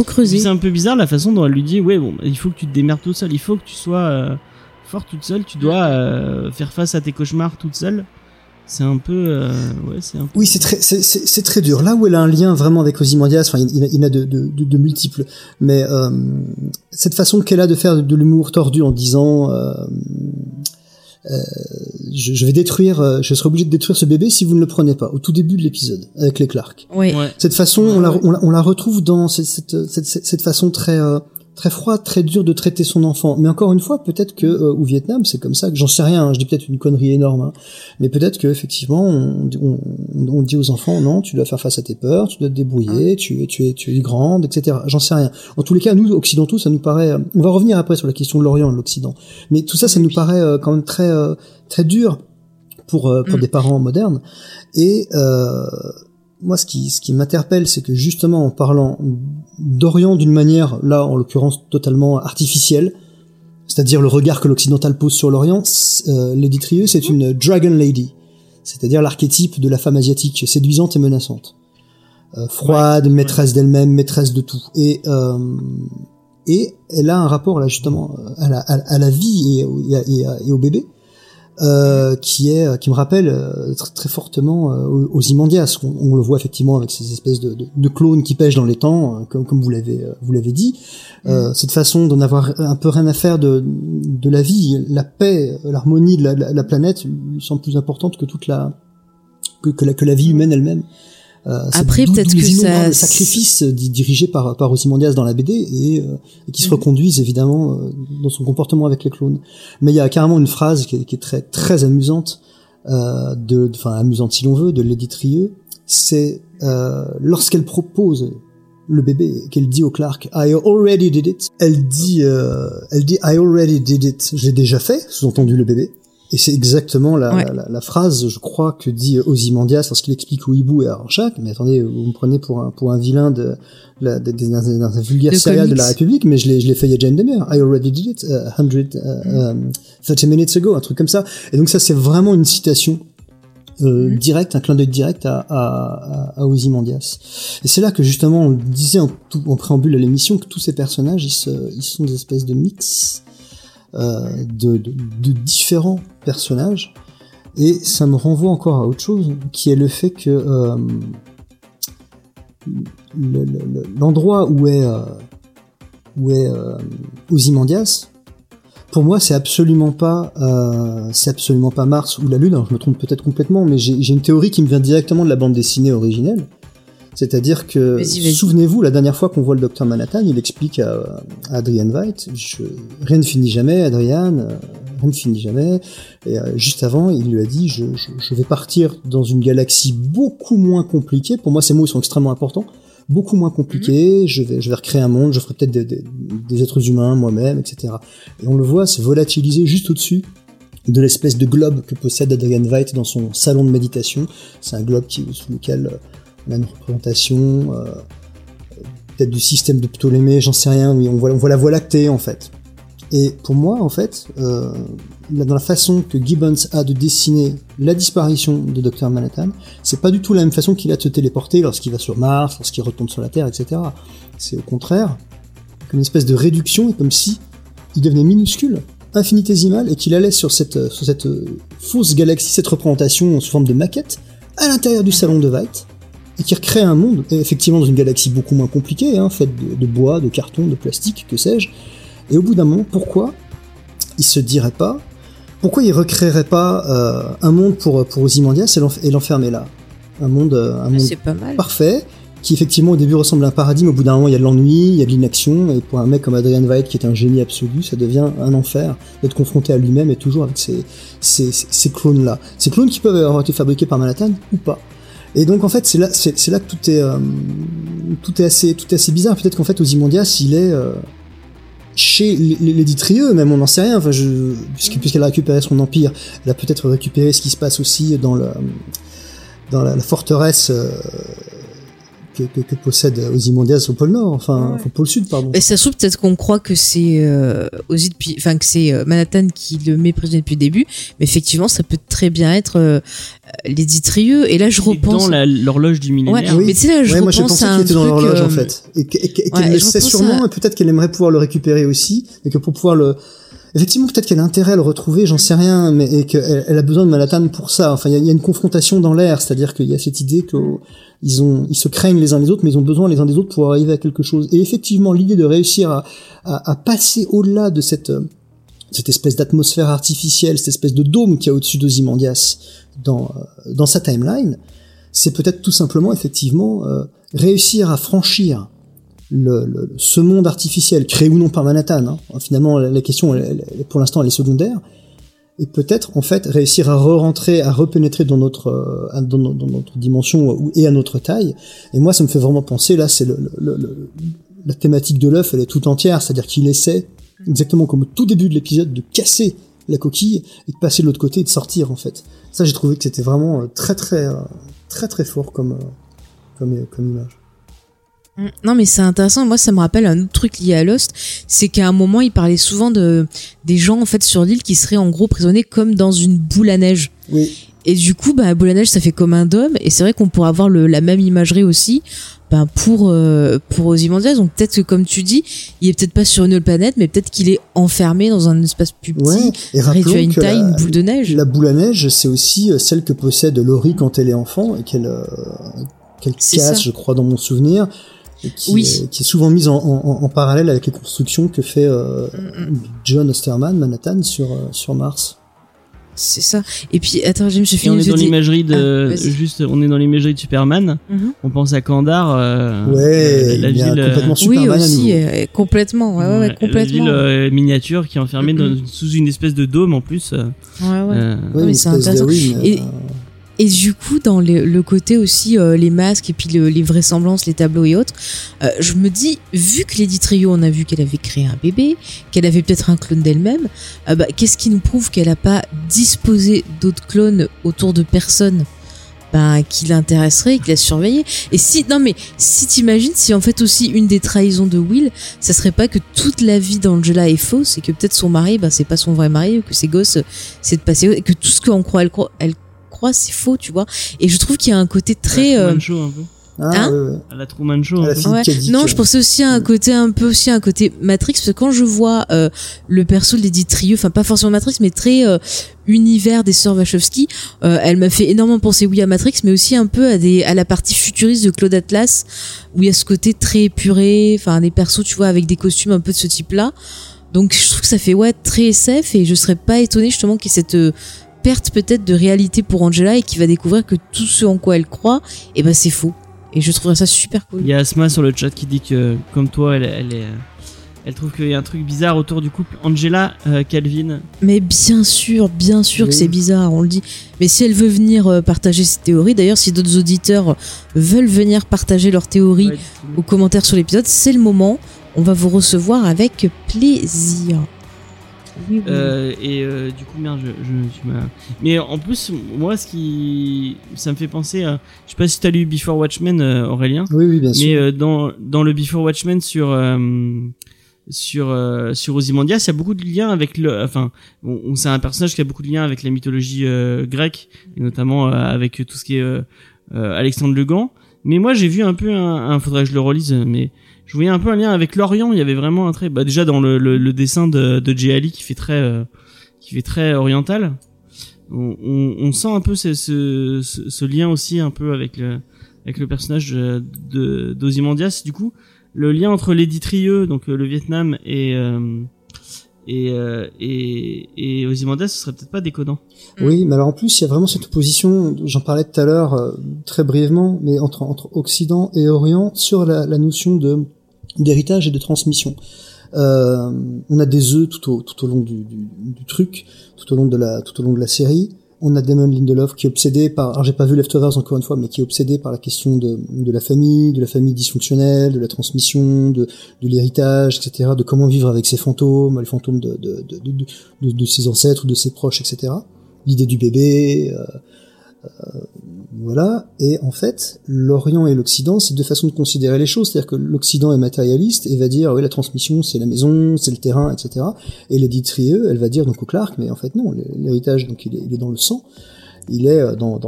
creuser. C'est un peu bizarre la façon dont elle lui dit ouais bon il faut que tu te démerdes toute seule, il faut que tu sois euh, forte toute seule, tu dois euh, faire face à tes cauchemars toute seule. C'est un peu euh, ouais c'est un peu. Oui, c'est très, c'est, dur. Là où elle a un lien vraiment avec Ozymandias, enfin, il, il a- de, de, de, de multiples, mais euh, cette façon qu'elle a de faire de l'humour tordu en disant, euh, je, je vais détruire, euh, je serai obligé de détruire ce bébé si vous ne le prenez pas, au tout début de l'épisode avec les Clark. Oui. Ouais. Cette façon, on, la, on, la, on la retrouve dans cette, cette, cette, cette- cette façon très euh, très froide, très dure de traiter son enfant. Mais encore une fois, peut-être que euh, au Vietnam, c'est comme ça. Que j'en sais rien. hein, je dis peut-être une connerie énorme, hein, mais peut-être que effectivement, on, on, on dit aux enfants non, tu dois faire face à tes peurs, tu dois te débrouiller, tu es tu es tu es grande, etc. J'en sais rien. En tous les cas, nous occidentaux, ça nous paraît. euh, On va revenir après sur la question de l'Orient, et de l'Occident. Mais tout ça, ça nous paraît euh, quand même très euh, très dur pour euh, pour Mm. des parents modernes. Et euh, moi, ce qui, ce qui m'interpelle, c'est que justement, en parlant d'Orient d'une manière, là, en l'occurrence, totalement artificielle, c'est-à-dire le regard que l'occidental pose sur l'Orient, euh, Lady Trieux, c'est une Dragon Lady, c'est-à-dire l'archétype de la femme asiatique, séduisante et menaçante. Euh, froide, maîtresse d'elle-même, maîtresse de tout. Et, euh, et elle a un rapport, là, justement, à la, à, à la vie et, au- et, à- et à- et au bébé, euh, qui est qui me rappelle euh, très, très fortement euh, aux Imandias. On, on le voit effectivement avec ces espèces de, de, de clones qui pêchent dans les temps, euh, comme comme vous l'avez euh, vous l'avez dit. Euh, Cette façon d'en avoir un peu rien à faire de de la vie, la paix, l'harmonie de la, la, la planète lui semble plus importante que toute la que, que la que la vie humaine elle-même. Euh, Après, peut-être que ça- innombrables sacrifices di- dirigés par par Ozymandias dans la BD et, euh, et qui se Mhm. reconduisent évidemment euh, dans son comportement avec les clones. Mais il y a carrément une phrase qui est, qui est très très amusante, euh, de, enfin amusante si l'on veut, de Lady Trieux. C'est euh, lorsqu'elle propose le bébé qu'elle dit au Clark I already did it. Elle dit euh, elle dit I already did it. J'ai déjà fait, sous-entendu le bébé. Et c'est exactement la, Ouais. la, la- la phrase, je crois, que dit Ozymandias lorsqu'il explique au hibou et à Rorschach. Mais attendez, vous me prenez pour un, pour un vilain de, d'un vulgaire serial de la. République, mais je l'ai, je l'ai fait il y a déjà une demi-heure. I already did it, uh, 100, uh, um, 30 minutes ago, un truc comme ça. Et donc ça, c'est vraiment une citation euh, Mhm. direct, un clin d'œil direct à, à, à, Ozymandias. Et c'est là que justement on disait en, tout, en préambule à l'émission que tous ces personnages, ils, se, ils sont des espèces de mix de, de, différents personnages. Et ça me renvoie encore à autre chose, qui est le fait que euh, le- le- le- l'endroit où est euh, où euh, Ozymandias, pour moi, c'est absolument pas, euh, Mars ou la Lune. Je me trompe peut-être complètement, mais j'ai une théorie qui me vient directement de la bande dessinée originelle. C'est-à-dire que, souvenez-vous, la dernière fois qu'on voit le docteur Manhattan, il explique à, à Adrian White, je- rien ne finit jamais, Adrian, euh, rien ne finit jamais. Et euh, juste avant, il lui a dit, je, je, je vais partir dans une galaxie beaucoup moins compliquée. Pour moi, ces mots ils sont extrêmement importants. Beaucoup moins compliqués. Je vais, je vais recréer un monde. Je ferai peut-être des, des, des êtres humains moi-même, etc. Et on le voit se volatiliser juste au-dessus de l'espèce de globe que possède Adrian White dans son salon de méditation. C'est un globe qui, sous lequel euh, on a une représentation euh, peut-être du système de Ptolémée, j'en sais rien, mais on voit, on voit la Voie lactée en fait. Et pour moi, en fait, euh, dans la façon que Gibbons a de dessiner la disparition de Dr Manhattan, c'est pas du tout la même façon qu'il a de se téléporter lorsqu'il va sur Mars, lorsqu'il retombe sur la Terre, etc. C'est au contraire une espèce de réduction, et comme si il devenait minuscule, infinitésimal, et qu'il allait sur cette, sur cette euh, fausse galaxie, cette représentation sous forme de maquette, à l'intérieur du salon de White, et qui recrée un monde, effectivement dans une galaxie beaucoup moins compliquée, hein, faite de, de bois, de carton, de plastique, que sais-je. Et au bout d'un moment, pourquoi il se dirait pas, pourquoi il recréerait pas euh, un monde pour pour Ozymandias et l'enf- et l'enfermer là, un monde, euh, un monde C'est pas mal. parfait, qui effectivement au début ressemble à un paradis, mais au bout d'un moment il y a de l'ennui, il y a de l'inaction, et pour un mec comme Adrian White qui est un génie absolu, ça devient un enfer d'être confronté à lui-même et toujours avec ces- ces clones-là. Ces clones qui peuvent avoir été fabriqués par Manhattan ou pas. Et donc en fait c'est là, c'est, là que tout est, euh, tout est assez, tout est assez bizarre. Peut-être qu'en fait Ozymandias il est euh, chez Ditrieux, même on n'en sait rien. Enfin, je, puisque, puisqu'elle a récupéré son empire, elle a peut-être récupéré ce qui se passe aussi dans le, dans la, la forteresse euh, que, que, que possède Ozymandias au pôle Nord, enfin, Ouais. au pôle Sud, pardon. Mais ça se trouve peut-être qu'on croit que c'est euh, Ozzy depuis, enfin que c'est euh, Manhattan qui le met prisonnier depuis le début, mais effectivement ça peut très bien être euh, les Ditrieux. Et là je Il est repense. dans l'horloge du Ouais, millénaire. Oui. mais tu sais là je ouais, moi j'ai repense pensé à qu'il un était dans truc, l'horloge en euh, fait, et que- et que- et qu'elle ouais, le je sait sûrement, à- et peut-être qu'elle aimerait pouvoir le récupérer aussi, et que pour pouvoir le, effectivement peut-être qu'elle a intérêt à le retrouver, j'en sais rien, mais et qu'elle elle a besoin de Manhattan pour ça. Enfin, il y y, a une confrontation dans l'air, c'est-à-dire qu'il y a cette idée que ils ont, ils se craignent les uns les autres, mais ils ont besoin les uns des autres pour arriver à quelque chose. Et effectivement, l'idée de réussir à, à, à passer au-delà de cette euh, cette espèce d'atmosphère artificielle, cette espèce de dôme qu'il y a au-dessus d'Ozymandias dans euh, dans sa timeline, c'est peut-être tout simplement effectivement euh, réussir à franchir le, le- ce monde artificiel créé ou non par Manhattan. hein. Finalement, la, question, elle- elle- pour l'instant, elle est secondaire. Et peut-être, en fait, réussir à re-rentrer, à repénétrer dans notre, euh, dans, no- dans notre dimension ou- et à notre taille. Et moi, ça me fait vraiment penser, là, c'est le, le- le- la thématique de l'œuf, elle est tout entière. C'est-à-dire qu'il essaie, exactement comme au tout début de l'épisode, de casser la coquille et de passer de l'autre côté et de sortir, en fait. Ça, j'ai trouvé que c'était vraiment euh, très, très, euh, très, très fort comme, euh, comme, euh, comme image. Mm. Non mais c'est intéressant. Moi ça me rappelle un autre truc lié à Lost, c'est qu'à un moment il parlait souvent de des gens en fait sur l'île qui seraient en gros prisonniers comme dans une boule à neige. Oui, Et du coup, bah, boule à neige, ça fait comme un dôme. Et c'est vrai qu'on pourrait avoir le, la même imagerie aussi ben, pour, euh, pour Ozymandias. Donc peut-être que, comme tu dis, il est peut-être pas sur une autre planète, mais peut-être qu'il est enfermé dans un espace plus petit, ouais. Et réduit à une taille, la- une boule de neige. La boule à neige, c'est aussi euh, celle que possède Laurie quand elle est enfant et qu'elle euh, qu'elle casse, ça. je crois, dans mon souvenir, et qui, Oui. est, qui est souvent mise en, en, en parallèle avec les constructions que fait euh, John Osterman, Manhattan, sur, euh, sur Mars. C'est ça. Et puis, attends, James, je Et on finis est de dans dire- l'imagerie de, Ah, juste, on est dans l'imagerie de Superman. Mhm. On pense à Kandar, euh, ouais, la ville, euh, complètement Oui, Superman à aussi, euh, complètement. Ouais, ouais, ouais, ouais, la complètement. ville euh, miniature qui est enfermée dans- sous une espèce de dôme en plus. euh, Ouais, ouais. euh, Ouais, mais c'est intéressant. Et- euh, Et du coup, dans le, côté aussi, euh, les masques et puis le- les vraisemblances, les tableaux et autres, euh, je me dis, vu que Lady Trio, on a vu qu'elle avait créé un bébé, qu'elle avait peut-être un clone d'elle-même, euh, bah, qu'est-ce qui nous prouve qu'elle n'a pas disposé d'autres clones autour de personnes bah, qui l'intéresseraient qui la surveillaient? Et si, non mais, si t'imagines, si en fait aussi une des trahisons de Will, ça serait pas que toute la vie d'Angela est fausse et que peut-être son mari, bah, c'est pas son vrai mari que ses gosses, c'est de passer, et que tout ce qu'on croit, elle croit, elle c'est faux, tu vois. Et je trouve qu'il y a un côté très. La euh, Truman Show, un peu. Ah, Hein. À la Truman Show. La Ouais. Non, euh, je pensais aussi à un côté un peu aussi à un côté Matrix parce que quand je vois euh, le perso de Lady Trieux, enfin pas forcément Matrix mais très euh, univers des sœurs Wachowski, euh, elle m'a fait énormément penser oui à Matrix mais aussi un peu à des à la partie futuriste de Claude Atlas où il y a ce côté très épuré, enfin des persos tu vois avec des costumes un peu de ce type-là. Donc je trouve que ça fait ouais très SF et je serais pas étonnée justement qu'il y ait cette euh, perte peut-être de réalité pour Angela et qu'il va découvrir que tout ce en quoi elle croit, et ben c'est faux. Et je trouverais ça super cool. Il y a Asma sur le chat qui dit que, comme toi, elle, elle est. euh, Elle trouve qu'il y a un truc bizarre autour du couple Angela euh, Calvin. Mais bien sûr, bien sûr que c'est bizarre, on le dit. Mais si elle veut venir euh, partager ses théories, d'ailleurs, si d'autres auditeurs veulent venir partager leurs théories Ouais, ou commentaires sur l'épisode, c'est le moment. On va vous recevoir avec plaisir. Oui, oui. Euh, et euh, du coup, merde, je, je, tu m'as- Mais en plus, moi, ce qui. Ça me fait penser à. Je sais pas si t'as lu Before Watchmen, euh, Aurélien. Oui, oui, bien sûr. Mais euh, dans, dans le Before Watchmen sur. euh, sur euh, sur Ozymandias, il y a beaucoup de liens avec le enfin on, on- c'est un personnage qui a beaucoup de liens avec la mythologie euh, grecque et notamment euh, avec tout ce qui est euh, euh, Alexandre le Grand. Mais moi j'ai vu un peu un, un faudrait que je le relise mais je voyais un peu un lien avec l'Orient, il y avait vraiment un trait. Bah déjà dans le, le, le dessin de de Jay Ali qui fait très euh, qui fait très oriental. On, on, on sent un peu ce, ce, ce, lien aussi un peu avec le avec le personnage de d'Ozymandias du coup le lien entre Lady Trieux, donc euh, le Vietnam et euh, et euh, et, et Ozymandias, ce serait peut-être pas déconnant. Oui, mais alors en plus, il y a vraiment cette opposition, j'en parlais tout à l'heure euh, très brièvement, mais entre, entre Occident et Orient sur la, la notion de d'héritage et de transmission. Euh, on a des œufs tout au, tout au long du, du, du truc, tout au long de la, tout au long de la série. On a Damon Lindelof qui est obsédé par, alors j'ai pas vu Leftovers encore une fois, mais qui est obsédé par la question de, de la famille, de la famille dysfonctionnelle, de la transmission, de, de l'héritage, etc., de comment vivre avec ses fantômes, les fantômes de, de, de, de, ses ancêtres de ses proches, etc. L'idée du bébé, euh, euh, voilà. Et en fait, l'Orient et l'Occident, c'est deux façons de considérer les choses. C'est-à-dire que l'Occident est matérialiste et va dire, oui, la transmission, c'est la maison, c'est le terrain, etc. Et Lady Trieux, elle va dire donc au Clark, mais en fait non, l'héritage, donc il est, dans le sang. Il est euh, dans,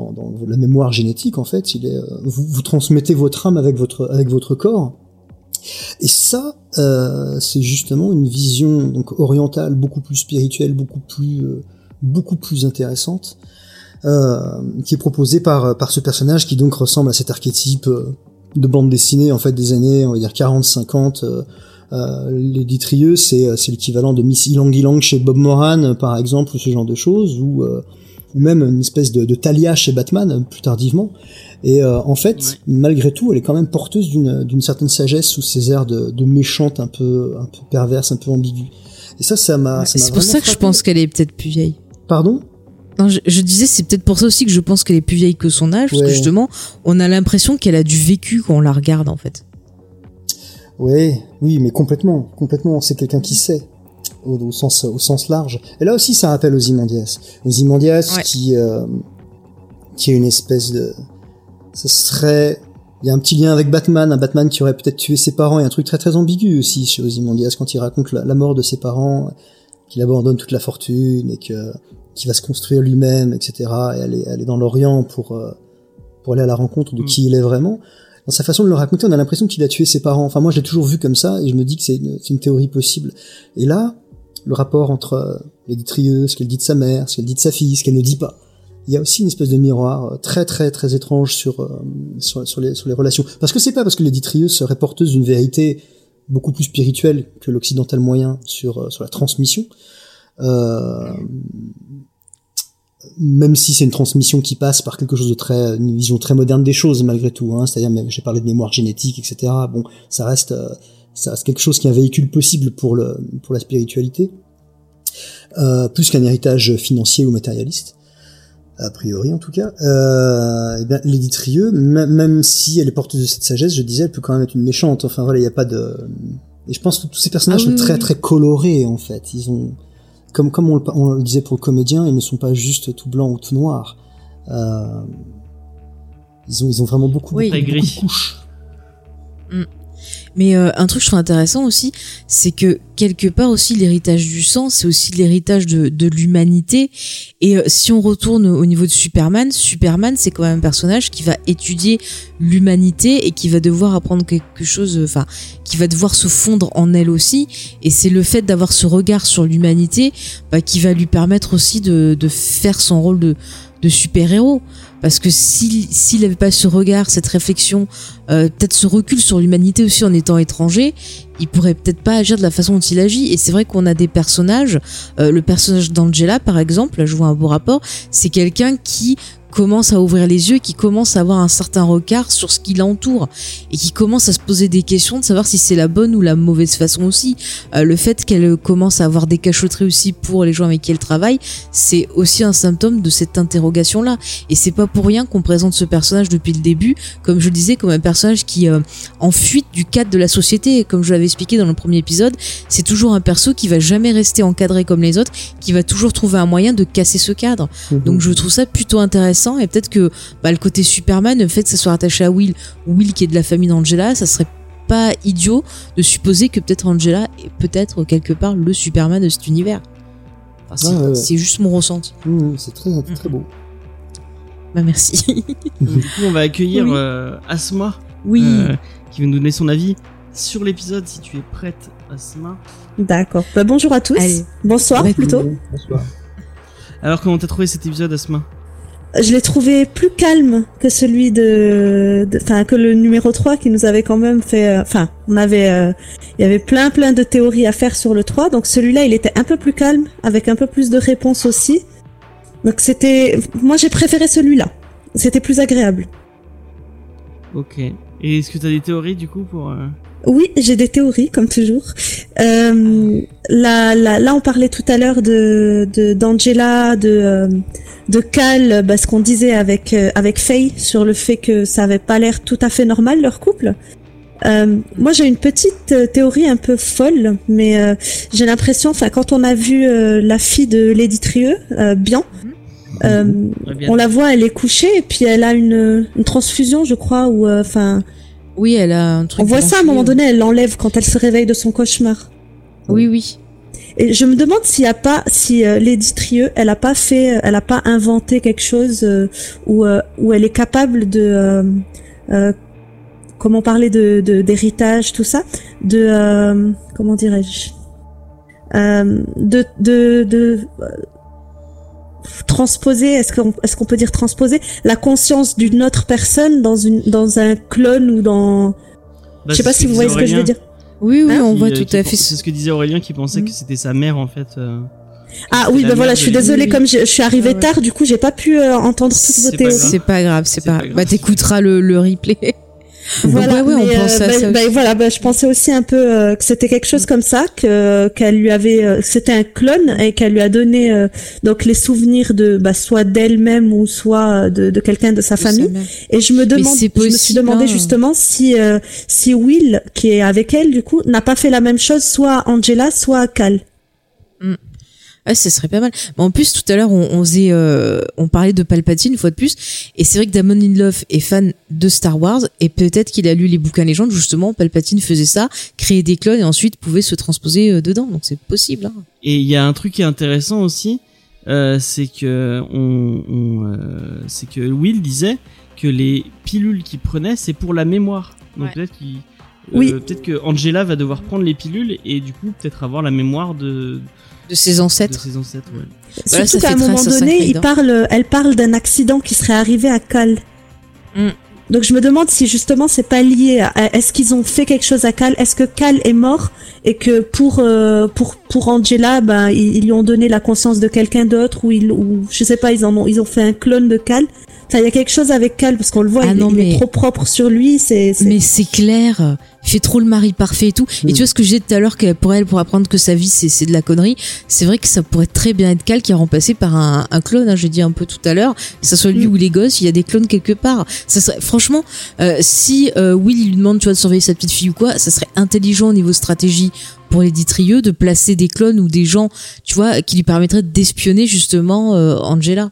la mémoire génétique, en fait. Euh, vous, transmettez votre âme avec votre, corps. Et ça, euh, c'est justement une vision orientale, beaucoup plus spirituelle, beaucoup plus, beaucoup plus intéressante, qui est proposée par par ce personnage qui donc ressemble à cet archétype euh, de bande dessinée en fait des années, on va dire 40-50. Euh, euh, Lady Trieux, c'est euh, c'est l'équivalent de Miss Ilang Ilang chez Bob Moran, euh, par exemple, ou ce genre de choses, ou euh, ou même une espèce de, de Talia chez Batman euh, plus tardivement. Et euh, en fait, Ouais. malgré tout, elle est quand même porteuse d'une d'une certaine sagesse sous ses airs de, de méchante un peu un peu perverse, un peu ambiguë. Et ça, ça m'a. ça m'a c'est pour ça que je pense qu'elle est peut-être plus vieille. Pardon? Non, je, je disais, c'est peut-être pour ça aussi que je pense qu'elle est plus vieille que son âge, parce que justement, on a l'impression qu'elle a du vécu quand on la regarde, en fait. Oui, oui, mais complètement, complètement. C'est quelqu'un qui sait. Au, au sens au sens large. Et là aussi, ça rappelle Ozymandias. Ozymandias Ouais. qui euh, qui est une espèce de. Ce serait. Il y a un petit lien avec Batman, un Batman qui aurait peut-être tué ses parents, et un truc très très ambigu aussi chez Ozymandias quand il raconte la, la mort de ses parents, qu'il abandonne toute la fortune et que qu'il va se construire lui-même, etc. Et aller aller dans l'Orient pour euh, pour aller à la rencontre de Mm. qui il est vraiment. Dans sa façon de le raconter, on a l'impression qu'il a tué ses parents. Enfin, moi, je l'ai toujours vu comme ça, et je me dis que c'est une, une théorie possible. Et là, le rapport entre euh, Lady Trieux, ce qu'elle dit de sa mère, ce qu'elle dit de sa fille, ce qu'elle ne dit pas. Il y a aussi une espèce de miroir euh, très très très étrange sur euh, sur, sur les sur les relations. Parce que c'est pas parce que Lady Trieux serait porteuse d'une vérité beaucoup plus spirituelle que l'occidental moyen sur sur la transmission. Euh, même si c'est une transmission qui passe par quelque chose de très, une vision très moderne des choses malgré tout, hein, c'est-à-dire j'ai parlé de mémoire génétique, etc. Bon, ça reste, euh, ça reste quelque chose qui est un véhicule possible pour le, pour la spiritualité, euh, plus qu'un héritage financier ou matérialiste, a priori en tout cas. Euh, et bien, Lady Trieux, même si elle est porteuse de cette sagesse, je disais, elle peut quand même être une méchante. Enfin voilà, il n'y a pas de, et je pense que tous ces personnages Ah oui, sont très oui. très colorés en fait. Ils ont comme comme on le, on le disait pour le comédien, ils ne sont pas juste tout blanc ou tout noir. Euh, ils ont ils ont vraiment beaucoup, Oui. beaucoup, de couches. Mais euh, un truc que je trouve intéressant aussi, c'est que quelque part aussi l'héritage du sang, c'est aussi l'héritage de, l'humanité. Et euh, si on retourne au niveau de Superman, Superman c'est quand même un personnage qui va étudier l'humanité et qui va devoir apprendre quelque chose, enfin, qui va devoir se fondre en elle aussi. Et c'est le fait d'avoir ce regard sur l'humanité bah, qui va lui permettre aussi de, faire son rôle de, de super-héros parce que s'il n'avait pas ce regard, cette réflexion, euh, peut-être ce recul sur l'humanité aussi en étant étranger, il pourrait peut-être pas agir de la façon dont il agit. Et c'est vrai qu'on a des personnages, euh, le personnage d'Angela par exemple, je vois un beau rapport, c'est quelqu'un qui commence à ouvrir les yeux, qui commence à avoir un certain regard sur ce qui l'entoure et qui commence à se poser des questions de savoir si c'est la bonne ou la mauvaise façon aussi. Euh, le fait qu'elle commence à avoir des cachotteries aussi pour les gens avec qui elle travaille, c'est aussi un symptôme de cette interrogation-là. Et c'est pas pour rien qu'on présente ce personnage depuis le début, comme je le disais, comme un personnage qui euh, en fuite du cadre de la société. comme je l'avais expliqué dans le premier épisode, c'est toujours un perso qui va jamais rester encadré comme les autres, qui va toujours trouver un moyen de casser ce cadre. Mhm. Donc je trouve ça plutôt intéressant et peut-être que bah, le côté Superman, le fait que ça soit attaché à Will, Will qui est de la famille d'Angela, ça serait pas idiot de supposer que peut-être Angela est peut-être quelque part le Superman de cet univers. c'est juste mon ressenti. Mmh, c'est très, très beau. Bah merci. du coup, on va accueillir euh, Asma. Oui. Euh, qui va nous donner son avis sur l'épisode si tu es prête, Asma. D'accord. Bah, bonjour à tous. Bonsoir plutôt. Bonsoir. Alors comment t'as trouvé cet épisode, Asma? Je l'ai trouvé plus calme que celui de, enfin que le numéro 3 qui nous avait quand même fait, euh, enfin on avait, euh, il y avait plein plein de théories à faire sur le 3, donc celui-là il était un peu plus calme, avec un peu plus de réponses aussi. Donc c'était, moi j'ai préféré celui-là, c'était plus agréable. Ok. Et est-ce que tu as des théories du coup pour euh, oui, j'ai des théories, comme toujours. Euh, là, là, on parlait tout à l'heure de d'Angela, de, euh, de, Cal, bah, ce qu'on disait avec euh, avec Faye sur le fait que ça avait pas l'air tout à fait normal leur couple. Euh, moi, j'ai une petite théorie un peu folle, mais j'ai l'impression, enfin, quand on a vu la fille de Lady Trieux, Bien, on la voit, elle est couchée et puis elle a une, une transfusion, je crois, ou enfin oui, elle a un truc. On voit ça à un moment donné, elle l'enlève quand elle se réveille de son cauchemar. Oui, oui. Et je me demande s'il y a pas, si euh, Lady Trieux, elle a pas fait, euh, elle a pas inventé quelque chose euh, où où elle est capable de, comment parler de d'héritage, tout ça, de comment dirais-je, de de de transposer, est-ce qu'on est-ce qu'on peut dire transposer la conscience d'une autre personne dans une dans un clone ou dans bah, je sais pas si vous voyez ce que je veux dire. Oui oui, hein on voit tout à fait. C'est ce que disait Aurélien qui pensait que mm. c'était sa mère en fait. Euh, ah oui, ben voilà, je suis désolée, comme je, suis arrivée ah tard, du coup, j'ai pas pu euh, entendre toutes vos théories. C'est pas grave, c'est pas. Bah, t'écouteras le, le replay. Voilà, on pense à ça voilà, je pensais aussi un peu euh, que c'était quelque chose comme ça, que qu'elle lui avait, euh, c'était un clone et qu'elle lui a donné euh, donc les souvenirs de bah, soit d'elle-même ou soit de, de quelqu'un de sa famille. et je me demande, je me suis demandé hein. justement si si Will qui est avec elle du coup n'a pas fait la même chose, soit Angela, soit Cal. Mm. Ah, ce serait pas mal. Mais en plus, tout à l'heure, on, on faisait, euh, on parlait de Palpatine une fois de plus, et c'est vrai que Damon Lindelof est fan de Star Wars, et peut-être qu'il a lu les bouquins légendes. Justement, Palpatine faisait ça, créer des clones et ensuite pouvait se transposer euh, dedans. Donc c'est possible. Hein. Et il y a un truc qui est intéressant aussi, euh, c'est que on, on euh, c'est que Will disait que les pilules qu'il prenait, c'est pour la mémoire. Donc peut-être qu'il oui. peut-être que Angela va devoir prendre les pilules et du coup peut-être avoir la mémoire de de ses ancêtres. De ses ancêtres, ouais. Surtout qu'à un moment donné, il parle, elle parle d'un accident qui serait arrivé à Cal. Mm. Donc je me demande si justement c'est pas lié à est-ce qu'ils ont fait quelque chose à Cal? Est-ce que Cal est mort et que pour euh, pour pour Angela ben ils, lui ont donné la conscience de quelqu'un d'autre ou ils ou je sais pas ils en ont ils ont fait un clone de Cal? Il y a quelque chose avec Cal parce qu'on le voit, ah il, est trop propre sur lui. C'est. Mais c'est clair. Il fait trop le mari parfait et tout. Et tu vois ce que j'ai dit tout à l'heure que pour elle, pour apprendre que sa vie c'est de la connerie, c'est vrai que ça pourrait très bien être Cal qui est remplacé par un, un clone. Hein, j'ai dit un peu tout à l'heure, que ce soit lui mm. ou les gosses, il y a des clones quelque part. Ça serait, franchement, euh, si euh, Will lui demande tu vois de surveiller sa petite fille ou quoi, ça serait intelligent au niveau stratégie pour les ditrieux de placer des clones ou des gens, tu vois, qui lui permettraient d'espionner justement euh, Angela.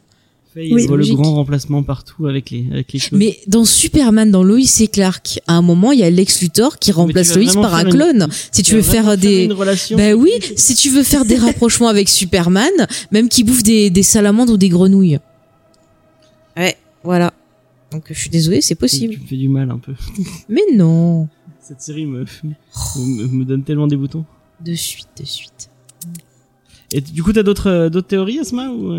Oui, voit le grand remplacement partout avec les avec les clones. Mais dans Superman, dans Lois et Clark, à un moment, il y a Lex Luthor qui remplace tu Lois par un faire une- clone. Si tu veux faire des, une relation. Ben oui, si tu veux faire des rapprochements avec Superman, même qui bouffe des, des salamandres ou des grenouilles. Ouais, voilà. Donc je suis désolée, c'est Tu possible. me fais du mal un peu. Mais non. Cette série me me, me donne tellement des boutons. De suite, de suite. Et du coup, t'as d'autres euh, d'autres théories, Asma ou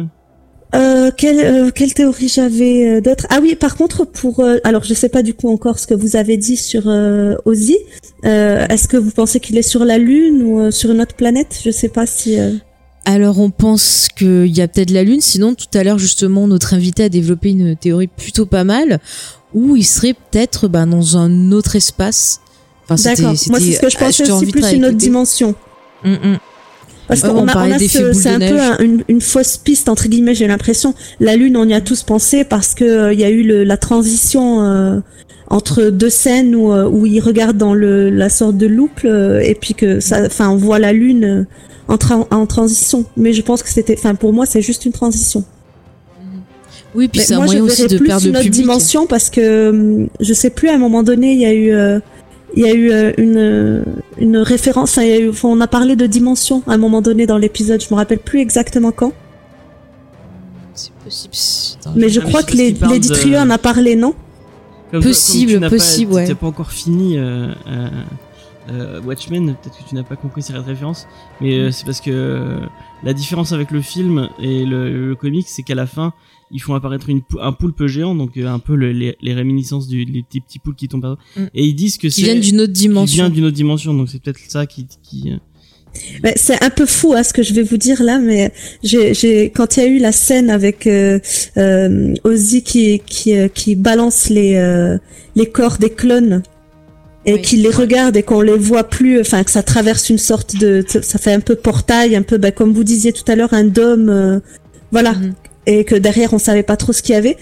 euh Euh, quelle, euh, quelle théorie j'avais euh, d'autre? Ah oui, par contre, pour euh, alors je sais pas du coup encore ce que vous avez dit sur Ozzy. Est-ce que vous pensez qu'il est sur la Lune ou sur une autre planète? Je sais pas si. Alors on pense qu'il y a peut-être la Lune, sinon tout à l'heure justement notre invité a développé une théorie plutôt pas mal, où il serait peut-être bah, dans un autre espace. Enfin, D'accord. Moi, c'est ce que je pensais aussi plus une autre dimension. Mm, mm. Parce qu'on on a, ce- c'est un peu un- une, une fausse piste entre guillemets. J'ai l'impression. La Lune, on y a tous pensé parce que euh, il y a eu le, la transition euh, entre deux scènes où, euh, où il regarde dans le, la sorte de loupe euh, et puis que ça, enfin, on voit la Lune euh, en, tra- en transition. Mais je pense que c'était, enfin, pour moi, c'est juste une transition. Oui, puis c'est un moyen je aussi de plus perdre une le autre public. dimension parce que hum, je sais plus à un moment donné, il y a eu, euh, il y a eu euh, une une référence. enfin, il y a eu- enfin, on a parlé de dimension à un moment donné dans l'épisode. Je me rappelle plus exactement quand, C'est possible. Attends, mais je mais crois que Lady de- Trio en a parlé, non Comme- Possible, comme tu n'as pas- possible, ouais. T'as pas encore fini euh, euh, euh, Watchmen, peut-être que tu n'as pas compris ces références, mais Mm. euh, c'est parce que euh, la différence avec le film et le, le comic, c'est qu'à la fin, ils font apparaître une, un poulpe géant, donc euh, un peu le- les, les réminiscences du, les petits petits poules qui tombent par Mm. et ils disent que Qui c'est viennent d'une autre qui vient dimension. d'une autre dimension, donc c'est peut-être ça qui, qui euh, C'est un peu fou hein, ce que je vais vous dire là, mais j'ai, j'ai quand il y a eu la scène avec euh, euh, Ozzy qui qui euh, qui balance les euh, les corps des clones et Oui. qui les regarde et qu'on les voit plus, enfin que ça traverse une sorte de, ça fait un peu portail, un peu bah, comme vous disiez tout à l'heure, un dôme, euh, voilà, Mhm. Et que derrière on savait pas trop ce qu'il y avait.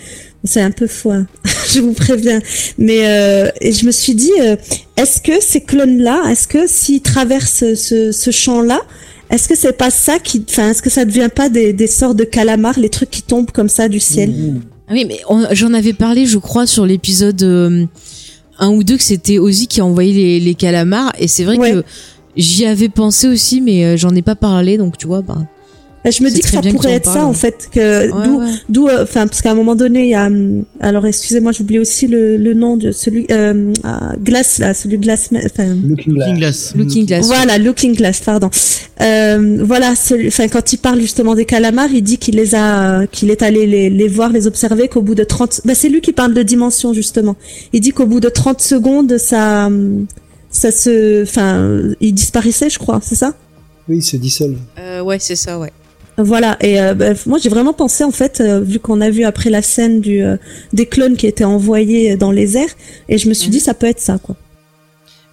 C'est un peu fou, hein. je vous préviens. Mais euh, et je me suis dit, euh, est-ce que ces clones-là, est-ce que s'ils traversent ce, ce champ-là, est-ce que c'est pas ça qui, enfin, est-ce que ça devient pas des, des sortes de calamars, les trucs qui tombent comme ça du ciel? Ah oui, mais on- j'en avais parlé, je crois, sur l'épisode euh, 1 ou 2 que c'était Ozzy qui a envoyé les, les calamars. Et c'est vrai Ouais. que j'y avais pensé aussi, mais euh, j'en ai pas parlé, donc tu vois, bah. Bah, Je me dis que ça pourrait être ça en fait, que Ouais, d'où, ouais. euh, enfin, parce qu'à un moment donné, il y a, hum, alors excusez-moi, j'oublie aussi le, le nom de celui, euh, ah, Glass là, celui de Glass, enfin, Looking Looking Glass. Looking Glass. Voilà, Looking Glass, pardon. Euh, voilà, celui- enfin quand il parle justement des calamars, il dit qu'il les a, qu'il est allé les, les voir, les observer, qu'au bout de 30, bah c'est lui qui parle de dimension justement. Il dit qu'au bout de 30 secondes, ça, hum, ça se, enfin, il disparaissait, je crois, c'est ça? Oui, il se dissolve. Euh, ouais, c'est ça, ouais. Voilà. Et euh, bah, moi, j'ai vraiment pensé en fait, euh, vu qu'on a vu après la scène du euh, des clones qui étaient envoyés dans les airs, et je me suis Mhm. dit ça peut être ça, quoi.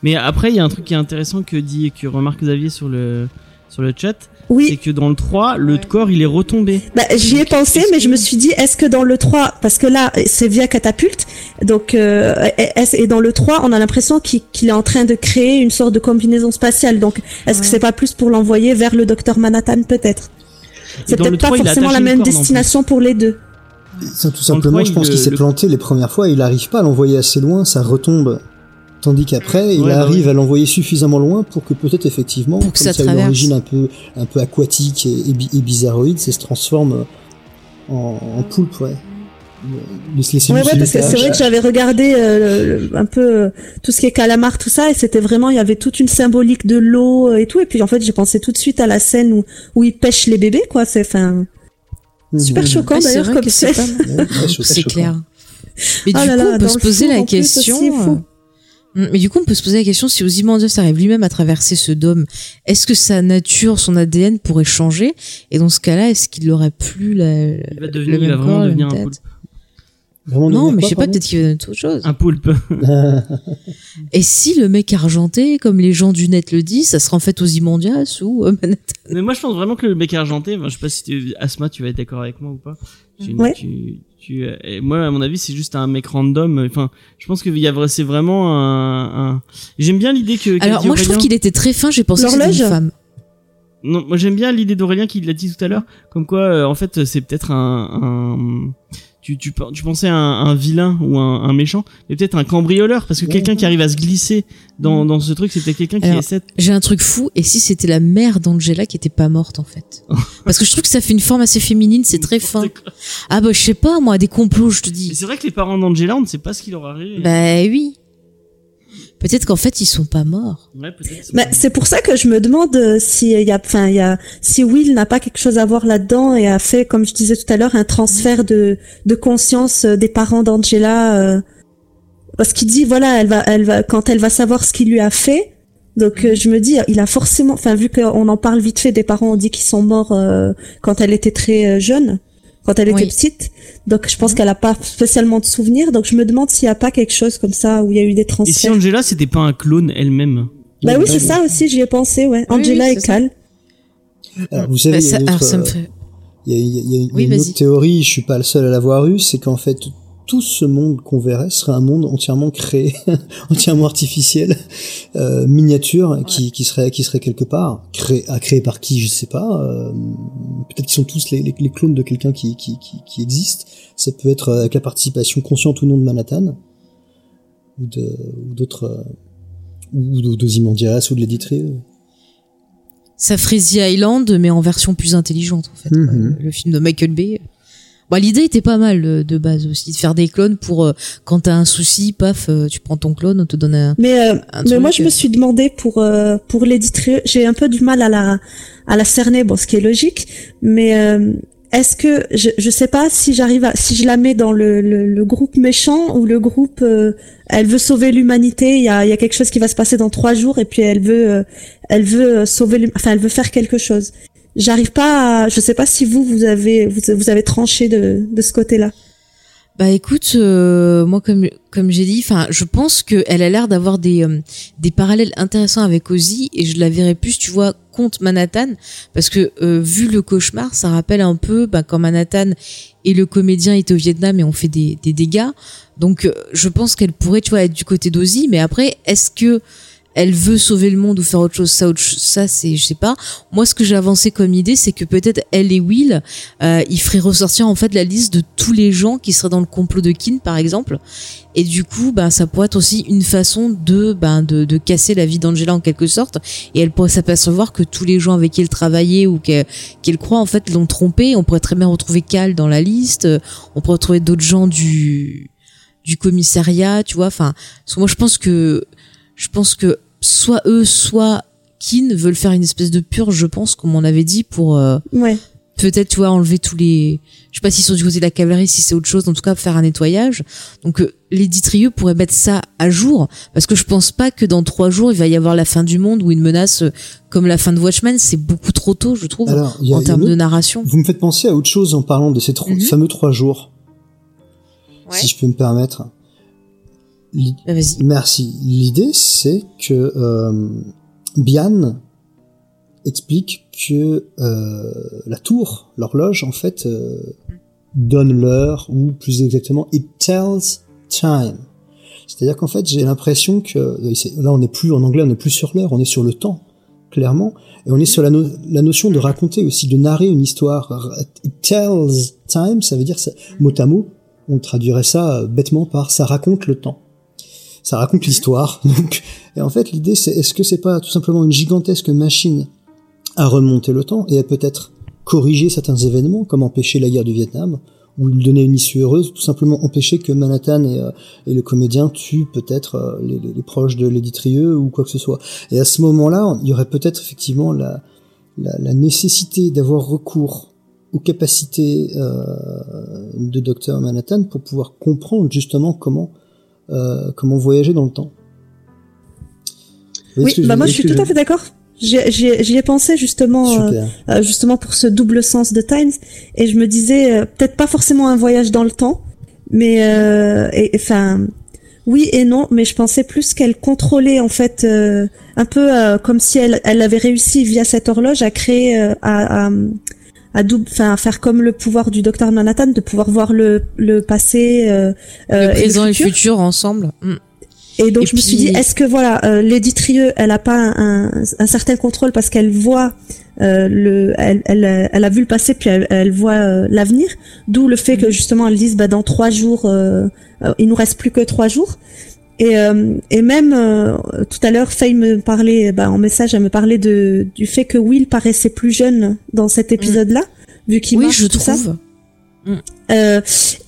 Mais après, il y a un truc qui est intéressant que dit que remarque Xavier sur le sur le chat, c'est Oui, que dans le 3, le Ouais. corps il est retombé. bah, j'y ai Donc, pensé, mais que- je me suis dit, est-ce que dans le 3, parce que là, c'est via catapulte, donc, euh, est-ce- et dans le 3, on a l'impression qu'il qu'il est en train de créer une sorte de combinaison spatiale. Donc, est-ce que c'est pas plus pour l'envoyer vers le docteur Manhattan, peut-être? C'est peut-être pas 3, il a forcément la même destination pour les deux. Ça, tout simplement, je pense qu'il s'est le- planté les premières fois, il arrive pas à l'envoyer assez loin, ça retombe. Tandis qu'après, il bah arrive oui. à l'envoyer suffisamment loin pour que peut-être effectivement, Pour que comme ça a une origine un peu, un peu aquatique et, et, et bizarroïde, ça se transforme en, en poulpe, ouais. Les, les cellules Ouais, ouais, se parce que c'est vrai que j'avais regardé euh, le- un peu euh, tout ce qui est calamar, tout ça, et c'était vraiment, il y avait toute une symbolique de l'eau euh, et tout, et puis en fait, j'ai pensé tout de suite à la scène où, où ils pêchent les bébés, quoi. C'est, enfin, Mhm. super choquant Ouais, d'ailleurs comme c'est C'est clair. Mais Oh du là coup, là, on peut se poser la question. aussi, Mais du coup, on peut se poser la question si Ozymandias arrive lui-même à traverser ce dôme, est-ce que sa nature, son ADN pourrait changer? Et dans ce cas-là, est-ce qu'il aurait plus la, Il va le devenir, il va vraiment devenir un poulpe. Vraiment Non, mais je sais pas, peut-être qu'il va donner autre chose. Un poulpe. Et si le mec argenté, comme les gens du net le disent, ça sera en fait Ozymandias ou euh, Manhattan Mais moi, je pense vraiment que le mec argenté, enfin, je sais pas si tu, Asma, tu vas être d'accord avec moi ou pas. Tu, Ouais. tu, tu, et moi, à mon avis, c'est juste un mec random. Enfin, je pense que c'est vraiment un, un... j'aime bien l'idée que. Alors moi, je trouve qu'il était très fin, j'ai pensé que c'était une L'horloge femme. Non, moi j'aime bien l'idée d'Aurélien qui l'a dit tout à l'heure, comme quoi euh, en fait c'est peut-être un, un, tu, tu, tu pensais à un, un vilain ou un, un méchant, mais peut-être un cambrioleur parce que quelqu'un qui arrive à se glisser dans, dans ce truc, c'était quelqu'un qui essaie. J'ai un truc fou, et si c'était la mère d'Angela qui était pas morte en fait? Parce que je trouve que ça fait une forme assez féminine, c'est très fin. Ah bah je sais pas, moi, des complots, je te dis. c'est vrai que les parents d'Angela, on ne sait pas ce qui leur arrive. Bah oui. Peut-être qu'en fait ils sont pas morts. ouais, peut-être. Mais c'est pour ça que je me demande euh, si il y a, enfin, il y a, si Will n'a pas quelque chose à voir là-dedans et a fait, comme je disais tout à l'heure, un transfert de, de conscience euh, des parents d'Angela, euh, parce qu'il dit, voilà, elle va, elle va, quand elle va savoir ce qu'il lui a fait. Donc euh, je me dis, il a forcément, enfin vu qu'on en parle vite fait, des parents ont dit qu'ils sont morts euh, quand elle était très euh, jeune, quand elle était Oui. petite. Donc je pense qu'elle a pas spécialement de souvenirs. Donc je me demande s'il y a pas quelque chose comme ça où il y a eu des Et si transferts. Angela, c'était pas un clone elle-même Bah oui, c'est ça aussi, j'y ai pensé, ouais. Oui, Angela oui, et. Cal. Alors, vous savez, Bah, il y a ça, une alors ça me euh, fait. Il y a, il y a- il y a une Oui, autre théorie, je suis pas le seul à l'avoir eue, c'est qu'en fait tout ce monde qu'on verrait serait un monde entièrement créé, entièrement artificiel, euh, miniature, qui, qui serait qui serait quelque part créé, à créer par qui, je sais pas. euh, Peut-être qu'ils sont tous les, les, les clones de quelqu'un qui, qui, qui, qui existe. Ça peut être avec la participation consciente ou non de Manhattan ou de ou d'autres euh, ou de ou de l'Editrieux. Ça ferait The Island, mais en version plus intelligente, en fait. Mhm. Le film de Michael Bay. Bah, l'idée était pas mal euh, de base aussi, de faire des clones pour euh, quand t'as un souci, paf, euh, tu prends ton clone, on te donne un. Mais, euh, Un mais moi, je euh. me suis demandé pour, euh, pour l'éditrieux, j'ai un peu du mal à la, à la cerner, bon, ce qui est logique, mais, euh, est-ce que, je, je sais pas si j'arrive à, si je la mets dans le, le, le groupe méchant ou le groupe, euh, elle veut sauver l'humanité, il y a, il y a quelque chose qui va se passer dans trois jours et puis elle veut, euh, elle veut euh, sauver, enfin, elle veut faire quelque chose. J'arrive pas à, je sais pas si vous, vous avez, vous, vous avez tranché de, de ce côté-là. Bah écoute, euh, moi comme comme j'ai dit, enfin, je pense que elle a l'air d'avoir des euh, des parallèles intéressants avec Ozzy et je la verrais plus, tu vois, contre Manhattan parce que euh, vu le cauchemar, ça rappelle un peu bah, quand Manhattan et le comédien étaient au Vietnam et ont fait des des dégâts. Donc euh, je pense qu'elle pourrait, tu vois, être du côté d'Ozzy, mais après, est-ce que elle veut sauver le monde ou faire autre chose ça ça c'est je sais pas. Moi ce que j'ai avancé comme idée c'est que peut-être elle et Will euh, ils feraient ressortir en fait la liste de tous les gens qui seraient dans le complot de Kin par exemple. Et du coup bah ça pourrait être aussi une façon de ben de, de casser la vie d'Angela en quelque sorte. Et elle pourrait s'apercevoir que tous les gens avec qui elle travaillait ou que- qu'elle croit en fait l'ont trompée on pourrait très bien retrouver Cal dans la liste. On pourrait retrouver d'autres gens du du commissariat tu vois. Enfin parce que moi je pense que je pense que soit eux soit Kin veulent faire une espèce de purge je pense comme on avait dit pour euh, Ouais. peut-être tu vois enlever tous les je sais pas s'ils sont du côté de la cavalerie si c'est autre chose en tout cas faire un nettoyage donc euh, l'éditrieux pourrait mettre ça à jour parce que je pense pas que dans trois jours il va y avoir la fin du monde ou une menace euh, comme la fin de Watchmen c'est beaucoup trop tôt je trouve Alors, a- en termes de narration Vous me faites penser à autre chose en parlant de ces trois- Mhm. fameux trois jours, Ouais. si je peux me permettre. Merci. L'idée, c'est que euh, Bian explique que euh, la tour, l'horloge, en fait, euh, donne l'heure, ou plus exactement, it tells time. C'est-à-dire qu'en fait, j'ai l'impression que euh, là, on n'est plus en anglais, on n'est plus sur l'heure, on est sur le temps, clairement, et on est sur la, no- la notion de raconter aussi, de narrer une histoire. It tells time, ça veut dire ça, mot à mot, on traduirait ça euh, bêtement par ça raconte le temps ça raconte l'histoire. Donc, et en fait, l'idée, c'est est-ce que c'est pas tout simplement une gigantesque machine à remonter le temps et à peut-être corriger certains événements, comme empêcher la guerre du Vietnam, ou lui donner une issue heureuse, tout simplement empêcher que Manhattan et, euh, le comédien tuent peut-être euh, les, proches de l'éditrieux ou quoi que ce soit. Et à ce moment-là, il y aurait peut-être effectivement la, la, la nécessité d'avoir recours aux capacités euh, de Dr Manhattan pour pouvoir comprendre justement comment euh, comment voyager dans le temps. Oui, bah moi je suis tout à fait d'accord. J'y ai pensé justement, euh, euh, justement pour ce double sens de Times, et je me disais euh, peut-être pas forcément un voyage dans le temps, mais euh, et- enfin oui et non, mais je pensais plus qu'elle contrôlait en fait euh, un peu euh, comme si elle, elle avait réussi via cette horloge à créer euh, à, à à double, enfin faire comme le pouvoir du docteur Manhattan, de pouvoir voir le le passé, euh, euh, le présent et le futur. futur ensemble Mm. Et donc Et je me suis dit, est-ce que voilà, euh, Lady Trieux, elle a pas un, un, un certain contrôle parce qu'elle voit euh, le, elle, elle, elle a vu le passé puis elle, elle voit euh, l'avenir. D'où le fait que justement elle dise, bah dans trois jours, euh, il nous reste plus que trois jours. Et, euh, et même euh, tout à l'heure, Faye me parlait, bah, en message, elle me parlait de du fait que Will paraissait plus jeune dans cet épisode-là, vu qu'il. Oui, marche je tout ça. trouve. Euh,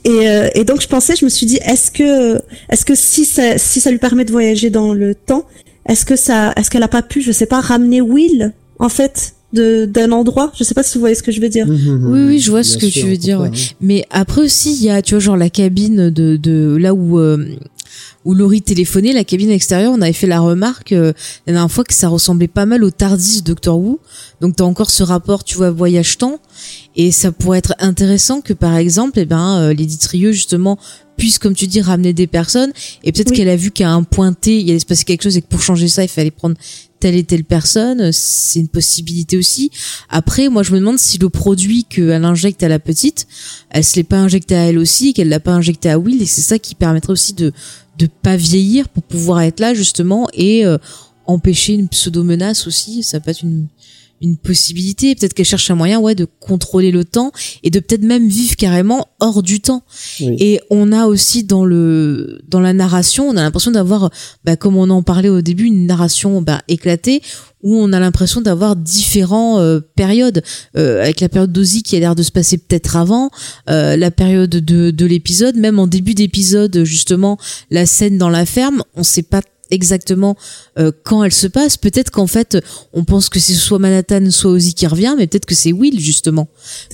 et, euh, et donc je pensais, je me suis dit, est-ce que, est-ce que si ça, si ça lui permet de voyager dans le temps, est-ce que ça, est-ce qu'elle a pas pu, je sais pas, ramener Will en fait de d'un endroit, je sais pas si vous voyez ce que je veux dire. Oui, oui, je vois ce que tu veux dire, ouais. Mais après aussi, il y a, tu vois, genre la cabine de, de là où euh, où Laurie téléphonait, la cabine extérieure, on avait fait la remarque euh, la dernière fois que ça ressemblait pas mal au Tardis Doctor Who. Donc t'as encore ce rapport, tu vois, voyage temps, et ça pourrait être intéressant que par exemple, eh ben, euh, Lady Trieux justement puisse, comme tu dis, ramener des personnes, et peut-être Oui. qu'elle a vu qu'à un point T, il allait se passer quelque chose et que pour changer ça, il fallait prendre telle et telle personne, c'est une possibilité aussi. Après, moi, je me demande si le produit qu'elle injecte à la petite, elle se l'est pas injecté à elle aussi, qu'elle l'a pas injecté à Will, et c'est ça qui permettrait aussi de de pas vieillir pour pouvoir être là justement et euh, empêcher une pseudo menace aussi. Ça peut être une une possibilité. Peut-être qu'elle cherche un moyen, ouais, de contrôler le temps et de peut-être même vivre carrément hors du temps. Oui. Et on a aussi dans le dans la narration, on a l'impression d'avoir, bah, comme on en parlait au début, une narration bah, éclatée où on a l'impression d'avoir différents euh, périodes euh, avec la période d'Ozzy qui a l'air de se passer peut-être avant euh, la période de, de l'épisode même en début d'épisode justement la scène dans la ferme on sait pas exactement euh, quand elle se passe peut-être qu'en fait on pense que c'est soit Manhattan soit Ozzy qui revient mais peut-être que c'est Will justement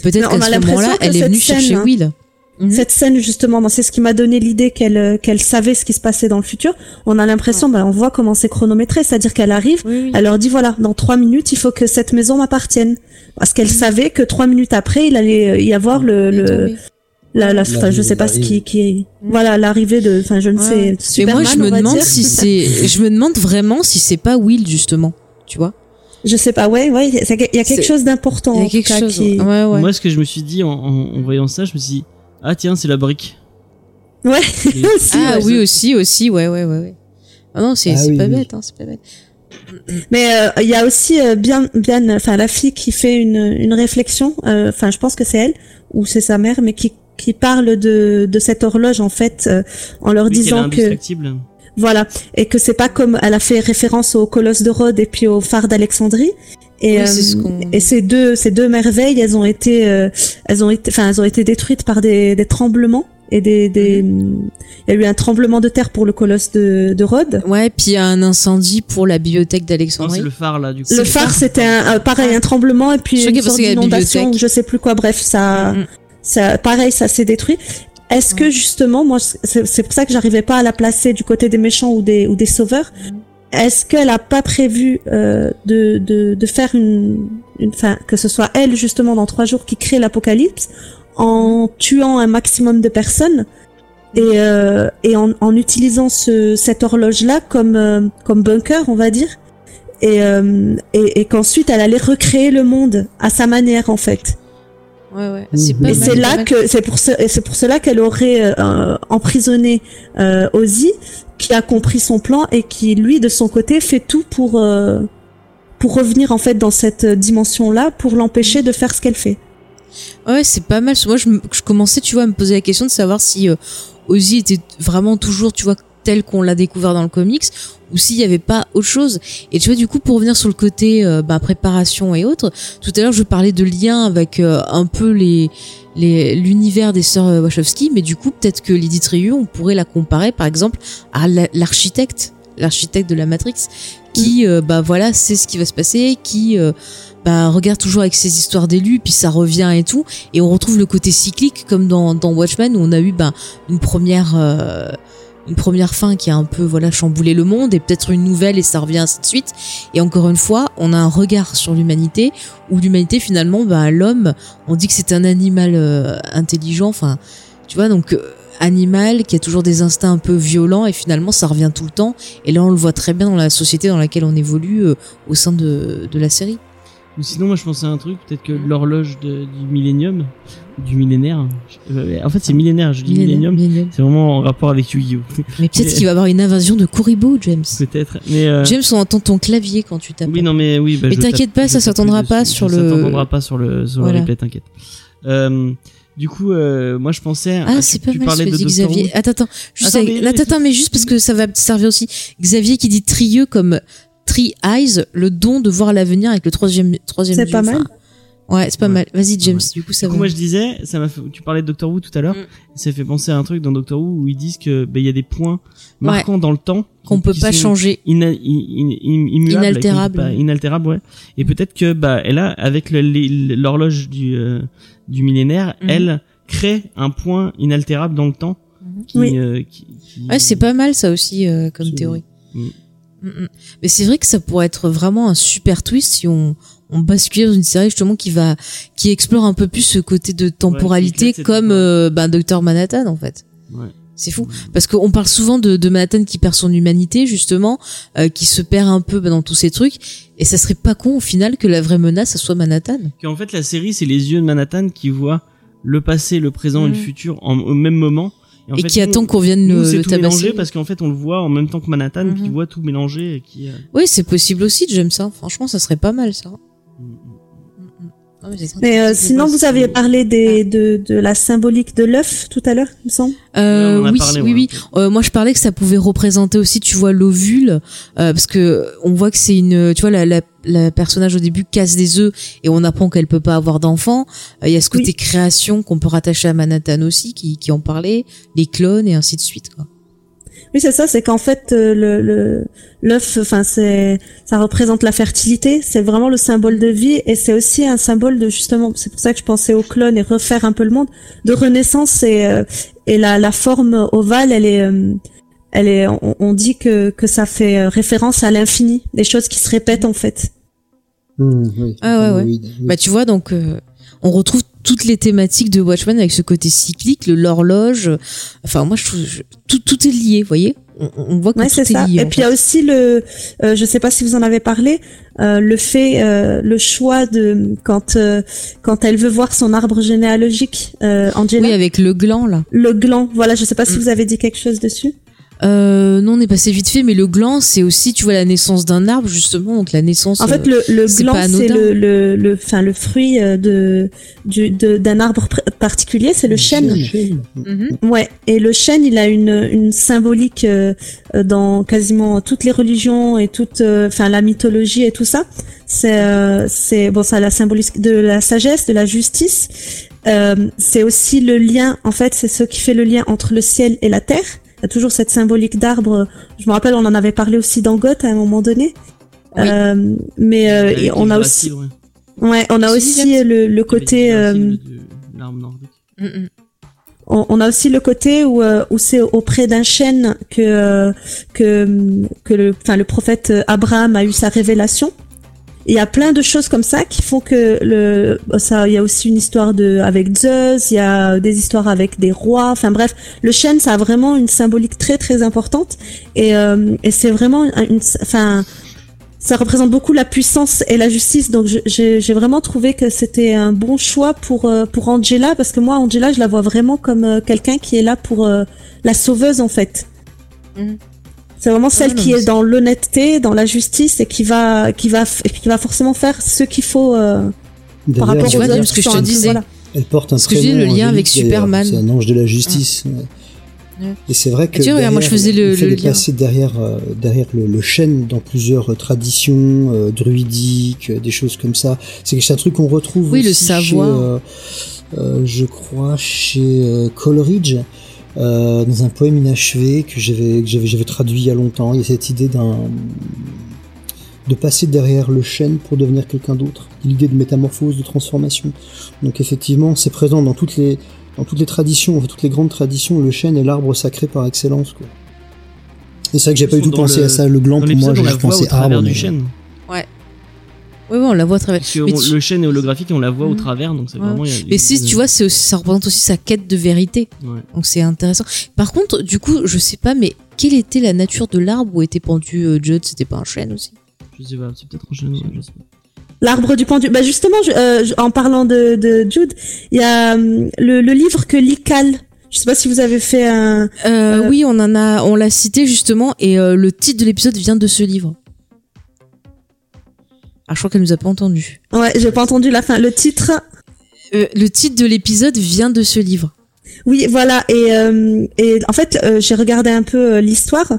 peut-être qu'à ce moment-là elle est venue chercher hein, Will Mhm. Cette scène justement, moi, c'est ce qui m'a donné l'idée qu'elle euh, qu'elle savait ce qui se passait dans le futur. On a l'impression, bah, on voit comment c'est chronométré, c'est-à-dire qu'elle arrive, Oui, oui. elle leur dit voilà, dans trois minutes, il faut que cette maison m'appartienne, parce qu'elle savait que trois minutes après, il allait euh, y avoir le, le la, la, je sais pas ce qui, qui, voilà, l'arrivée de, enfin, je ne sais, Ouais. Mais moi, je me demande dire. si c'est, je me demande vraiment si c'est pas Will justement, tu vois. Je sais pas, ouais, ouais, il y a quelque chose d'important. Il y en quelque cas, chose. qui- Ouais, ouais. Moi, ce que je me suis dit en, en- en voyant ça, je me suis dit, ah tiens, c'est la brique. Ouais, Et- aussi, Ah ouais. oui aussi aussi ouais ouais ouais ouais. Ah non c'est Ah c'est oui, pas oui. bête hein c'est pas bête. Mais euh, il y a aussi euh, bien, bien, enfin la fille qui fait une, une réflexion. euh, Enfin, je pense que c'est elle ou c'est sa mère, mais qui qui parle de de cette horloge en fait euh, en leur Oui, disant que voilà et que c'est pas comme elle a fait référence au colosse de Rhodes et puis au phare d'Alexandrie. Et, Oui, ce euh, qu'on- et ces deux ces deux merveilles, elles ont été euh, elles ont été enfin elles ont été détruites par des, des tremblements et des des Mhm. il y a eu un tremblement de terre pour le colosse de de Rhodes. Ouais puis il y a un incendie pour la bibliothèque c'est d'Alexandrie. le phare là, du coup. Le phare, c'était un, euh, pareil, un tremblement et puis Je une sorte d'inondation, je sais plus quoi. Bref, ça, Mm, mm. Ça, pareil, ça s'est détruit. Est-ce que justement, moi, c'est pour ça que j'arrivais pas à la placer du côté des méchants ou des ou des sauveurs. Est-ce qu'elle a pas prévu euh, de, de de faire une, une, enfin, que ce soit elle justement dans trois jours qui crée l'apocalypse en tuant un maximum de personnes et euh, et en, en utilisant ce cette horloge là comme euh, comme bunker, on va dire et, euh, et, et qu'ensuite elle allait recréer le monde à sa manière en fait. Ouais ouais. C'est Mhm. pas Et c'est là que c'est pour c'est pour cela qu'elle aurait euh, emprisonné euh, Ozzy, qui a compris son plan et qui lui de son côté fait tout pour euh, pour revenir en fait dans cette dimension là pour l'empêcher de faire ce qu'elle fait. Ouais, c'est pas mal. Moi, je, je commençais, tu vois, à me poser la question de savoir si euh, Ozzy était vraiment toujours, tu vois, tel qu'on l'a découvert dans le comics, ou s'il y avait pas autre chose. Et tu vois, du coup, pour revenir sur le côté euh, bah, préparation et autres, tout à l'heure, je parlais de lien avec euh, un peu les les- l'univers des sœurs euh, Wachowski, mais du coup, peut-être que Lady Trieux, on pourrait la comparer, par exemple, à la- l'architecte, l'architecte de la Matrix, qui, euh, bah voilà, sait ce qui va se passer, qui bah, regarde toujours avec ses histoires d'élus, puis ça revient et tout, et on retrouve le côté cyclique comme dans, dans Watchmen où on a eu bah, une première une première fin qui a un peu voilà chamboulé le monde et peut-être une nouvelle et ça revient ainsi de suite. Et encore une fois on a un regard sur l'humanité où l'humanité finalement bah l'homme on dit que c'est un animal euh, intelligent enfin tu vois donc euh, animal qui a toujours des instincts un peu violents et finalement ça revient tout le temps. Et là on le voit très bien dans la société dans laquelle on évolue euh, au sein de, de la série Ou sinon, moi, je pensais à un truc, peut-être que l'horloge du millénium, du millénaire. euh, En fait, c'est millénaire, je dis millénium. Millennium. C'est vraiment en rapport avec Yu-Gi-Oh! Mais peut-être qu'il va y avoir une invasion de Kuribo, James. peut-être. Mais euh, James, on entend ton clavier quand tu tapes. oui, non, mais oui. Bah, Mais t'inquiète pas, ça s'entendra dessus. pas sur Ça le- s'entendra pas sur le sur Voilà. le replay, t'inquiète. Euh, du coup, euh, moi, je pensais. Ah, c'est pas tu mal ce que dit Xavier. Attends, attends, juste, Attends, avec- mais- attends, attends, mais juste parce que ça va te servir aussi. Xavier qui dit trieux comme Tree Eyes, le don de voir l'avenir avec le troisième, troisième C'est pas mal. Ouais, c'est pas Ouais. mal. Vas-y, James, Ouais. du coup, ça Du va. coup, moi, je disais, ça m'a fait, tu parlais de Doctor Who tout à l'heure, Mm. ça fait penser à un truc dans Doctor Who où ils disent que, ben, il y a des points marquants dans le temps. Qu'on qui- peut qui pas changer. ina- i- i- im- immuables, Inaltérables. qui- pas- inaltérables, ouais. Et peut-être que, bah, elle a, avec l'horloge du, euh, du millénaire, Mhm. elle crée un point inaltérable dans le temps. Qui, Oui. euh, qui- qui- Ouais, c'est pas mal ça aussi euh, comme C'est- théorie. Mm. Mm, mm. Mais c'est vrai que ça pourrait être vraiment un super twist si on on bascule dans une série justement qui va qui explore un peu plus ce côté de temporalité comme euh, ben Docteur Manhattan en fait. Ouais. C'est fou parce qu'on parle souvent de, de Manhattan qui perd son humanité justement, euh, qui se perd un peu ben, dans tous ces trucs et ça serait pas con au final que la vraie menace ça soit Manhattan. Qu'en fait, la série, c'est les yeux de Manhattan qui voient le passé, le présent et le Mhm. futur en- au même moment. Et fait, qui nous, attend qu'on vienne Nous, le, tabasser. parce qu'en fait, on le voit en même temps que Manhattan, puis il voit tout mélangé et qui. euh, Oui, c'est possible aussi, j'aime ça. Franchement, ça serait pas mal ça. Non, mais euh, sinon, vous aviez parlé des, de, de la symbolique de l'œuf tout à l'heure, il me semble. Euh, oui, parlé, oui, oui. Euh, moi, je parlais que ça pouvait représenter aussi, tu vois, l'ovule, euh, parce que on voit que c'est une, tu vois, la, la, la personnage au début casse des œufs et on apprend qu'elle peut pas avoir d'enfant. Euh, Il y a ce côté Oui. création qu'on peut rattacher à Manhattan aussi, qui, qui en parlait, les clones et ainsi de suite. Quoi. Oui, c'est ça, c'est qu'en fait, euh, le, le, l'œuf, enfin, c'est, ça représente la fertilité, c'est vraiment le symbole de vie, et c'est aussi un symbole de, justement, c'est pour ça que je pensais au clone et refaire un peu le monde, de renaissance, et, euh, et la, la forme ovale, elle est, euh, elle est, on, on dit que, que ça fait référence à l'infini, des choses qui se répètent, en fait. Oui, Ah ouais, ouais. oui, oui. Bah, tu vois, donc, euh, on retrouve toutes les thématiques de Watchmen avec ce côté cyclique, le l'horloge. Enfin, moi, je trouve, je- tout, tout est lié, vous voyez? On, on voit que Ouais, tout c'est est ça. lié. Et puis il y a aussi le, euh, je sais pas si vous en avez parlé, euh, le fait, euh, le choix de quand euh, quand elle veut voir son arbre généalogique, euh, Angela, Oui, avec le gland, là. le gland. Voilà, je sais pas si Mm. vous avez dit quelque chose dessus. Euh, non, on est passé vite fait, mais le gland, c'est aussi, tu vois, la naissance d'un arbre, justement. Donc, la naissance. En euh, fait, le, le c'est gland, c'est le le le, enfin le fruit euh, de du de- d'un arbre pr- particulier, c'est le chêne. Chêne. mhm. Ouais, et le chêne, il a une, une symbolique euh, euh, dans quasiment toutes les religions et toute, euh, enfin la mythologie et tout ça. C'est, euh, c'est bon, ça a la symbolique de la sagesse, de la justice. Euh, c'est aussi le lien, en fait, c'est ce qui fait le lien entre le ciel et la terre. Toujours cette symbolique d'arbre. Je me rappelle, on en avait parlé aussi dans Goth à un moment donné. Oui. Euh, mais euh, et on a aussi, ouais. ouais, on a Si, aussi le, le côté. Euh, l'arbre nordique. On, on a aussi le côté où, où c'est auprès d'un chêne que que que le enfin le prophète Abraham a eu sa révélation. Il y a plein de choses comme ça qui font que le ça il y a aussi une histoire de avec Zeus, il y a des histoires avec des rois, enfin bref, le chêne ça a vraiment une symbolique très très importante et euh, et c'est vraiment une enfin ça représente beaucoup la puissance et la justice. Donc j'ai vraiment trouvé que c'était un bon choix pour euh, pour Angela parce que moi Angela je la vois vraiment comme euh, quelqu'un qui est là pour euh, la sauveuse en fait. Mhm. C'est vraiment celle Ah, non, qui est dans l'honnêteté, dans la justice et qui va qui va qui va forcément faire ce qu'il faut euh, par rapport aux vois, autres ce que je te disais. voilà. Elle porte un Ce que je dis, prénom le lien avec. Superman. C'est un ange de la justice. ouais. Ouais. Et c'est vrai que tu vois, regarde, moi, je derrière, faisais le- le lien. derrière euh, derrière le, le chêne dans plusieurs euh, traditions euh, druidiques, euh, des choses comme ça. C'est un truc qu'on retrouve Oui, le savoir. chez, euh, euh, je crois chez euh, Coleridge. Euh, dans un poème inachevé que j'avais traduit il y a longtemps, il y a cette idée d'un de passer derrière le chêne pour devenir quelqu'un d'autre. L'idée de métamorphose, de transformation. Donc effectivement, c'est présent dans toutes les dans toutes les traditions, toutes les grandes traditions, le chêne est l'arbre sacré par excellence. Quoi. Et c'est vrai que j'ai pas du tout pensé le- à ça. Le gland, pour moi, j'ai pensé arbre. du mais- chêne. Oui, on la voit à travers. Parce que Mais on- tu- le chêne est holographique et on la voit au Mhm. travers, donc c'est Ouais. vraiment. a- Mais si, tu vois, aussi- ça représente aussi sa quête de vérité. Ouais. Donc c'est intéressant. Par contre, du coup, je sais pas, mais quelle était la nature de l'arbre où était pendu euh, Judd? C'était pas un chêne aussi? Je sais pas, c'est peut-être un chêne, je sais pas. L'arbre du pendu. Bah justement, je- euh, je- en parlant de, de Jude, il y a hum, le, le livre que lit Cal. Je sais pas si vous avez fait un. Euh, Euh, Oui, on en a, on l'a cité justement, et euh, le titre de l'épisode vient de ce livre. Ah, je crois qu'elle nous a pas entendu. Ouais, j'ai pas entendu la fin. Le titre. Euh, le titre de l'épisode vient de ce livre. Oui, voilà. Et, euh, et en fait, euh, j'ai regardé un peu euh, l'histoire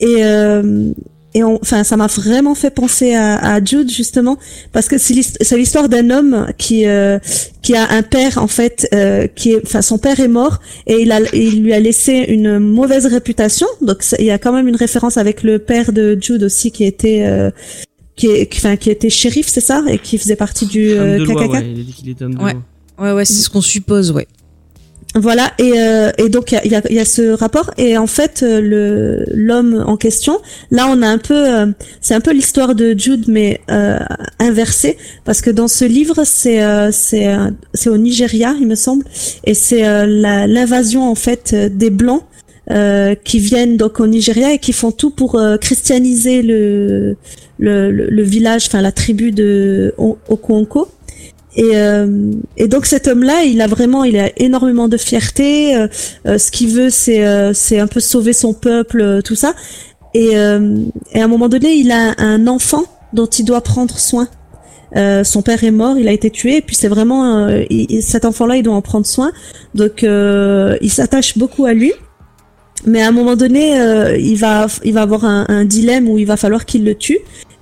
et euh, et enfin, ça m'a vraiment fait penser à, à Jude justement parce que c'est l'hist- c'est l'histoire d'un homme qui euh, qui a un père en fait euh, qui est, enfin, son père est mort et il a il lui a laissé une mauvaise réputation. Donc il y a quand même une référence avec le père de Jude aussi qui était euh, qui est, qui- enfin, qui était shérif, c'est ça, et qui faisait partie du euh, de loi, KKK. ouais, il a dit qu'il était homme de Ouais. loi. Ouais, ouais, c'est ce qu'on suppose, ouais. Voilà, et, euh, et donc il y a, il y, a, y a ce rapport, et en fait euh, le l'homme en question, là on a un peu, euh, c'est un peu l'histoire de Jude mais euh, inversée, parce que dans ce livre c'est euh, c'est euh, c'est au Nigeria il me semble, et c'est euh, la- l'invasion en fait euh, des blancs euh, qui viennent donc au Nigeria et qui font tout pour euh, christianiser le, le le village, enfin la tribu de Okonko. Et, euh, et donc cet homme-là, il a vraiment, il a énormément de fierté. euh, euh, ce qu'il veut, c'est c'est un peu sauver son peuple, tout ça. Et, et à un moment donné, il a un enfant dont il doit prendre soin. Euh, son père est mort, il a été tué, et puis c'est vraiment euh, cet enfant-là, il doit en prendre soin. Donc euh, il s'attache beaucoup à lui. Mais à un moment donné, euh, il va il va avoir un, un dilemme où il va falloir qu'il le tue.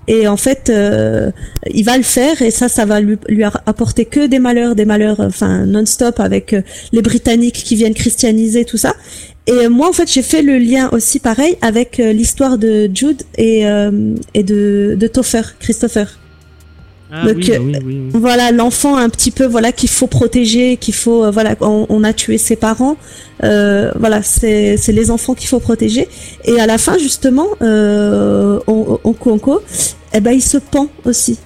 Et en fait, euh, il va le faire et ça, ça va lui, lui apporter que des malheurs, des malheurs, euh, enfin non-stop avec euh, les Britanniques qui viennent christianiser tout ça. Et euh, moi, en fait, j'ai fait le lien aussi pareil avec l'histoire de Jude et et de de Topher, Christopher. Ah Donc, oui, bah euh, oui, oui, oui. Voilà, l'enfant un petit peu, voilà, qu'il faut protéger, qu'il faut, euh, voilà, on, on a tué ses parents, euh, voilà, c'est c'est les enfants qu'il faut protéger. Et à la fin, justement, euh, on, on, Onko, eh ben, il se pend aussi.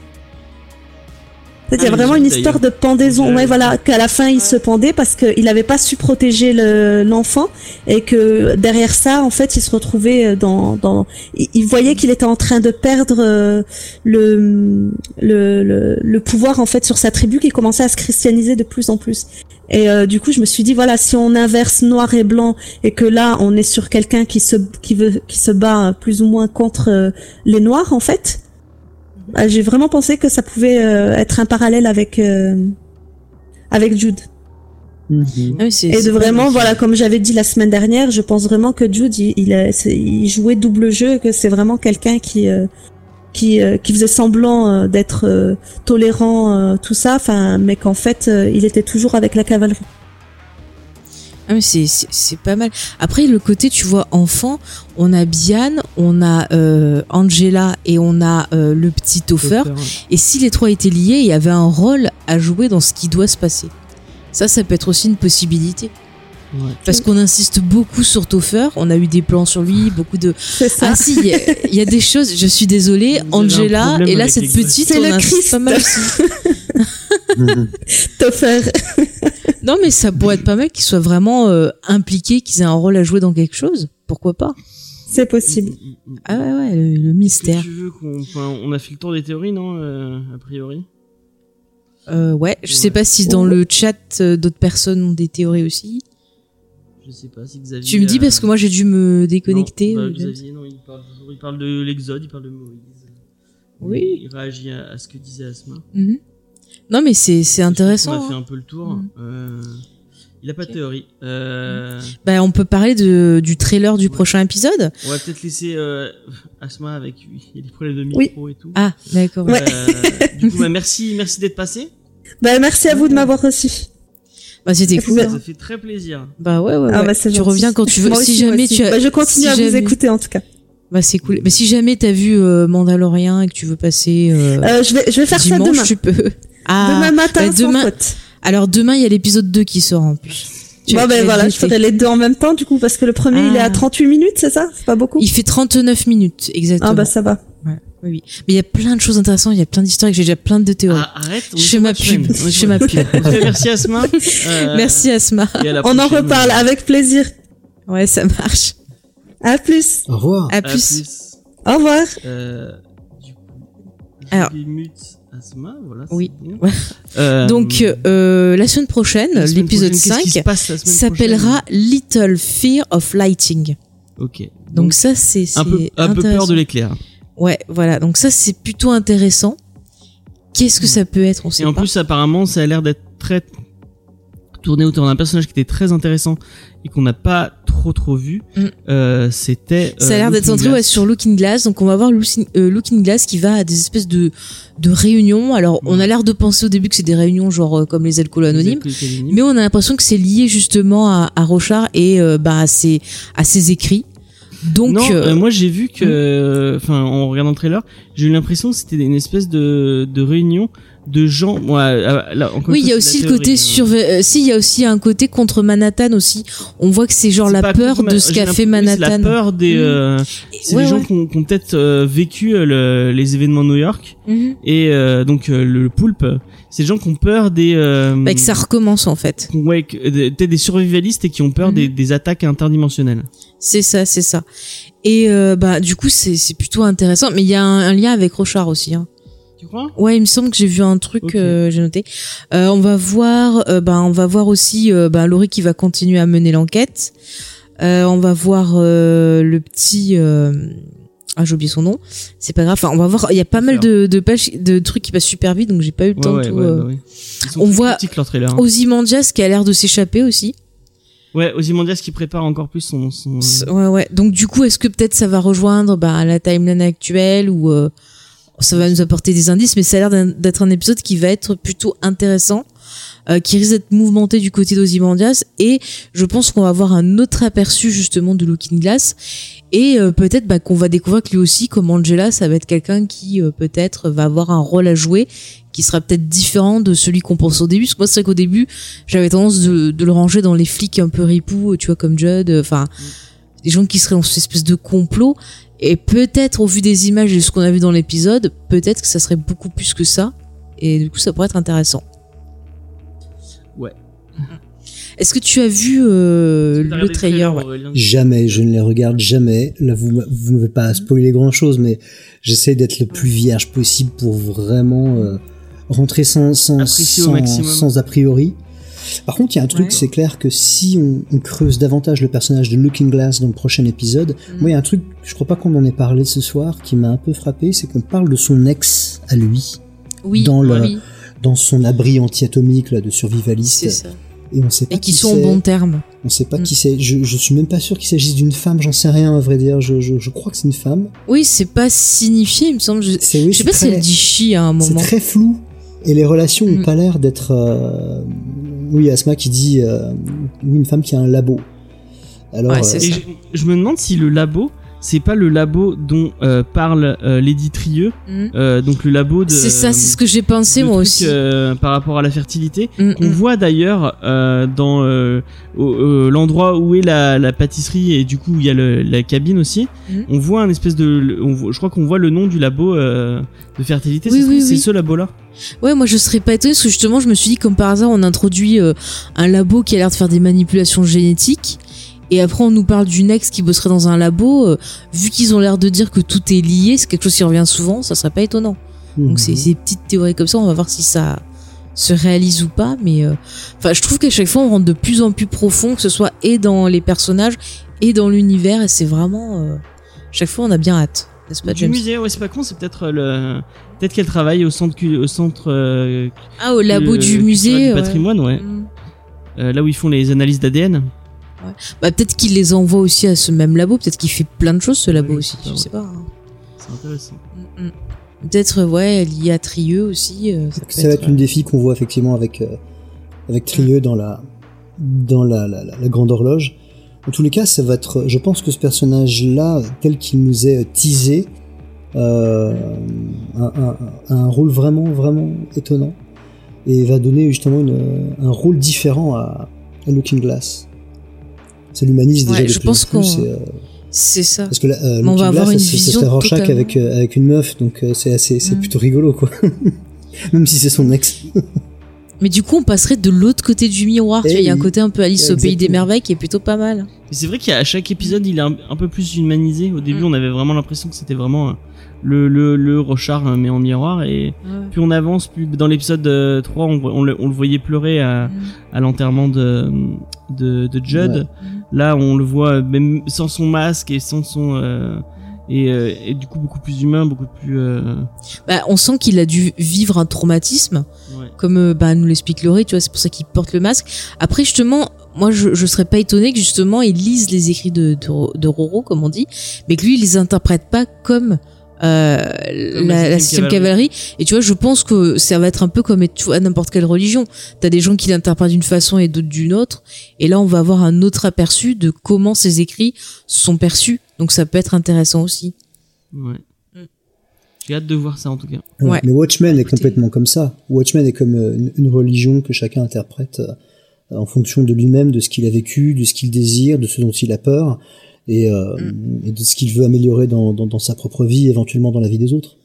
Il y a Ah, vraiment une histoire de pendaison. Ouais, voilà, qu'à la fin, il se pendait parce qu'il n'avait pas su protéger le- l'enfant et que derrière ça, en fait, il se retrouvait dans, dans, il, il voyait qu'il était en train de perdre euh, le, le, le, le pouvoir, en fait, sur sa tribu qui commençait à se christianiser de plus en plus. Et euh, du coup, je me suis dit, voilà, si on inverse noir et blanc et que là, on est sur quelqu'un qui se, qui veut, qui se bat euh, plus ou moins contre euh, les noirs, en fait, j'ai vraiment pensé que ça pouvait euh, être un parallèle avec, euh, avec Jude. Mhm. Ah oui, Et de vraiment, voilà, comme j'avais dit la semaine dernière, je pense vraiment que Jude, il, il, a- il jouait double jeu, que c'est vraiment quelqu'un qui, euh, qui, euh, qui faisait semblant euh, d'être euh, tolérant, euh, tout ça, enfin, mais qu'en fait, euh, il était toujours avec la cavalerie. Ah mais c'est c'est c'est pas mal. Après le côté tu vois enfant, on a Bian, on a euh, Angela et on a euh, le petit ouais. Et si les trois étaient liés, il y avait un rôle à jouer dans ce qui doit se passer. Ça, ça peut être aussi une possibilité. Ouais. Parce qu'on insiste beaucoup sur Topher, on a eu des plans sur lui, beaucoup de... C'est ça. Ah si, il y, a- il y a des choses, je suis désolée, Angela, et là cette petite, C'est on le insiste Christ. pas mal aussi. Topher. Non mais ça pourrait être pas mal qu'ils soient vraiment euh, impliqués, qu'ils aient un rôle à jouer dans quelque chose. Pourquoi pas? C'est possible. Mm, mm, mm. Ah ouais, ouais, le, le Est-ce que mystère. tu veux qu'on, enfin, on a fait le tour des théories, non, euh, a priori? Euh, ouais, je sais Ouais. pas si dans Ouais. le chat euh, d'autres personnes ont des théories aussi. Je sais pas si Xavier. Tu me dis parce que moi j'ai dû me déconnecter. Non, bah, Xavier, non, il parle toujours, il parle de l'Exode, il parle de Moïse. Oui. Il réagit à, à ce que disait Asma. Mhm. Non mais c'est intéressant. qu'on a fait hein. un peu le tour. Mhm. Euh, il a pas de théorie. Euh, Bah on peut parler de du trailer du Ouais. prochain épisode. on va peut-être laisser euh, Asma avec lui. Il y a des problèmes de Oui. micro et tout. Ah d'accord. Ouais. Euh, du coup, bah, merci, merci d'être passé. Bah, merci à vous de m'avoir reçu. Bah c'était cool. Ça fait très plaisir. Bah ouais ouais. Ah, ouais. bah, tu gentil. reviens quand tu veux. Moi si aussi, jamais tu as. Bah, je continue si à vous écouter, en tout cas. Bah c'est cool. Mais si jamais t'as vu euh, Mandalorian et que tu veux passer euh, Euh, je vais, je vais faire ça demain. tu peux. Ah. demain matin, bah, sans faute. Alors demain il y a l'épisode 2 qui sort en plus. Tu- Bon, ben voilà, je ferai les deux en même temps, du coup, parce que le premier, il est Ah. à 38 minutes, c'est ça? C'est pas beaucoup? Il fait 39 minutes exactement. Ah, bah, ça va. Ouais, oui, oui. Mais il y a plein de choses intéressantes, il y a plein d'histoires que j'ai déjà plein de théories. Ah, arrête. on je fais ma pub. Je fais ma pub. Merci Asma. Euh, Merci Asma. On en reparle avec plaisir. Ouais, ça marche. À plus. Au revoir. À À plus. plus. Au revoir. Euh, du coup, je Alors. Asma, voilà. Oui. Euh, Donc euh, la semaine prochaine, la semaine l'épisode prochaine, qui 5 se passe la semaine s'appellera Little Fear of Lighting. Ok. Donc, ça c'est un peu, c'est un peu peur de l'éclair. Ouais, voilà. Donc ça c'est plutôt intéressant. Qu'est-ce que ça peut être On sait Et en pas. plus, apparemment, ça a l'air d'être très tourné autour d'un personnage qui était très intéressant et qu'on n'a pas trop trop vu. Mm. Euh, C'était. Ça a euh, l'air d'être centré ouais, sur Looking Glass. Donc on va voir Looking, euh, Looking Glass qui va à des espèces de, de réunions. Alors on a l'air de penser au début que c'est des réunions genre euh, comme les alcools anonymes. Les alcools anonymes. Mais on a l'impression que c'est lié justement à, à Rochard et bah, à, ses, à ses écrits. Donc, non, euh, euh, moi j'ai vu que, enfin, en regardant le trailer, j'ai eu l'impression que c'était une espèce de, de réunion de gens. Euh, là, oui, il y a aussi le côté sur. euh, si, il y a aussi un côté contre Manhattan aussi. On voit que c'est genre la peur de ce qu'a fait Manhattan. La peur des. Mhm. euh, c'est Ouais, des gens qui ont, qui ont peut-être euh, vécu euh, le- les événements de New York Mhm. et euh, donc le poulpe. C'est des gens qui ont peur des. Euh, Bah, que ça recommence en fait. Ouais, peut-être des survivalistes et qui ont peur Mhm. des, des attaques interdimensionnelles. C'est ça, c'est ça. Et euh, bah du coup c'est c'est plutôt intéressant. Mais il y a un, un lien avec Rochard aussi. Hein. Tu crois? Ouais, il me semble que j'ai vu un truc, euh, j'ai noté. Euh, on va voir, euh, bah, on va voir aussi bah, Laurie qui va continuer à mener l'enquête. On va voir le petit. Ah, j'ai oublié son nom. C'est pas grave. Enfin, on va voir. Il y a pas mal de, de pages, de trucs qui passent super vite, donc j'ai pas eu le temps ouais, de tout. ouais, bah On voit hein. Ozymandias qui a l'air de s'échapper aussi. Ouais, Ozymandias qui prépare encore plus son. son Ouais, ouais. Donc du coup, est-ce que peut-être ça va rejoindre bah, la timeline actuelle ou ça va nous apporter des indices Mais ça a l'air d'être un épisode qui va être plutôt intéressant, euh, qui risque d'être mouvementé du côté d'Ozymandias et je pense qu'on va avoir un autre aperçu justement de Looking Glass et euh, peut-être bah, qu'on va découvrir que lui aussi, comme Angela, ça va être quelqu'un qui euh, peut-être va avoir un rôle à jouer qui sera peut-être différent de celui qu'on pense au début. Parce que moi, c'est vrai qu'au début, j'avais tendance de, de le ranger dans les flics un peu ripoux, tu vois, comme Judd. euh, Enfin, des gens qui seraient dans cette espèce de complot. Et peut-être, au vu des images et de ce qu'on a vu dans l'épisode, peut-être que ça serait beaucoup plus que ça. Et du coup, ça pourrait être intéressant. Ouais. Est-ce que tu as vu euh, le trailer ouais. Aurélien Jamais, je ne les regarde jamais. Là, vous vous m'avez pas spoilé grand chose, mais j'essaie d'être le plus vierge possible pour vraiment euh, rentrer sans sans, sans a priori. Par contre, il y a un truc, Ouais. c'est clair que si on, on creuse davantage le personnage de Looking Glass dans le prochain épisode, Mm. moi, il y a un truc, je crois pas qu'on en ait parlé ce soir, qui m'a un peu frappé, c'est qu'on parle de son ex à lui, Oui, dans le- oui, dans son abri anti-atomique là, de c'est survivaliste, ça. et on sait pas Et qui qui sont en c'est. bon terme. On sait pas Mm. qui c'est. Je, je suis même pas sûr qu'il s'agisse d'une femme, j'en sais rien à vrai dire. Je, je, je crois que c'est une femme. Oui, c'est pas signifié, il me semble. Je, C'est oui, sais c'est pas si très- elle dit chi à un C'est moment. très flou. Et les relations Mm. ont pas l'air d'être. euh, Oui, Asma qui dit euh, oui, une femme qui a un labo. Alors, Ouais, c'est Et ça. je, je me demande si le labo, c'est pas le labo dont euh, parle euh, Lady Trieux, Mm. euh, donc le labo de. C'est ça, c'est ce que j'ai pensé moi truc, aussi. euh, par rapport à la fertilité. Mm, qu'on voit d'ailleurs dans l'endroit où est la, la pâtisserie et du coup où il y a le- la cabine aussi. Mhm. On voit un espèce de, on je crois qu'on voit le nom du labo de fertilité. Oui, Ça se oui. C'est ce labo-là. Ouais, moi je serais pas étonnée parce que justement je me suis dit comme par hasard on introduit un labo qui a l'air de faire des manipulations génétiques et après on nous parle d'une ex qui bosserait dans un labo. euh, vu qu'ils ont l'air de dire que tout est lié, c'est quelque chose qui revient souvent, ça serait pas étonnant. Mhm. Donc c'est c'est des petites théories comme ça, on va voir si ça se réalise ou pas. Mais euh, enfin, je trouve qu'à chaque fois on rentre de plus en plus profond, que ce soit et dans les personnages et dans l'univers, et c'est vraiment euh, chaque fois on a bien hâte, n'est-ce pas du James? musée, ouais, c'est pas con. C'est peut-être euh, le, peut-être qu'elle travaille au centre, au centre euh, Ah au labo du musée, du patrimoine, ouais. Euh, là où ils font les analyses d'ADN. Bah, peut-être qu'il les envoie aussi à ce même labo, peut-être qu'il fait plein de choses ce labo Oui, aussi, je sais pas. hein. C'est intéressant. Mm, mm. Peut-être euh, ouais lié à Trieux aussi. euh, ça, peut Ça va être être, une des filles qu'on voit effectivement avec euh, avec Trieux dans la dans la, la, la- la grande horloge. En tous les cas, ça va être. Je pense que ce personnage-là, tel qu'il nous est teasé, euh, a, a- a un rôle vraiment vraiment étonnant et va donner justement une, un rôle différent à, à Looking Glass. Ça l'humanise déjà Ouais, de je plus en pense plus. et, euh, C'est ça. parce que là, euh, on va avoir une vision serait Rorschach totalement- avec euh, avec une meuf, donc euh, c'est assez c'est Mm. plutôt rigolo quoi. Même si c'est son ex. Mais du coup, on passerait de l'autre côté du miroir. tu Eh vois, il y a un côté un peu Alice au pays des merveilles qui est plutôt pas mal. C'est vrai qu'à chaque épisode, il est un, un peu plus humanisé. Au début, Mm. on avait vraiment l'impression que c'était vraiment le, le, le Rochard euh, mais en miroir. Et plus on avance, plus dans l'épisode euh, 3, on, on le, on le voyait pleurer à, à l'enterrement de, de, de Judd. Ouais. Là, on le voit même sans son masque et sans son... euh, et, euh, et du coup, beaucoup plus humain, beaucoup plus... euh, Bah, on sent qu'il a dû vivre un traumatisme, ouais. comme bah, nous l'explique Laurie, tu vois, c'est pour ça qu'il porte le masque. Après, justement, moi, je, je serais pas étonné que justement, il lise les écrits de, de, de Roro, comme on dit, mais que lui, il les interprète pas comme euh, la, la septième cavalerie. Et tu vois, je pense que ça va être un peu comme tu vois, n'importe quelle religion. T'as des gens qui l'interprètent d'une façon et d'autres d'une autre. Et là, on va avoir un autre aperçu de comment ces écrits sont perçus. Donc, ça peut être intéressant aussi. ouais. Mm. J'ai hâte de voir ça en tout cas. Ouais. Ouais. Mais Watchmen est complètement comme ça. Watchmen est comme euh, une, une religion que chacun interprète euh, en fonction de lui-même, de ce qu'il a vécu, de ce qu'il désire, de ce dont il a peur, et, euh, Mm. et de ce qu'il veut améliorer dans, dans, dans sa propre vie, éventuellement dans la vie des autres.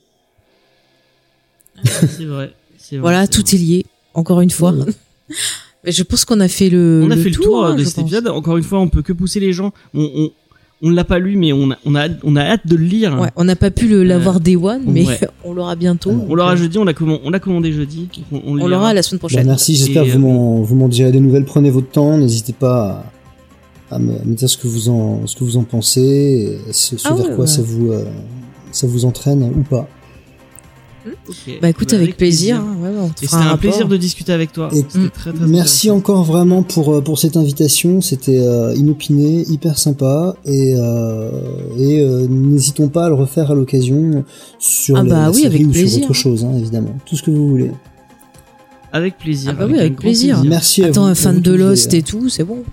c'est vrai. c'est vrai, Voilà, tout vrai. est lié. Encore une fois. Ouais. Mais je pense qu'on a fait le. On a fait le tour hein, de cet pense. épisode. Encore une fois, on peut que pousser les gens. On, on, on l'a pas lu, mais on a, on a, hâte- on a hâte de le lire. Ouais, on n'a pas pu le l'avoir day one, mais ouais. on l'aura bientôt. Alors, On l'aura jeudi, on l'a commandé, on l'a commandé jeudi. On, l'aura la semaine Bon, prochaine. merci, j'espère que vous euh, m'en, vous m'en direz des nouvelles. Prenez votre temps, n'hésitez pas à, à me, à me dire ce que vous en, ce que vous en pensez, et ce, ce Ah vers quoi ouais. ça vous, euh, ça vous entraîne ou pas. Ok. Bah écoute, Bah, avec plaisir. hein, ouais, fera c'était un, rapport. plaisir de discuter avec toi. Et C'était très, très Merci encore vraiment pour euh, pour cette invitation. C'était euh, inopiné, hyper sympa et euh, et euh, n'hésitons pas à le refaire à l'occasion sur Ah bah la oui, série avec ou plaisir, sur autre chose, hein, évidemment. Tout ce que vous voulez. Avec plaisir. Ah bah oui, avec grand plaisir. Merci. à Attends, vous, un à fan de Lost et tout, c'est bon.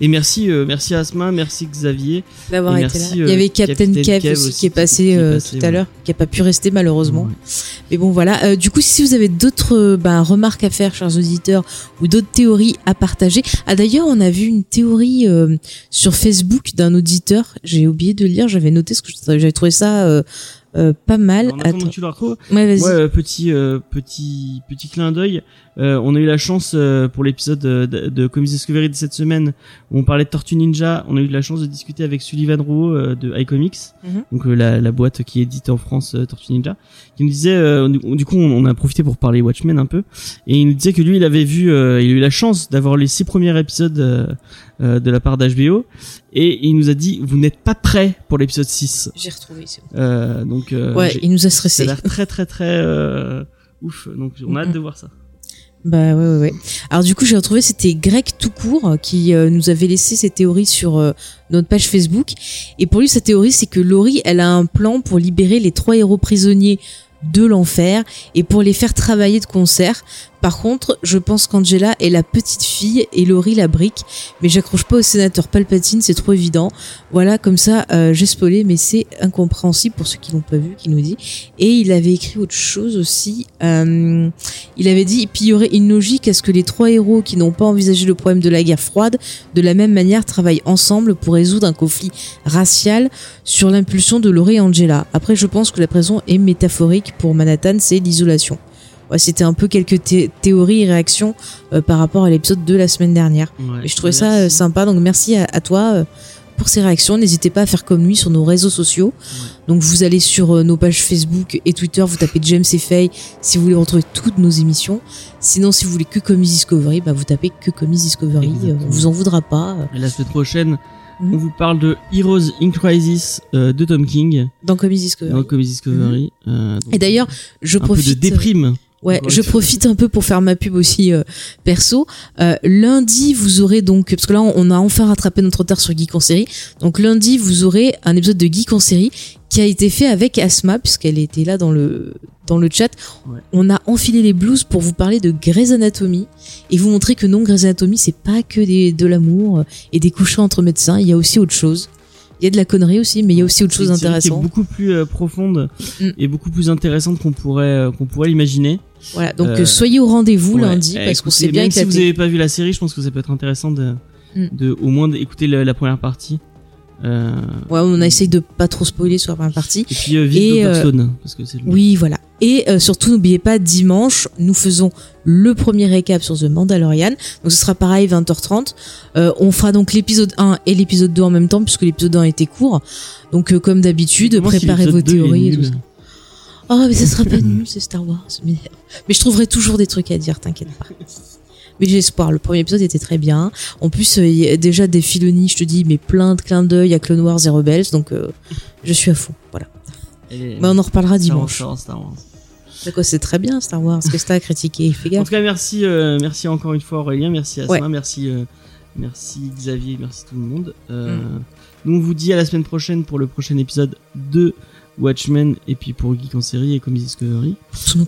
Et merci, euh, merci Asma, merci Xavier. D'avoir été là. merci, Il y euh, avait Captain, Captain Kev, aussi, qui est qui- passé qui est euh, passé, tout à l'heure, qui a pas pu rester malheureusement. Ouais. Mais bon voilà. Euh, du coup, si vous avez d'autres euh, bah, remarques à faire, chers auditeurs, ou d'autres théories à partager. Ah d'ailleurs, on a vu une théorie euh, sur Facebook d'un auditeur. J'ai oublié de le lire. J'avais noté ce que j'avais trouvé ça euh, euh, pas mal. En attendant Attends. que tu le retrouves, Ouais. Ouais, euh, petit euh, petit petit clin d'œil. Euh, on a eu la chance euh, pour l'épisode de, de Comics Discovery de cette semaine où on parlait de Tortue Ninja. On a eu la chance de discuter avec Sullivan Rouault euh, de iComics, Mhm. donc euh, la, la boîte qui édite en France euh, Tortue Ninja, qui nous disait euh, du, coup on, on a profité pour parler Watchmen un peu et il nous disait que lui il avait vu, euh, il a eu la chance d'avoir les six premiers épisodes euh, euh, de la part d'HBO et il nous a dit vous n'êtes pas prêts pour l'épisode 6 J'ai retrouvé. c'est bon. euh, donc euh, Ouais, il nous a ça a stressé. l'air très très très euh, ouf donc on a hâte de voir ça Bah ouais, ouais, ouais. Alors du coup, j'ai retrouvé, c'était Greg Toucourt euh, qui euh, nous avait laissé ses théories sur euh, notre page Facebook. Et pour lui, sa théorie, c'est que Laurie, elle a un plan pour libérer les trois héros prisonniers de l'enfer et pour les faire travailler de concert. Par contre, je pense qu'Angela est la petite fille et Laurie la brique, mais j'accroche pas au sénateur Palpatine, c'est trop évident. Voilà, comme ça, euh, j'ai spoilé, mais c'est incompréhensible pour ceux qui l'ont pas vu, qui nous dit. Et il avait écrit autre chose aussi. Euh, il avait dit, puis il y aurait une logique à ce que les trois héros qui n'ont pas envisagé le problème de la guerre froide, de la même manière travaillent ensemble pour résoudre un conflit racial sur l'impulsion de Laurie et Angela. Après, je pense que la prison est métaphorique pour Manhattan, c'est l'isolation. Ouais, c'était un peu quelques thé- théories et réactions euh, par rapport à l'épisode de la semaine dernière. Ouais, Et je trouvais ça euh, sympa, donc merci à, à toi euh, pour ces réactions. N'hésitez pas à faire comme lui sur nos réseaux sociaux. Donc vous allez sur nos pages Facebook et Twitter, vous tapez James et Faye si vous voulez retrouver toutes nos émissions. Sinon, si vous voulez que Comics Discovery, bah vous tapez que Comics Discovery. Exactement. On vous en voudra pas. Et la semaine prochaine, Mhm. on vous parle de Heroes in Crisis euh, de Tom King dans Comics Discovery. dans Comics Discovery. Euh, Mhm. Et d'ailleurs, je un peu profite. de déprime. Ouais, je profite un peu pour faire ma pub aussi euh, perso. Euh, lundi, vous aurez donc parce que là, on a enfin rattrapé notre retard sur Geek en série. Donc lundi, vous aurez un épisode de Geek en série qui a été fait avec Asma puisqu'elle était là dans le dans le chat. Ouais. On a enfilé les blues pour vous parler de Grey's Anatomy et vous montrer que non, Grey's Anatomy c'est pas que des, de l'amour euh, et des couchants entre médecins. Il y a aussi autre chose. Il y a de la connerie aussi, mais il y a aussi autre chose C'est intéressante. beaucoup plus euh, profonde Mm. et beaucoup plus intéressante qu'on pourrait euh, qu'on pourrait l'imaginer. Voilà, donc Euh, soyez au rendez-vous lundi Eh, parce qu'on s'est bien même si vous n'avez pas vu la série, je pense que ça peut être intéressant de, Mm. de au moins d'écouter la, la première partie Euh, Ouais, on a essayé de pas trop spoiler sur la première partie. et puis euh, Et, Dr. euh, Stone, parce que c'est le- Oui, voilà. Et euh, surtout, n'oubliez pas, dimanche, nous faisons le premier récap sur The Mandalorian. Donc ce sera pareil, 20h30. Euh, on fera donc l'épisode 1 et l'épisode 2 en même temps, puisque l'épisode 1 était court. Donc euh, comme d'habitude, si préparez vos l'épisode 2 est théories et tout ça. Oh, mais ça sera pas nul, c'est Star Wars. Mais, mais je trouverai toujours des trucs à dire, t'inquiète pas. Mais j'ai espoir. Le premier épisode était très bien. En plus, euh, il y a déjà des Filoni, je te dis, mais plein de clins d'œil à Clone Wars et Rebels. Donc, euh, je suis à fond. Voilà. Et- Mais on en reparlera dimanche. Star Wars, Star Wars. C'est quoi, c'est très bien Star Wars. Qu'est-ce que t'as à critiquer? Fais En gaffe. tout cas, merci, euh, merci encore une fois Aurélien, merci Asma, Ouais. merci, euh, merci Xavier, merci tout le monde. Euh, Nous on vous dit à la semaine prochaine pour le prochain épisode de Watchmen et puis pour Geek en série et Comics Discovery.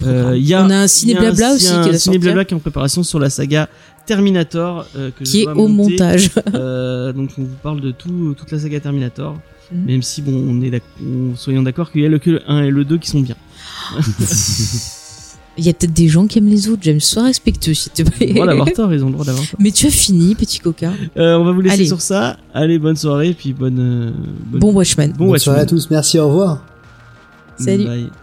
Euh, il y a, on a un ciné blabla aussi qui est un la ciné blabla qui est en préparation sur la saga Terminator euh, que je qui est au monter. montage. Euh, donc on vous parle de tout, toute la saga Terminator. Mhm. Même si bon, on est on- soyons d'accord qu'il y a le, que le 1 et le 2 qui sont bien. Il y a peut-être des gens qui aiment les autres. J'aime, sois respectueux s'il te plaît. Ils ont le droit d'avoir tort, ils ont le droit d'avoir tort. Mais tu as fini, petit coquin. Euh, on va vous laisser Allez. sur ça. Allez, bonne soirée et puis bonne, euh, bonne Bon Watchmen. bon Bonne soirée Watchmen. à tous, merci, au revoir. Salut. Bye.